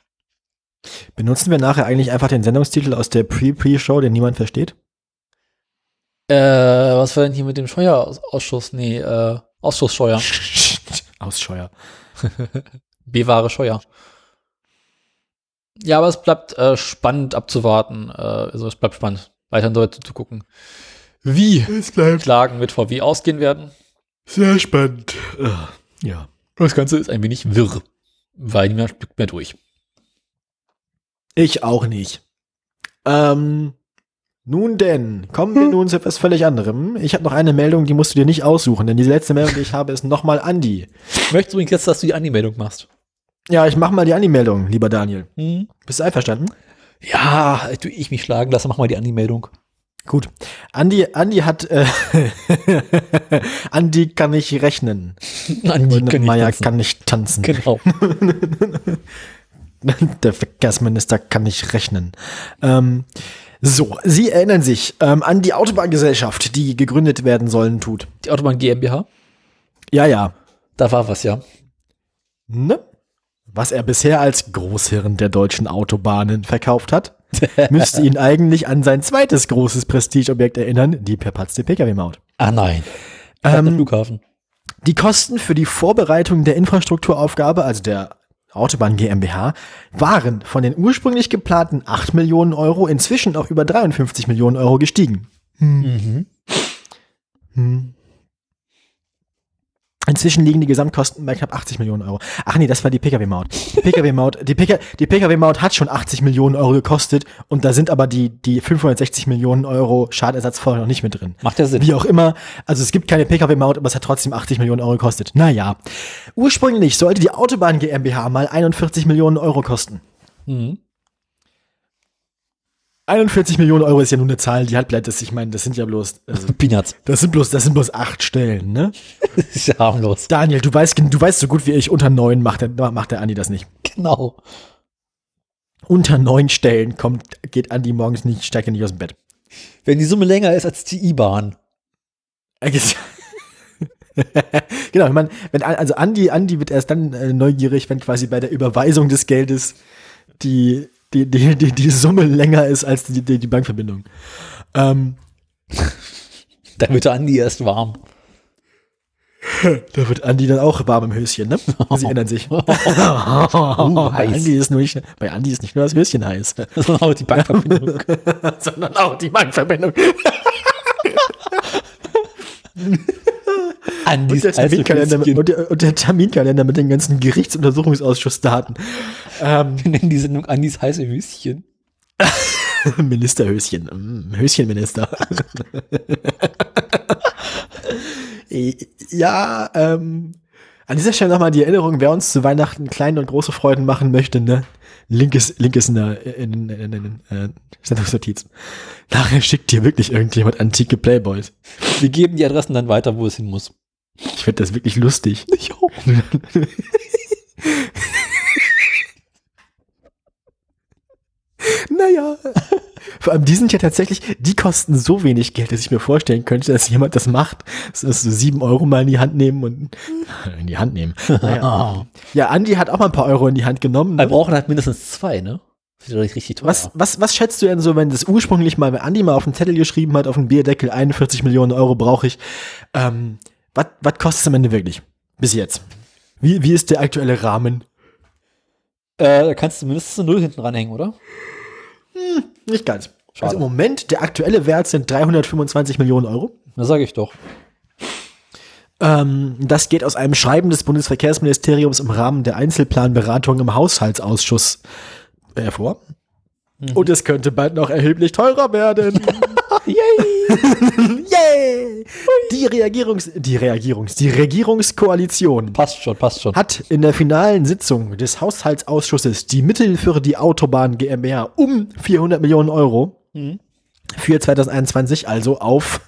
Benutzen wir nachher eigentlich einfach den Sendungstitel aus der Pre-Pre-Show, den niemand versteht? Äh, was war denn hier mit dem Steuerausschuss? Nee, äh, Ausschusssteuer. Ausscheuer. B-Ware Scheuer. Ja, aber es bleibt äh, spannend abzuwarten. Äh, also es bleibt spannend, weiter Leute zu gucken, wie Es bleibt Klagen mit VW ausgehen werden. sehr spannend. Ja. Das Ganze ist ein wenig wirr, weil niemand blickt mehr durch. Ich auch nicht. Ähm, nun denn, kommen wir nun zu etwas völlig anderem. Ich habe noch eine Meldung, die musst du dir nicht aussuchen, denn die letzte Meldung, die ich habe, ist nochmal Andi. Möchtest du übrigens jetzt, dass du die Anmeldung machst? Ja, ich mach mal die Andi-Meldung, lieber Daniel. Hm? Bist du einverstanden? Ja, tu ich mich schlagen lasse, mach mal die Anmeldung. Gut. Andi, Andi hat, äh, Andi kann nicht rechnen. An die Und kann ich Meier tanzen. kann nicht tanzen. Genau. Der Verkehrsminister kann nicht rechnen. Ähm, so, Sie erinnern sich ähm, an die Autobahngesellschaft, die gegründet werden sollen tut. Die Autobahn GmbH, Ja, ja. da war was, ja. Ne? Was er bisher als Großhirn der deutschen Autobahnen verkauft hat, müsste ihn eigentlich an sein zweites großes Prestigeobjekt erinnern, die verpatzte Pkw-Maut. Ah nein. Ähm, Flughafen. Die Kosten für die Vorbereitung der Infrastrukturaufgabe, also der Autobahn GmbH, waren von den ursprünglich geplanten 8 Millionen Euro inzwischen auf über 53 Millionen Euro gestiegen. Mhm. Hm. Inzwischen liegen die Gesamtkosten bei knapp 80 Millionen Euro. Ach nee, das war die Pkw-Maut. Die Pkw-Maut, die PK, die Pkw-Maut hat schon 80 Millionen Euro gekostet und da sind aber die, die 560 Millionen Euro Schadenersatz vorher noch nicht mit drin. Macht ja Sinn. Wie auch immer, also es gibt keine Pkw-Maut, aber es hat trotzdem 80 Millionen Euro gekostet. Naja. Ursprünglich sollte die Autobahn GmbH mal 41 Millionen Euro kosten. Mhm. 41 Millionen Euro ist ja nur eine Zahl, die hat bleibt das, ich meine, das sind ja bloß, also, Peanuts. das sind bloß, das sind bloß acht Stellen, ne? Das ist ja harmlos. Daniel, du weißt, du weißt so gut wie ich, unter neun macht der, macht der Andi das nicht. Genau. Unter neun Stellen kommt, geht Andi morgens nicht, steigt er nicht aus dem Bett. Wenn die Summe länger ist als die IBAN. genau, ich meine, wenn, also Andi, Andi wird erst dann äh, neugierig, wenn quasi bei der Überweisung des Geldes die, die, die, die, die Summe länger ist als die, die, die Bankverbindung. Ähm, Da wird Andi erst warm. da wird Andi dann auch warm im Höschen, ne? Sie erinnern sich. Uh, bei. Andi ist nur nicht, bei Andi ist nicht nur das Höschen heiß, war auch die Bankverbindung. sondern auch die Bankverbindung. Andis Und der, Terminkalender, Höschen. und, der, und der Terminkalender mit den ganzen Gerichtsuntersuchungsausschussdaten. Ähm, Wir nennen die Sendung Andis heiße Höschen. Ministerhöschen. Mm, Höschenminister. ja, ähm, an dieser Stelle nochmal die Erinnerung, wer uns zu Weihnachten kleine und große Freuden machen möchte, ne? Link ist, Link ist in der in, in, in, in, in, Sendungsnotizen. Nachher schickt dir wirklich irgendjemand antike Playboys. Wir geben die Adressen dann weiter, wo es hin muss. Ich finde das wirklich lustig. Ich auch. Naja. Vor allem, die sind ja tatsächlich, die kosten so wenig Geld, dass ich mir vorstellen könnte, dass jemand das macht. Das ist so sieben Euro mal in die Hand nehmen und in die Hand nehmen. Naja. Ja, Andi hat auch mal ein paar Euro in die Hand genommen. Wir Ne? brauchen halt mindestens zwei, ne? Richtig, richtig teuer. Was, was, was schätzt du denn so, wenn das ursprünglich mal, wenn Andi mal auf den Zettel geschrieben hat, auf den Bierdeckel, 41 Millionen Euro brauche ich, ähm, was, was kostet es am Ende wirklich? Bis jetzt. Wie, wie ist der aktuelle Rahmen? Äh, da kannst du mindestens eine Null hinten ranhängen, oder? Nicht ganz. Schade. Also im Moment, der aktuelle Wert sind 325 Millionen Euro. Das sage ich doch. Ähm, das geht aus einem Schreiben des Bundesverkehrsministeriums im Rahmen der Einzelplanberatung im Haushaltsausschuss hervor. Und es könnte bald noch erheblich teurer werden. Yay! Yay! Die Reagierungs, die Reagierungs, die Regierungskoalition passt schon, passt schon. hat in der finalen Sitzung des Haushaltsausschusses die Mittel für die Autobahn GmbH um 400 Millionen Euro für 2021 also auf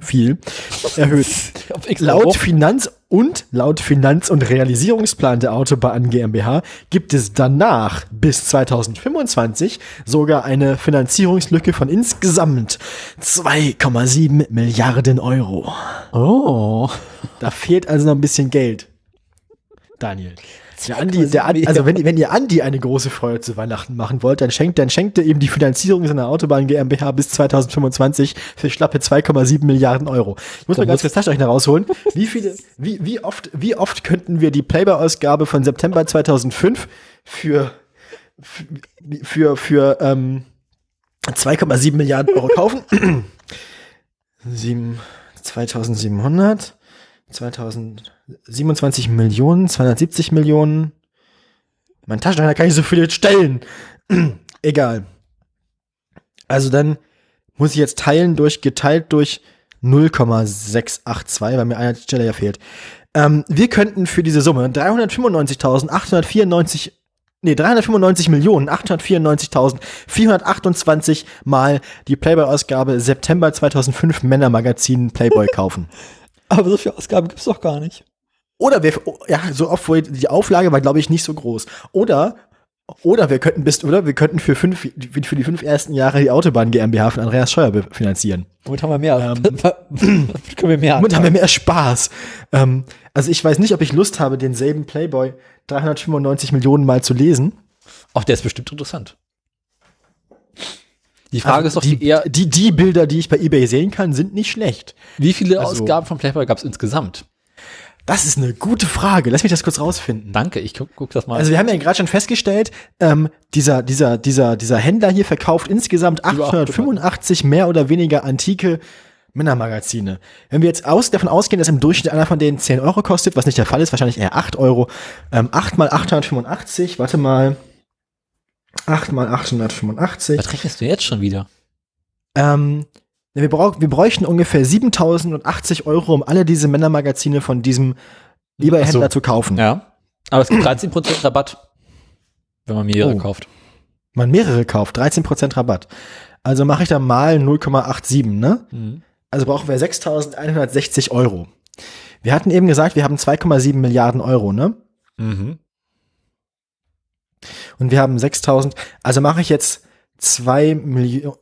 viel erhöht. Laut. Finanz- und laut Finanz- und Realisierungsplan der Autobahn GmbH gibt es danach bis 2025 sogar eine Finanzierungslücke von insgesamt 2,7 Milliarden Euro. Oh. Da fehlt also noch ein bisschen Geld. Daniel. Der Andi, der Andi, also wenn, wenn ihr Andi eine große Freude zu Weihnachten machen wollt, dann schenkt, dann schenkt er ihm die Finanzierung seiner Autobahn GmbH bis 2025 für schlappe 2,7 Milliarden Euro. Ich muss mal ganz kurz Taschenrechner rausholen. Wie viele, wie, wie oft, wie oft könnten wir die Playboy-Ausgabe von September 2005 für, für, für, für ähm, 2,7 Milliarden Euro kaufen? 7, 2700, 2027 Millionen, 270 Millionen. Mein Taschenrechner kann nicht so viele stellen. Egal. Also dann muss ich jetzt teilen durch, geteilt durch 0,682, weil mir eine Stelle ja fehlt. Ähm, wir könnten für diese Summe 395.894 Nee, 395 Millionen 894.428 mal die Playboy-Ausgabe September 2005 Männermagazin Playboy kaufen. Aber so viele Ausgaben gibt's doch gar nicht. Oder wir, ja, so oft, die Auflage war, glaube ich, nicht so groß. Oder, oder wir könnten bis, oder wir könnten für fünf, für die fünf ersten Jahre die Autobahn GmbH von Andreas Scheuer finanzieren. Womit haben wir mehr? Ähm, Womit können wir mehr Und haben wir mehr Spaß. Ähm, also ich weiß nicht, ob ich Lust habe, denselben Playboy 395 Millionen Mal zu lesen. Auch der ist bestimmt interessant. Die Frage Also ist doch die, eher, die, die Bilder, die ich bei eBay sehen kann, sind nicht schlecht. wie viele also- Ausgaben von Playboy gab's insgesamt? Das ist eine gute Frage. Lass mich das kurz rausfinden. Danke, ich guck, guck das mal. Also wir haben ja gerade schon festgestellt, ähm, dieser, dieser, dieser, dieser Händler hier verkauft insgesamt 885 mehr oder weniger antike Männermagazine. Wenn wir jetzt aus, davon ausgehen, dass im Durchschnitt einer von denen 10 Euro kostet, was nicht der Fall ist, wahrscheinlich eher 8 Euro, ähm, 8 mal 885, warte mal, 8 mal 885, Was rechnest du jetzt schon wieder? ähm, wir, brauch, wir bräuchten ungefähr 7080 Euro, um alle diese Männermagazine von diesem eBay-Händler Ach so. zu kaufen. Ja. Aber es gibt 13% Rabatt, wenn man mehrere Oh. kauft. man mehrere kauft, 13% Rabatt. Also mache ich da mal 0,87, ne? Mhm. Also brauchen wir 6.160 Euro. Wir hatten eben gesagt, wir haben 2,7 Milliarden Euro, ne? Mhm. Und wir haben 6.000, also mache ich jetzt 2 Millionen,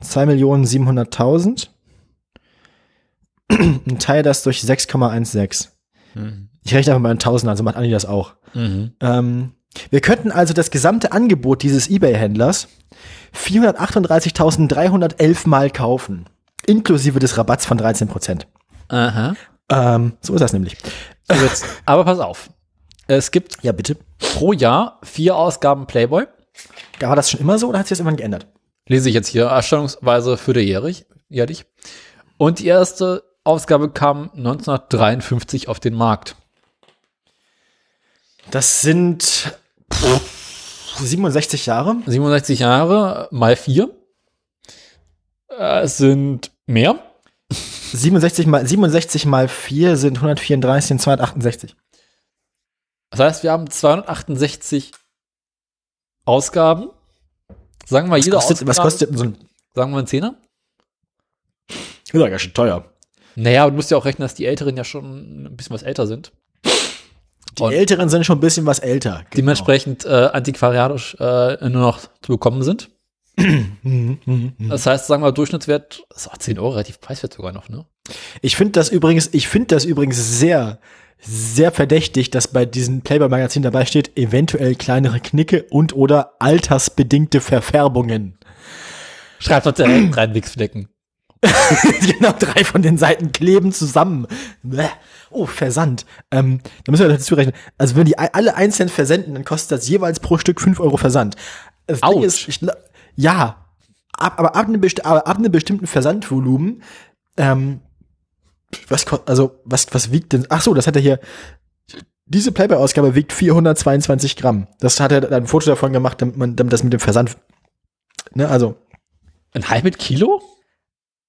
2 Millionen 700.000 und teile das durch 6,16. Mhm. Ich rechne einfach mal in Tausend, also macht Andi das auch. Mhm. Ähm, wir könnten also das gesamte Angebot dieses eBay-Händlers 438.311 Mal kaufen. Inklusive des Rabatts von 13 Prozent. Aha. Ähm, so ist das nämlich. So aber pass auf. Es gibt Ja, bitte. Pro Jahr vier Ausgaben Playboy. War das schon immer so oder hat sich das irgendwann geändert? Lese ich jetzt hier erstattungsweise vierteljährig, jährlich. Und die erste Ausgabe kam 1953 auf den Markt. Das sind pff, 67 Jahre. 67 Jahre mal vier. Es sind mehr. 67 mal, 67 mal 4 sind 134 und 268. Das heißt, wir haben 268 Ausgaben. Sagen wir jede Kostet, Ausgabe, was kostet denn so ein. sagen wir einen Zehner? Ist doch ganz schön teuer. Naja, aber du musst ja auch rechnen, dass die Älteren ja schon ein bisschen was älter sind. Die Und- Älteren sind schon ein bisschen was älter. Genau. Dementsprechend äh, antiquariatisch äh, nur noch zu bekommen sind. Das heißt, sagen wir, Durchschnittswert ist auch 10 Euro relativ preiswert sogar noch, ne? Ich finde das übrigens, ich finde das übrigens sehr, sehr verdächtig, dass bei diesem Playboy-Magazin dabei steht, eventuell kleinere Knicke und oder altersbedingte Verfärbungen. Schreibt doch direkt rein, Wichsflecken. genau, drei von den Seiten kleben zusammen. Bäh. Oh, Versand. Ähm, da müssen wir dazu rechnen. Also wenn die alle einzeln versenden, dann kostet das jeweils pro Stück 5 Euro Versand. Das Ding ist, ich, ja, ab, aber ab einem, ab einem bestimmten Versandvolumen, ähm, was, also, was, was wiegt denn, ach so, das hat er hier, diese Playboy-Ausgabe wiegt 422 Gramm. Das hat er dann ein Foto davon gemacht, damit man, damit das mit dem Versand, ne, also, Ein halbes Kilo?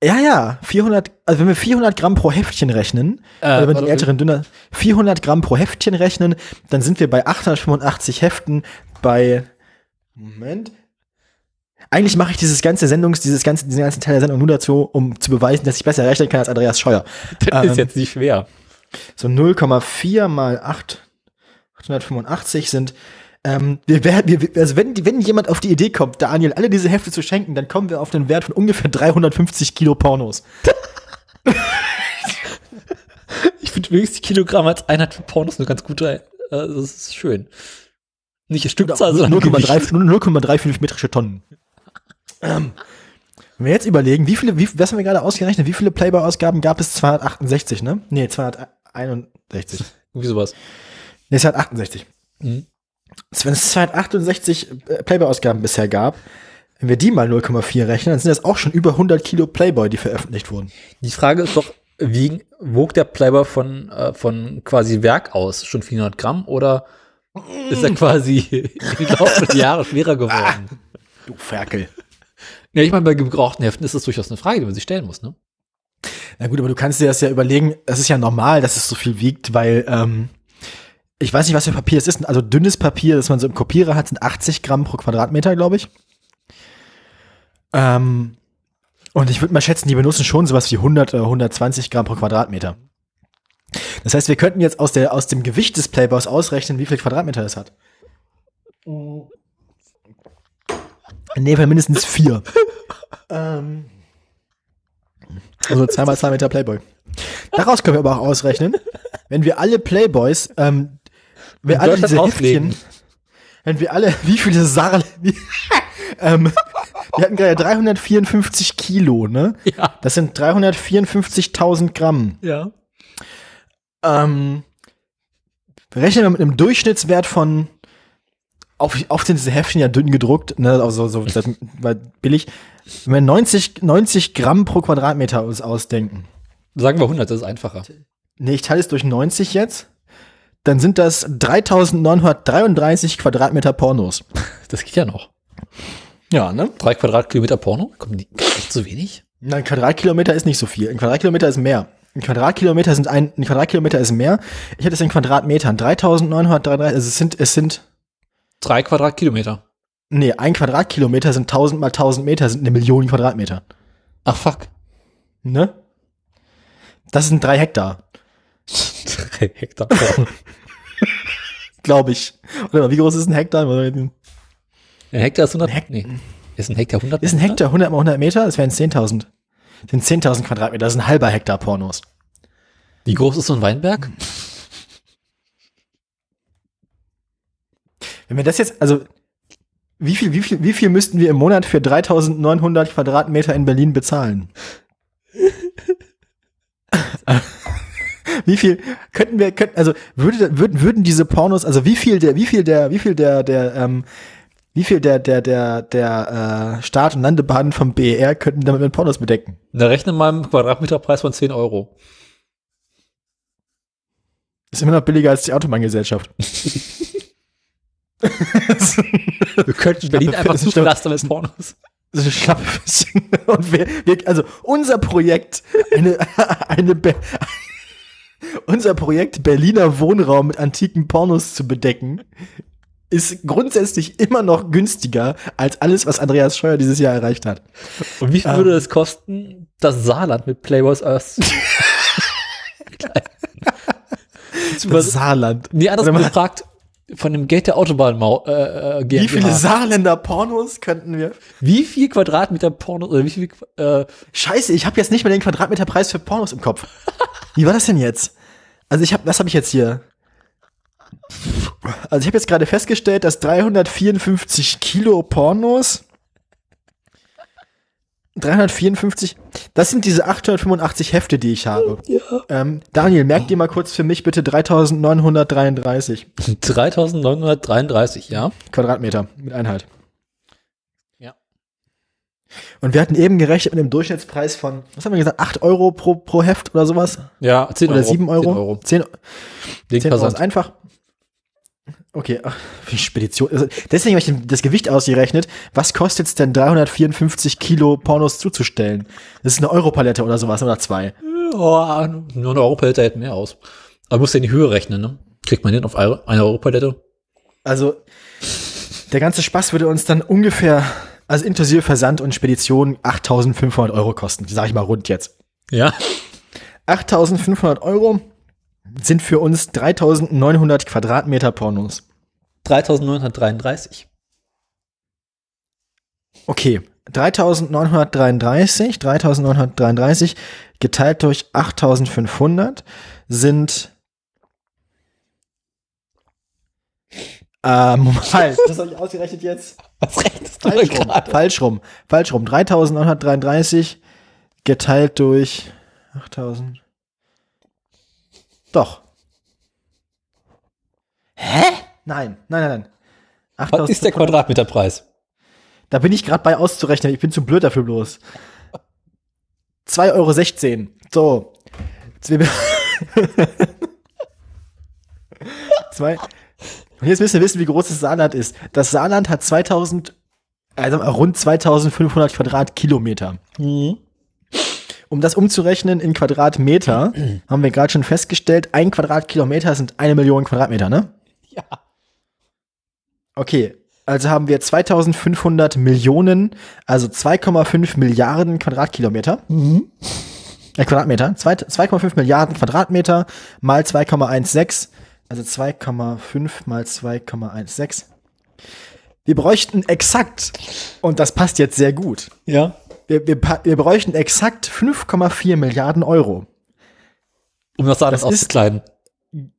ja, ja, 400, also wenn wir 400 Gramm pro Heftchen rechnen, Äh, also wenn die älteren dünner 400 Gramm pro Heftchen rechnen, dann sind wir bei 885 Heften bei, Moment. Eigentlich mache ich dieses ganze Sendungs, dieses ganze, diesen ganzen Teil der Sendung nur dazu, um zu beweisen, dass ich besser rechnen kann als Andreas Scheuer. Das Ähm, ist jetzt nicht schwer. So 0,4 mal 8, 885 sind, ähm, wir, werden- wir, also wenn, die- wenn jemand auf die Idee kommt, Daniel, alle diese Hefte zu schenken, dann kommen wir auf den Wert von ungefähr 350 Kilo Pornos. Ich finde wenigstens Kilogramm als Einheit für Pornos eine ganz gute, äh, das ist schön. Nicht Stückzahl, sondern 0,3 0,35 metrische Tonnen. Ähm, wenn wir jetzt überlegen, wie viele, wie, was haben wir gerade ausgerechnet, wie viele Playboy-Ausgaben gab es? 268, ne? Nee, 261. Irgendwie sowas. Nee, 268. Mhm. Wenn es 268 äh, Playboy-Ausgaben bisher gab, wenn wir die mal 0,4 rechnen, dann sind das auch schon über 100 Kilo Playboy, die veröffentlicht wurden. Die Frage ist doch, wie wog der Playboy von, äh, von quasi Werk aus? Schon 400 Gramm oder ist er quasi im Laufe der Jahre schwerer geworden? Du Ferkel. Ja, ich meine, bei gebrauchten Heften ist das durchaus eine Frage, die man sich stellen muss, ne? Na gut, aber du kannst dir das ja überlegen, es ist ja normal, dass es so viel wiegt, weil ähm, ich weiß nicht, was für Papier es ist. Also dünnes Papier, das man so im Kopierer hat, sind 80 Gramm pro Quadratmeter, glaube ich. Ähm, und ich würde mal schätzen, die benutzen schon sowas wie 100 oder 120 Gramm pro Quadratmeter. Das heißt, wir könnten jetzt aus, der, aus dem Gewicht des Playboys ausrechnen, wie viel Quadratmeter es hat. In dem Fall mindestens vier. ähm, also zweimal zwei Meter Playboy. Daraus können wir aber auch ausrechnen, wenn wir alle Playboys, ähm, wir In alle diese. Heftchen, wenn wir alle, wie viele Sarl, wie, ähm, wir hatten gerade 354 Kilo, ne? Ja. Das sind 354.000 Gramm. Ja. Ähm, rechnen wir mit einem Durchschnittswert von auf, auf sind diese Heftchen ja dünn gedruckt, ne, also so das war billig. Wenn wir 90, 90 Gramm pro Quadratmeter uns ausdenken. Sagen wir 100, das ist einfacher. Nee, ich teile es durch 90 jetzt. Dann sind das 3933 Quadratmeter Pornos. Das geht ja noch. Ja, ne? Drei Quadratkilometer Porno? Kommen die echt so wenig? Na, Ein Quadratkilometer ist nicht so viel. Ein Quadratkilometer ist mehr. Ein Quadratkilometer sind ein, ein Quadratkilometer ist mehr. Ich hätte es in Quadratmetern. 3933, also es sind, es sind, Drei Quadratkilometer. nee, ein Quadratkilometer sind 1000 mal 1000 Meter, sind eine Million Quadratmeter. Ach fuck. Ne? Das sind drei Hektar, Drei Hektar glaube ich. Oder wie groß ist ein Hektar? Ein Hektar ist 100. Ein Hek- nee. Ist ein Hektar 100? Ist ein Hektar 100 mal 100 Meter? Das wären 10.000. Das sind 10.000 Quadratmeter, das ist ein halber Hektar Pornos. Wie groß ist so ein Weinberg? Wenn wir das jetzt, also, wie viel, wie viel, wie viel müssten wir im Monat für 3.900 Quadratmeter in Berlin bezahlen? wie viel könnten wir, könnten, also, würde, würden, würden diese Pornos, also wie viel der, wie viel der, wie viel der, der, ähm, wie viel der, der, der, der, äh, Start- und Landebahnen vom BER könnten damit mit Pornos bedecken? Na, rechne mal einen Quadratmeterpreis von 10 Euro. Ist immer noch billiger als die Autobahngesellschaft. Wir könnten Berlin einfach zupflastern mit Pornos. Das ist ein Schlappfisschen. Und wir, wir, also unser Projekt, eine, eine Be unser Projekt Berliner Wohnraum mit antiken Pornos zu bedecken, ist grundsätzlich immer noch günstiger als alles, was Andreas Scheuer dieses Jahr erreicht hat. Und wie viel Ähm. würde es kosten, das Saarland mit Playboys Earth? Das Saarland. nee, anders gefragt, von dem Geld der Autobahn äh, äh, Wie viele Saarländer Pornos könnten wir? Wie viel Quadratmeter Pornos oder wie viel äh Scheiße, ich habe jetzt nicht mehr den Quadratmeterpreis für Pornos im Kopf. wie war das denn jetzt? Also ich habe, was habe ich jetzt hier? Also ich habe jetzt gerade festgestellt, dass 354 Kilo Pornos 354, das sind diese 885 Hefte, die ich habe. Ja. Ähm, Daniel, merk dir mal kurz für mich bitte 3933. 3933, ja. Quadratmeter mit Einheit. Ja. Und wir hatten eben gerechnet mit einem Durchschnittspreis von, was haben wir gesagt, 8 Euro pro, pro Heft oder sowas? Ja, 10 oder Euro. 7 Euro. 10 Euro. 10, 10 Euro ist einfach. Okay, ach, wie Spedition. Also deswegen habe ich das Gewicht ausgerechnet. Was kostet es denn 354 Kilo Pornos zuzustellen? Das ist eine Europalette oder sowas oder zwei. Ja, nur eine Europalette hält mehr aus. Aber musst ja in die Höhe rechnen, ne? Kriegt man den auf eine Europalette? Also, der ganze Spaß würde uns dann ungefähr, also inklusive Versand und Spedition, 8500 Euro kosten. Sag ich mal rund jetzt. Ja. 8500 Euro sind für uns 3900 Quadratmeter Pornos. 3933. Okay, 3933, 3933 geteilt durch 8500 sind ähm, halt, das habe ich ausgerechnet jetzt. Was rechnest du falsch rum, falsch rum, falsch rum. 3933 geteilt durch 8000 doch. Hä? Nein, nein, nein, nein. Was ist der Quadratmeterpreis? Da bin ich gerade bei auszurechnen. Ich bin zu blöd dafür bloß. 2,16 Euro. So. Zwei. Und jetzt müssen wir wissen, wie groß das Saarland ist. Das Saarland hat 2000, also rund 2500 Quadratkilometer. Mhm. Um das umzurechnen in Quadratmeter, haben wir gerade schon festgestellt, ein Quadratkilometer sind eine Million Quadratmeter, ne? Ja. Okay, also haben wir 2500 Millionen, also 2,5 Milliarden Quadratkilometer. Mhm. Äh, Quadratmeter. 2,5 Milliarden Quadratmeter mal 2,16, also 2,5 mal 2,16. Wir bräuchten exakt, und das passt jetzt sehr gut. Ja wir, wir, wir bräuchten exakt 5,4 Milliarden Euro. Um das alles auszukleiden.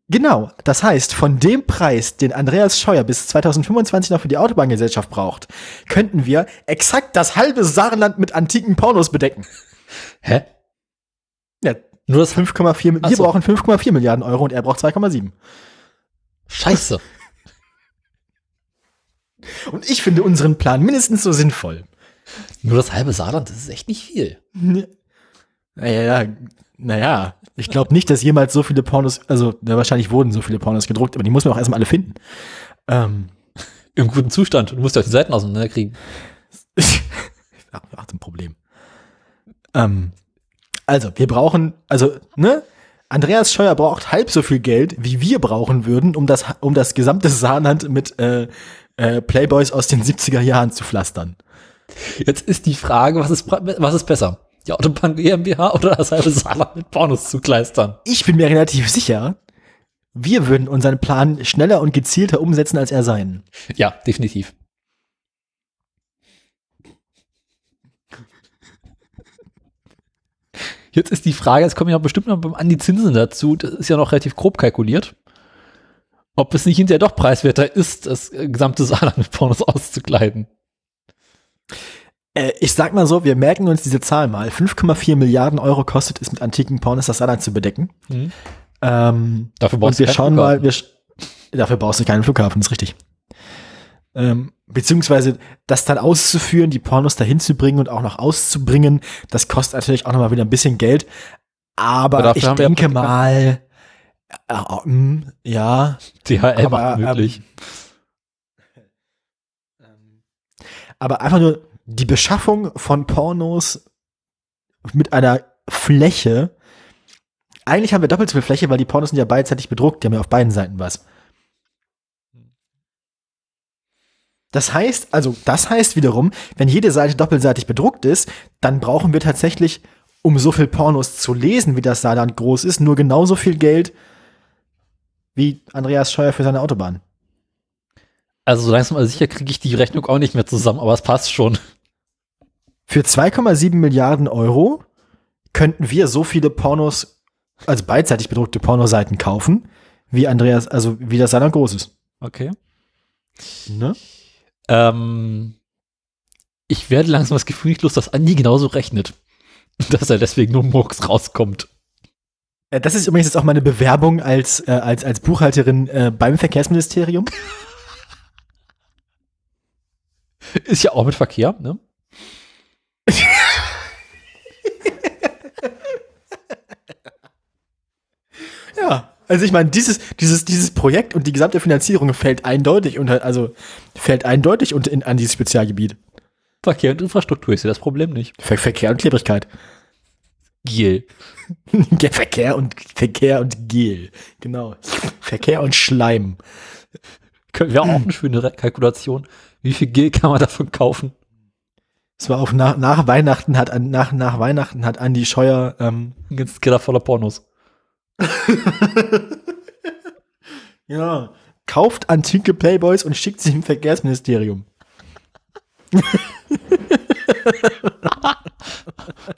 Genau. Das heißt, von dem Preis, den Andreas Scheuer bis 2025 noch für die Autobahngesellschaft braucht, könnten wir exakt das halbe Saarland mit antiken Pornos bedecken. Hä? Ja, nur das 5,4, wir so. brauchen 5,4 Milliarden Euro und er braucht 2,7. Scheiße. Und ich finde unseren Plan mindestens so sinnvoll. Nur das halbe Saarland, das ist echt nicht viel. Naja, naja, ich glaube nicht, dass jemals so viele Pornos, also ja, wahrscheinlich wurden so viele Pornos gedruckt, aber die muss man auch erstmal alle finden. Ähm, Im guten Zustand. Du musst ja die Seiten auseinanderkriegen. Ach, ach, ein Problem. Ähm, also, wir brauchen, also, ne? Andreas Scheuer braucht halb so viel Geld, wie wir brauchen würden, um das, um das gesamte Saarland mit äh, äh, Playboys aus den 70er Jahren zu pflastern. Jetzt ist die Frage, was ist, was ist besser? Die Autobahn GmbH oder das halbe Saarland mit Pornos zu kleistern? Ich bin mir relativ sicher, wir würden unseren Plan schneller und gezielter umsetzen als er seinen. Ja, definitiv. Jetzt ist die Frage, jetzt kommen ja bestimmt noch an die Zinsen dazu, das ist ja noch relativ grob kalkuliert, ob es nicht hinterher doch preiswerter ist, das gesamte Saarland mit Pornos auszukleiden. Äh, ich sag mal so, wir merken uns diese Zahl mal. 5,4 Milliarden Euro kostet es mit antiken Pornos das Saarland zu bedecken. Mhm. Ähm, dafür brauchst und wir schauen Flughafen. mal, wir, dafür brauchst du keinen Flughafen, ist richtig. Ähm, beziehungsweise das dann auszuführen, die Pornos dahin zu bringen und auch noch auszubringen, das kostet natürlich auch nochmal wieder ein bisschen Geld. Aber ich denke mal, äh, äh, ja. DHL aber, möglich. Ähm, aber einfach nur die Beschaffung von Pornos mit einer Fläche. Eigentlich haben wir doppelt so viel Fläche, weil die Pornos sind ja beidseitig bedruckt. Die haben ja auf beiden Seiten was. Das heißt, also das heißt wiederum, wenn jede Seite doppelseitig bedruckt ist, dann brauchen wir tatsächlich, um so viel Pornos zu lesen, wie das Saarland groß ist, nur genauso viel Geld wie Andreas Scheuer für seine Autobahn. Also so langsam aber sicher kriege ich die Rechnung auch nicht mehr zusammen, aber es passt schon. Für 2,7 Milliarden Euro könnten wir so viele Pornos, also beidseitig bedruckte Pornoseiten kaufen, wie Andreas, also wie das Saarland groß ist. Okay. Ne? Ähm, ich werde langsam das Gefühl nicht los, dass Andi genauso rechnet. Dass er deswegen nur Murks rauskommt. Äh, Das ist übrigens jetzt auch meine Bewerbung als, äh, als, als Buchhalterin äh, beim Verkehrsministerium. Ist ja auch mit Verkehr, ne? Ja. Also ich meine, dieses, dieses, dieses Projekt und die gesamte Finanzierung fällt eindeutig unter, also fällt eindeutig unter in, an dieses Spezialgebiet. Verkehr und Infrastruktur ist ja das Problem nicht. Ver Verkehr und Klebrigkeit. Giel. Ja, Verkehr und Verkehr und Gel. Genau. Verkehr und Schleim. Wäre auch eine schöne Kalkulation. Wie viel Gel kann man davon kaufen? Es war auf nach, nach Weihnachten hat nach, nach Weihnachten hat Andi Scheuer ähm, Ein ganzes Keller voller Pornos. ja, kauft antike Playboys und schickt sie im Verkehrsministerium.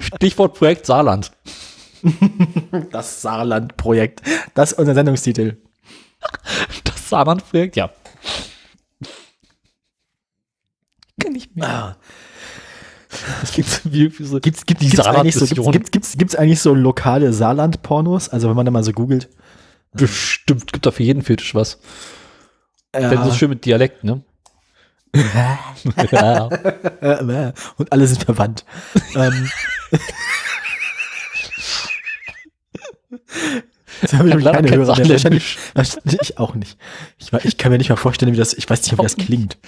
Stichwort Projekt Saarland. Das Saarland-Projekt. Das ist unser Sendungstitel. Das Saarland-Projekt, ja. Kenn ich mehr. Ah. Das wie, so Gibt's, gibt, gibt's, eigentlich so, Saarland-Mission. gibt's, gibt's, gibt's eigentlich so lokale Saarland-Pornos? Also wenn man da mal so googelt. bestimmt, gibt da für jeden Fetisch was. Äh, Denn so schön mit Dialekt, ne? ja. und alle sind verwandt. ähm, Jetzt habe ich Leider keine kein Hörer mehr. Wahrscheinlich, ich auch nicht. Ich, ich kann mir nicht mal vorstellen, wie das, ich weiß nicht, wie das klingt.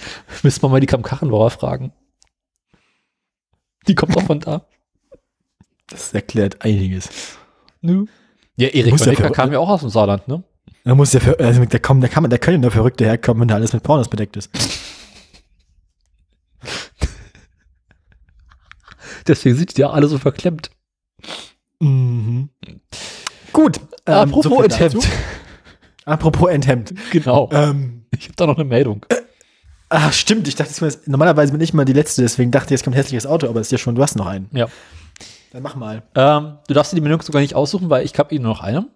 Müssen wir mal die Kam-Kachenbauer fragen. Die kommt auch von da. Das erklärt einiges. Nö. Ja, Erik Muss ja Honecker ver- kam ja auch aus dem Saarland, ne? Da muss der, ver- also da kommen, da kann man, da können ja nur Verrückte herkommen, wenn da alles mit Pornos bedeckt ist. Deswegen sind die ja alle so verklemmt. Mhm. Gut. ähm, Apropos so dazu. Apropos Enthemmt. Genau. Ähm, Ich habe da noch eine Meldung. Ach, stimmt. Ich dachte, normalerweise bin ich mal die Letzte, deswegen dachte ich, jetzt kommt ein hässliches Auto, aber es ist ja schon, du hast noch einen. Ja. Dann mach mal. Ähm, du darfst dir die Meldung sogar nicht aussuchen, weil ich habe eh nur noch eine.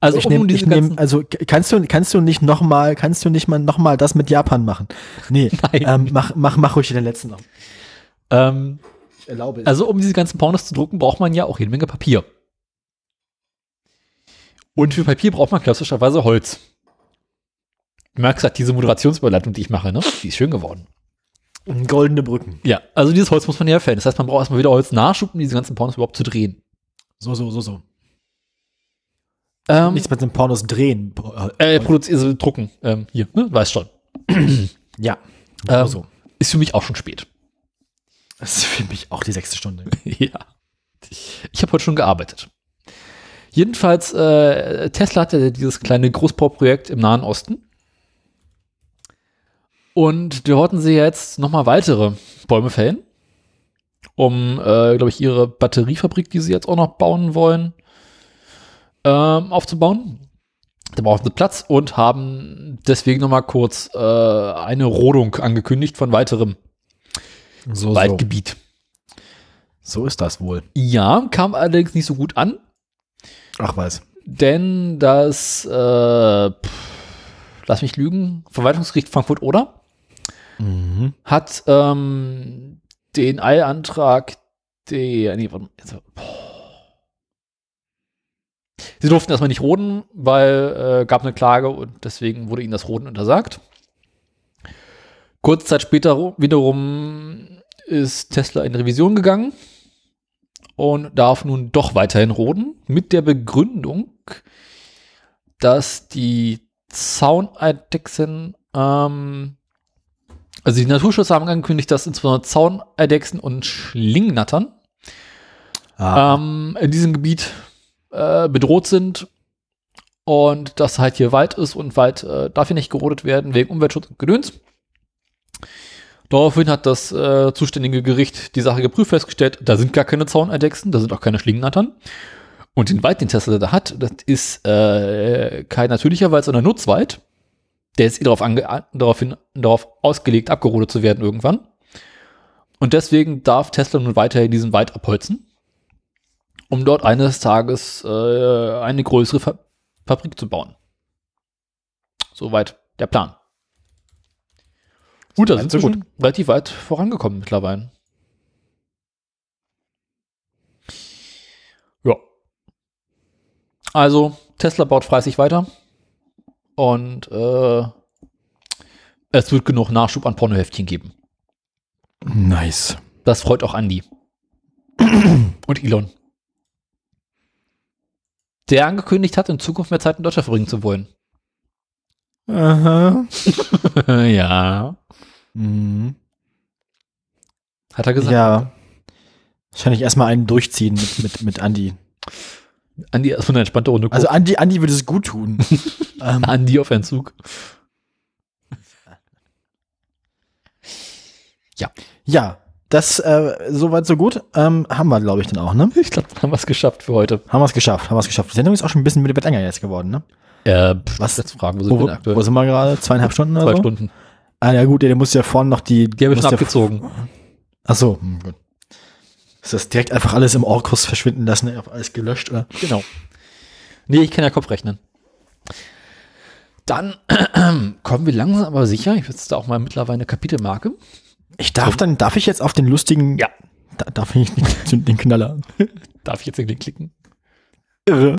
Also ich nehm, ich nehm, also kannst du, kannst du nicht noch mal, kannst du nicht mal noch mal das mit Japan machen? Nee, ähm, mach, mach, mach ruhig den letzten noch. ähm, Ich erlaube es. Also um diese ganzen Pornos zu drucken, braucht man ja auch jede Menge Papier. Und für Papier braucht man klassischerweise Holz. Du merkst halt diese Moderationsüberleitung, die ich mache, ne? Die ist schön geworden. Goldene Brücken. Ja, also dieses Holz muss man ja herstellen. Das heißt, man braucht erstmal wieder Holznachschub, um diese ganzen Pornos überhaupt zu drehen. So, so, so, so. Ähm, Nichts mit den Pornos drehen. äh, produzieren, also drucken. Ähm, hier, ne? Weißt schon. ja. Ähm, so. Ist für mich auch schon spät. Das ist für mich auch die sechste Stunde. ja. Ich habe heute schon gearbeitet. Jedenfalls, äh, Tesla hatte dieses kleine Großbauprojekt im Nahen Osten. Und da wollten sie jetzt nochmal weitere Bäume fällen, um, äh, glaube ich, ihre Batteriefabrik, die sie jetzt auch noch bauen wollen, ähm, aufzubauen. Da brauchen sie Platz und haben deswegen nochmal kurz äh, eine Rodung angekündigt von weiterem So, so. Waldgebiet. so ist das wohl. Ja, kam allerdings nicht so gut an. Ach was. Denn das, äh, pff, lass mich lügen, Verwaltungsgericht Frankfurt-Oder Mhm. hat ähm, den Eilantrag der, nee, warte, jetzt. Sie durften erstmal nicht roden, weil äh, gab eine Klage und deswegen wurde ihnen das Roden untersagt. Kurze Zeit später ru- wiederum ist Tesla in Revision gegangen und darf nun doch weiterhin roden mit der Begründung, dass die Zauneidechsen, ähm, also die Naturschützer haben angekündigt, dass insbesondere Zauneidechsen und Schlingnattern Ah, ähm, in diesem Gebiet äh, bedroht sind und dass halt hier Wald ist und Wald äh, darf hier nicht gerodet werden wegen Umweltschutz und Gedöns. Daraufhin hat das äh, zuständige Gericht die Sache geprüft, festgestellt, da sind gar keine Zauneidechsen, da sind auch keine Schlingennattern. Und den Wald, den Tesla da hat, das ist äh, kein natürlicher Wald, sondern Nutzwald. Der ist eh darauf, ange darauf, hin, darauf ausgelegt, abgerodet zu werden irgendwann. Und deswegen darf Tesla nun weiterhin diesen Wald abholzen, um dort eines Tages äh, eine größere Fa Fabrik zu bauen. Soweit der Plan. Gut, da sind wir schon relativ weit vorangekommen mittlerweile. Ja. Also, Tesla baut fleißig weiter. Und äh, es wird genug Nachschub an Pornoheftchen geben. Nice. Das freut auch Andy. Und Elon. Der angekündigt hat, in Zukunft mehr Zeit in Deutschland verbringen zu wollen. Aha. ja. Mhm. Hat er gesagt. Ja. Wahrscheinlich erstmal einen durchziehen mit, mit, mit Andi. Andi erstmal eine entspannte Runde Also Andi, Andi würde es gut tun. ähm, Andi auf Entzug. ja, das äh, soweit so gut. Ähm, haben wir, glaube ich, dann auch, ne? Ich glaube, haben wir es geschafft für heute. Haben wir es geschafft, haben wir es geschafft. Die Sendung ist auch schon ein bisschen mit mit länger jetzt geworden, ne? Äh, pff, Was? Jetzt fragen, wo sind Wo, wir aktuell? wo sind wir gerade? Zweieinhalb Stunden oder Zwei so? Stunden. Ah, ja gut, der muss ja vorne noch die. Die habe ich schon ja- abgezogen. Ach so, hm, gut. Ist das direkt einfach alles im Orkus verschwinden lassen, einfach alles gelöscht, oder? Genau. Nee, ich kann ja Kopf rechnen. Dann kommen wir langsam aber sicher. Ich jetzt da auch mal mittlerweile eine Kapitelmarke. Ich darf dann, darf ich jetzt auf den lustigen. Ja. Da, darf ich nicht den Knaller. Darf ich jetzt irgendwie klicken? Irre.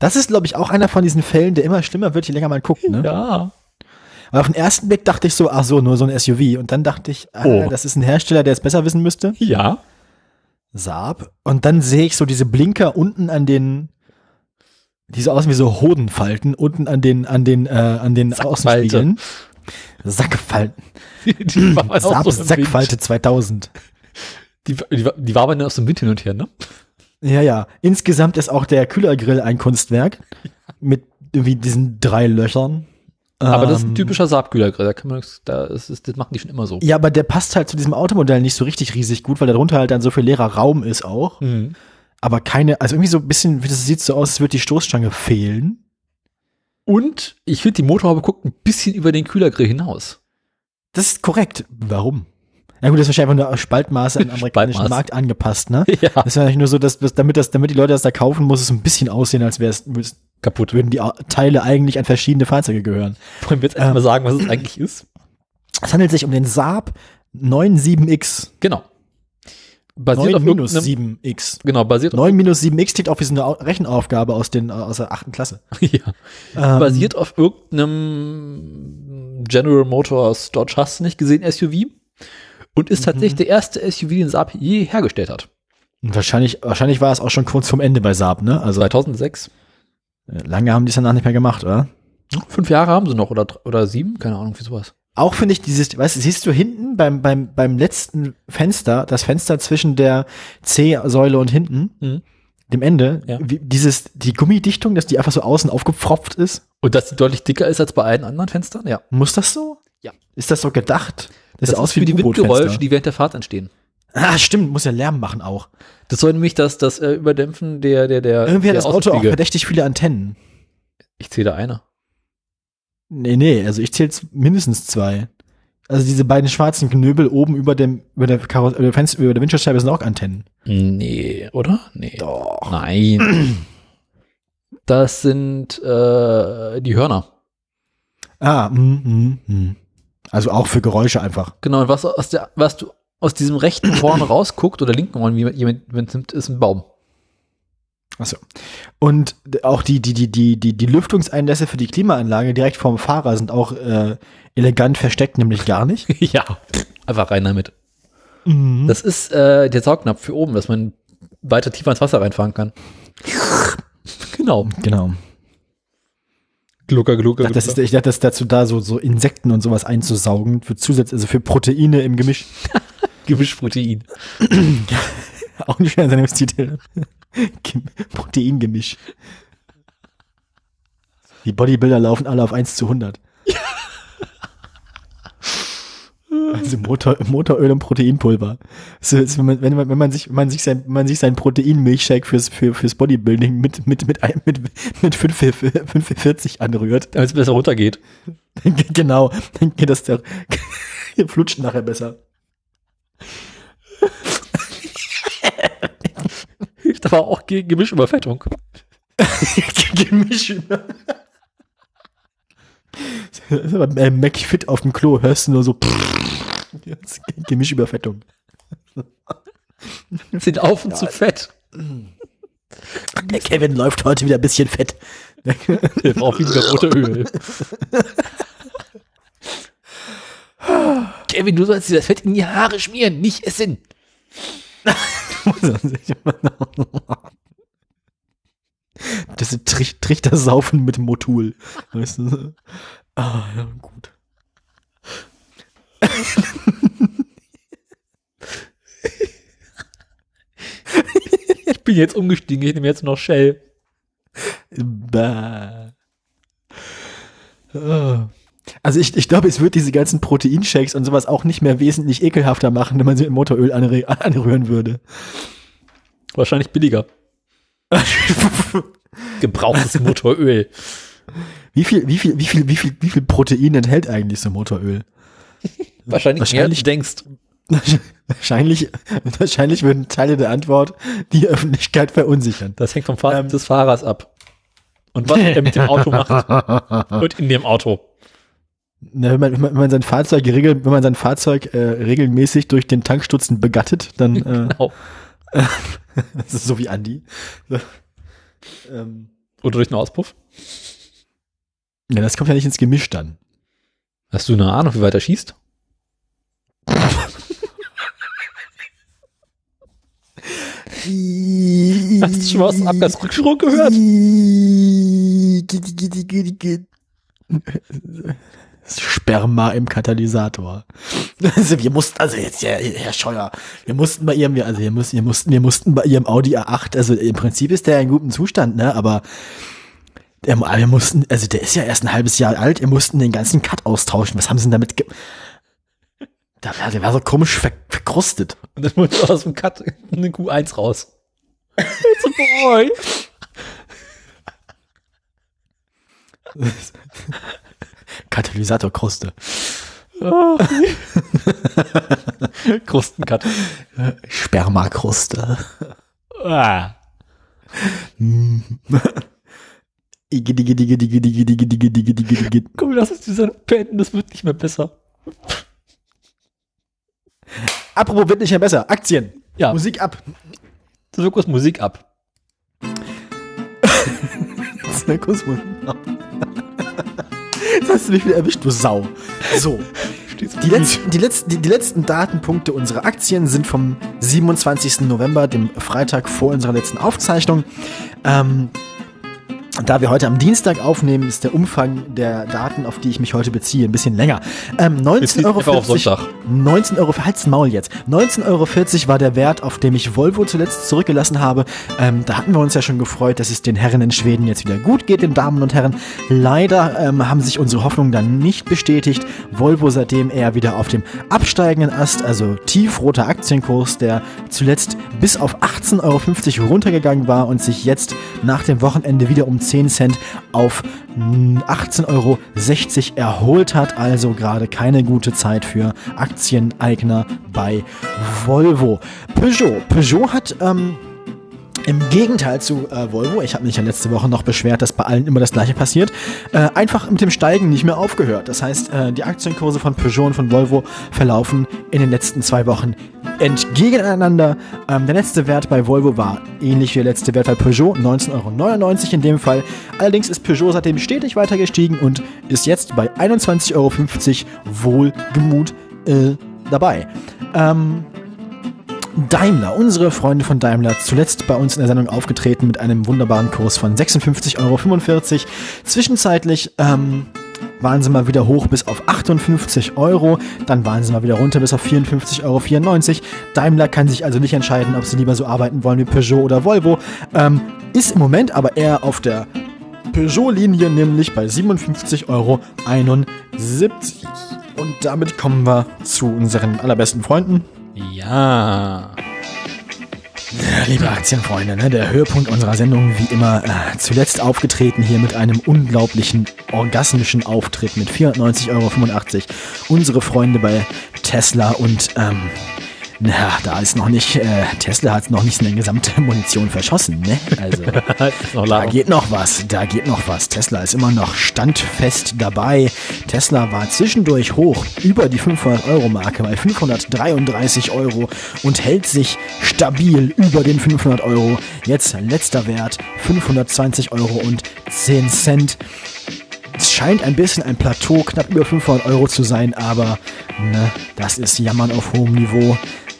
Das ist, glaube ich, auch einer von diesen Fällen, der immer schlimmer wird, je länger man guckt, ne? Ja. Weil auf den ersten Blick dachte ich so, ach so, nur so ein SUV. Und dann dachte ich, ah, Oh. das ist ein Hersteller, der es besser wissen müsste. Ja. Saab. Und dann sehe ich so diese Blinker unten an den, die so aussehen wie so Hodenfalten, unten an den, an den, äh, an den. Außenspiegeln. Sackfalten. Die war Saab so. Sackfalte 2000. Die, die, war- die war aber nur aus dem Wind hin und her, ne? Ja, ja. Insgesamt ist auch der Kühlergrill ein Kunstwerk. Mit irgendwie diesen drei Löchern. Aber das ist ein Ähm, typischer Saabkühlergrill. Da kann man, da ist, ist, das machen die schon immer so. Ja, aber der passt halt zu diesem Automodell nicht so richtig riesig gut, weil darunter halt dann so viel leerer Raum ist auch. Mhm. Aber keine, also irgendwie so ein bisschen, wie das sieht so aus, als würde die Stoßstange fehlen. Und ich finde, die Motorhaube guckt ein bisschen über den Kühlergrill hinaus. Das ist korrekt. Warum? Ja gut, das ist wahrscheinlich einfach nur Spaltmaße an den amerikanischen Spaltmaß. Markt angepasst, ne? Ja. Das ist ja nur so, dass, dass damit, das, damit die Leute das da kaufen, muss es ein bisschen aussehen, als wäre es, Kaputt. würden die Teile eigentlich an verschiedene Fahrzeuge gehören. Wollen wir jetzt erstmal sagen, was es eigentlich ist? Es handelt sich um den Saab 97X. Genau. Basiert 9 auf minus irgendeinem, 7X. genau, basiert auf, 9 minus 7X klingt auch wie so eine Au- Rechenaufgabe aus, den, aus der achten Klasse. ja, Ähm, basiert auf irgendeinem General Motors Dodge hast du nicht gesehen SUV und ist tatsächlich der erste SUV, den Saab je hergestellt hat. Wahrscheinlich, wahrscheinlich war es auch schon kurz vorm Ende bei Saab, ne? Also 2006. äh, lange haben die es danach nicht mehr gemacht, oder? Fünf Jahre haben sie noch oder, oder sieben, keine Ahnung, wie sowas. Auch finde ich dieses, weißt du, siehst du hinten beim, beim, beim letzten Fenster, das Fenster zwischen der C-Säule und hinten, Mhm. dem Ende, Ja. wie, dieses, die Gummidichtung, dass die einfach so außen aufgepfropft ist. Und dass die deutlich dicker ist als bei allen anderen Fenstern, ja. Muss das so? Ja. Ist das so gedacht? Das, sieht ist für die Windgeräusche, die während der Fahrt entstehen. Ah, stimmt, muss ja Lärm machen auch. Das soll nämlich das, das äh, Überdämpfen der, der, der. Irgendwie hat der das Auto auch verdächtig viele Antennen. Ich zähle eine. Nee, nee, also ich zähle mindestens zwei. Also diese beiden schwarzen Knöbel oben über dem, über der Karos über, der Fenster, über der Windschutzscheibe sind auch Antennen. Nee, oder? Nee. Doch. Nein. Das sind äh, die Hörner. Ah, mm, mm, mm. Also auch für Geräusche einfach. Genau, und was aus der, was du aus diesem rechten Horn rausguckt oder linken Horn, wie jemand nimmt, ist ein Baum. Achso. Und auch die, die, die, die, die, die Lüftungseinlässe für die Klimaanlage direkt vorm Fahrer sind auch äh, elegant versteckt, nämlich gar nicht. ja. Einfach rein damit. Mhm. Das ist äh, der Saugnapf für oben, dass man weiter tiefer ins Wasser reinfahren kann. genau. Genau. Glucker, glucker, Ich dachte, das ist, ich dachte, das ist dazu da, so, so Insekten und sowas einzusaugen, für Zusatz, also für Proteine im Gemisch. Gemischprotein. Auch nicht schwer Sendungstitel. Gem- Proteingemisch. Die Bodybuilder laufen alle auf 1 zu 100. Also Motor, Motoröl und Proteinpulver. So, ist, wenn, man, wenn, man, wenn man sich, wenn man sich sein, wenn man sich sein Proteinmilchshake fürs, für, fürs Bodybuilding mit, mit, mit, mit, mit 45 anrührt, Damit es besser runtergeht. genau, dann geht das der, flutscht nachher besser. Hilft aber auch gegen Gemischüberfettung. Gemisch. Äh, McFit auf dem Klo, hörst du nur so Gemischüberfettung. Sind auf und zu fett. Der Kevin läuft heute wieder ein bisschen fett. Der braucht wieder rote Öl. Kevin, du sollst dir das Fett in die Haare schmieren, nicht essen. Das ist Trich Trichtersaufen mit Motul. Weißt du? Ah, ja, gut. Ich bin jetzt umgestiegen, ich nehme jetzt noch Shell. Bah. Ah. Also ich, ich glaube, es wird diese ganzen Proteinshakes und sowas auch nicht mehr wesentlich ekelhafter machen, wenn man sie mit Motoröl anrü anrühren würde. Wahrscheinlich billiger. Gebrauchtes Motoröl. Wie viel, wie viel, wie viel, wie viel, wie viel Protein enthält eigentlich so Motoröl? Wahrscheinlich, mehr, Wahrscheinlich- du denkst. wahrscheinlich, wahrscheinlich würden Teile der Antwort die Öffentlichkeit verunsichern. Das hängt vom Fahrrad Ähm. des Fahrers ab. Und was er mit dem Auto macht. Und in dem Auto. Na, wenn, man, wenn man- sein Fahrzeug regel, wenn man sein Fahrzeug äh, regelmäßig durch den Tankstutzen begattet, dann äh, Genau. das ist so wie Andi. So. Ähm, Oder durch einen Auspuff. Ja, das kommt ja nicht ins Gemisch dann. Hast du eine Ahnung, wie weit er schießt? Hast du schon mal aus dem Abgasrückschwung gehört? Sperma im Katalysator. Also wir mussten, also jetzt, ja, Herr Scheuer, wir mussten bei ihrem, also wir mussten, wir mussten, wir mussten bei ihrem Audi A8, also im Prinzip ist der in gutem Zustand, ne, aber der, wir mussten, also der ist ja erst ein halbes Jahr alt, wir mussten den ganzen Cut austauschen. Was haben sie denn damit ge der, war- der war so komisch ver verkrustet. Und dann musst du aus dem Cut eine Q1 raus. Katalysatorkruste. Krustencut. Spermakruste. Ah. Komm, lass uns dieser beenden, das wird nicht mehr besser. Apropos wird nicht mehr besser. Aktien. Ja, Musik ab. kurz Musik ab. Zirkusmusik ab. Jetzt hast du mich wieder erwischt, du Sau. So. Die letzten, die, letzten, die, die letzten Datenpunkte unserer Aktien sind vom 27. November, dem Freitag vor unserer letzten Aufzeichnung. Ähm, da wir heute am Dienstag aufnehmen, ist der Umfang der Daten, auf die ich mich heute beziehe, ein bisschen länger. Ähm, 19,40 Bezieht Euro. einfach auf Sonntag. 19 Euro, halt's Maul jetzt. 19,40 Euro war der Wert, auf dem ich Volvo zuletzt zurückgelassen habe. Ähm, da hatten wir uns ja schon gefreut, dass es den Herren in Schweden jetzt wieder gut geht, den Damen und Herren. Leider ähm, haben sich unsere Hoffnungen dann nicht bestätigt. Volvo seitdem eher wieder auf dem absteigenden Ast, also tiefroter Aktienkurs, der zuletzt bis auf 18,50 Euro runtergegangen war und sich jetzt nach dem Wochenende wieder um 10 Cent auf mm, 18,60 Euro erholt hat. Also gerade keine gute Zeit für Aktieneigner bei Volvo. Peugeot. Peugeot hat ähm, im Gegenteil zu äh, Volvo, ich habe mich ja letzte Woche noch beschwert, dass bei allen immer das gleiche passiert, äh, einfach mit dem Steigen nicht mehr aufgehört. Das heißt, äh, die Aktienkurse von Peugeot und von Volvo verlaufen in den letzten zwei Wochen entgegeneinander. Ähm, der letzte Wert bei Volvo war ähnlich wie der letzte Wert bei Peugeot, 19,99 Euro in dem Fall. Allerdings ist Peugeot seitdem stetig weiter gestiegen und ist jetzt bei 21,50 Euro wohlgemut äh, dabei. Ähm, Daimler, unsere Freunde von Daimler, zuletzt bei uns in der Sendung aufgetreten mit einem wunderbaren Kurs von 56,45 Euro. Zwischenzeitlich ähm, waren sie mal wieder hoch bis auf 58 Euro, dann waren sie mal wieder runter bis auf 54,94 Euro. Daimler kann sich also nicht entscheiden, ob sie lieber so arbeiten wollen wie Peugeot oder Volvo. Ähm, ist im Moment aber eher auf der Peugeot-Linie, nämlich bei 57,71 Euro. Und damit kommen wir zu unseren allerbesten Freunden. Ja. Liebe Aktienfreunde, ne, der Höhepunkt unserer Sendung wie immer äh, zuletzt aufgetreten hier mit einem unglaublichen orgasmischen Auftritt mit 490,85 Euro. Unsere Freunde bei Tesla und ähm, na, da ist noch nicht, äh, Tesla hat noch nicht seine gesamte Munition verschossen, ne? Also, da geht noch was, da geht noch was. Tesla ist immer noch standfest dabei. Tesla war zwischendurch hoch über die 500-Euro-Marke bei 533 Euro und hält sich stabil über den 500 Euro. Jetzt letzter Wert 520 Euro und 10 Cent. Es scheint ein bisschen ein Plateau, knapp über 500 Euro zu sein, aber ne, das ist Jammern auf hohem Niveau.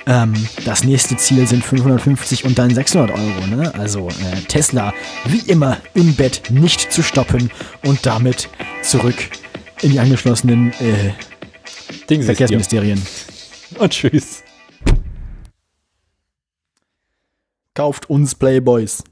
Ähm, das nächste Ziel sind 550 und dann 600 Euro. Ne? Also äh, Tesla wie immer im Bett nicht zu stoppen und damit zurück in die angeschlossenen äh, Verkehrsministerien. Und tschüss. Kauft uns Playboys.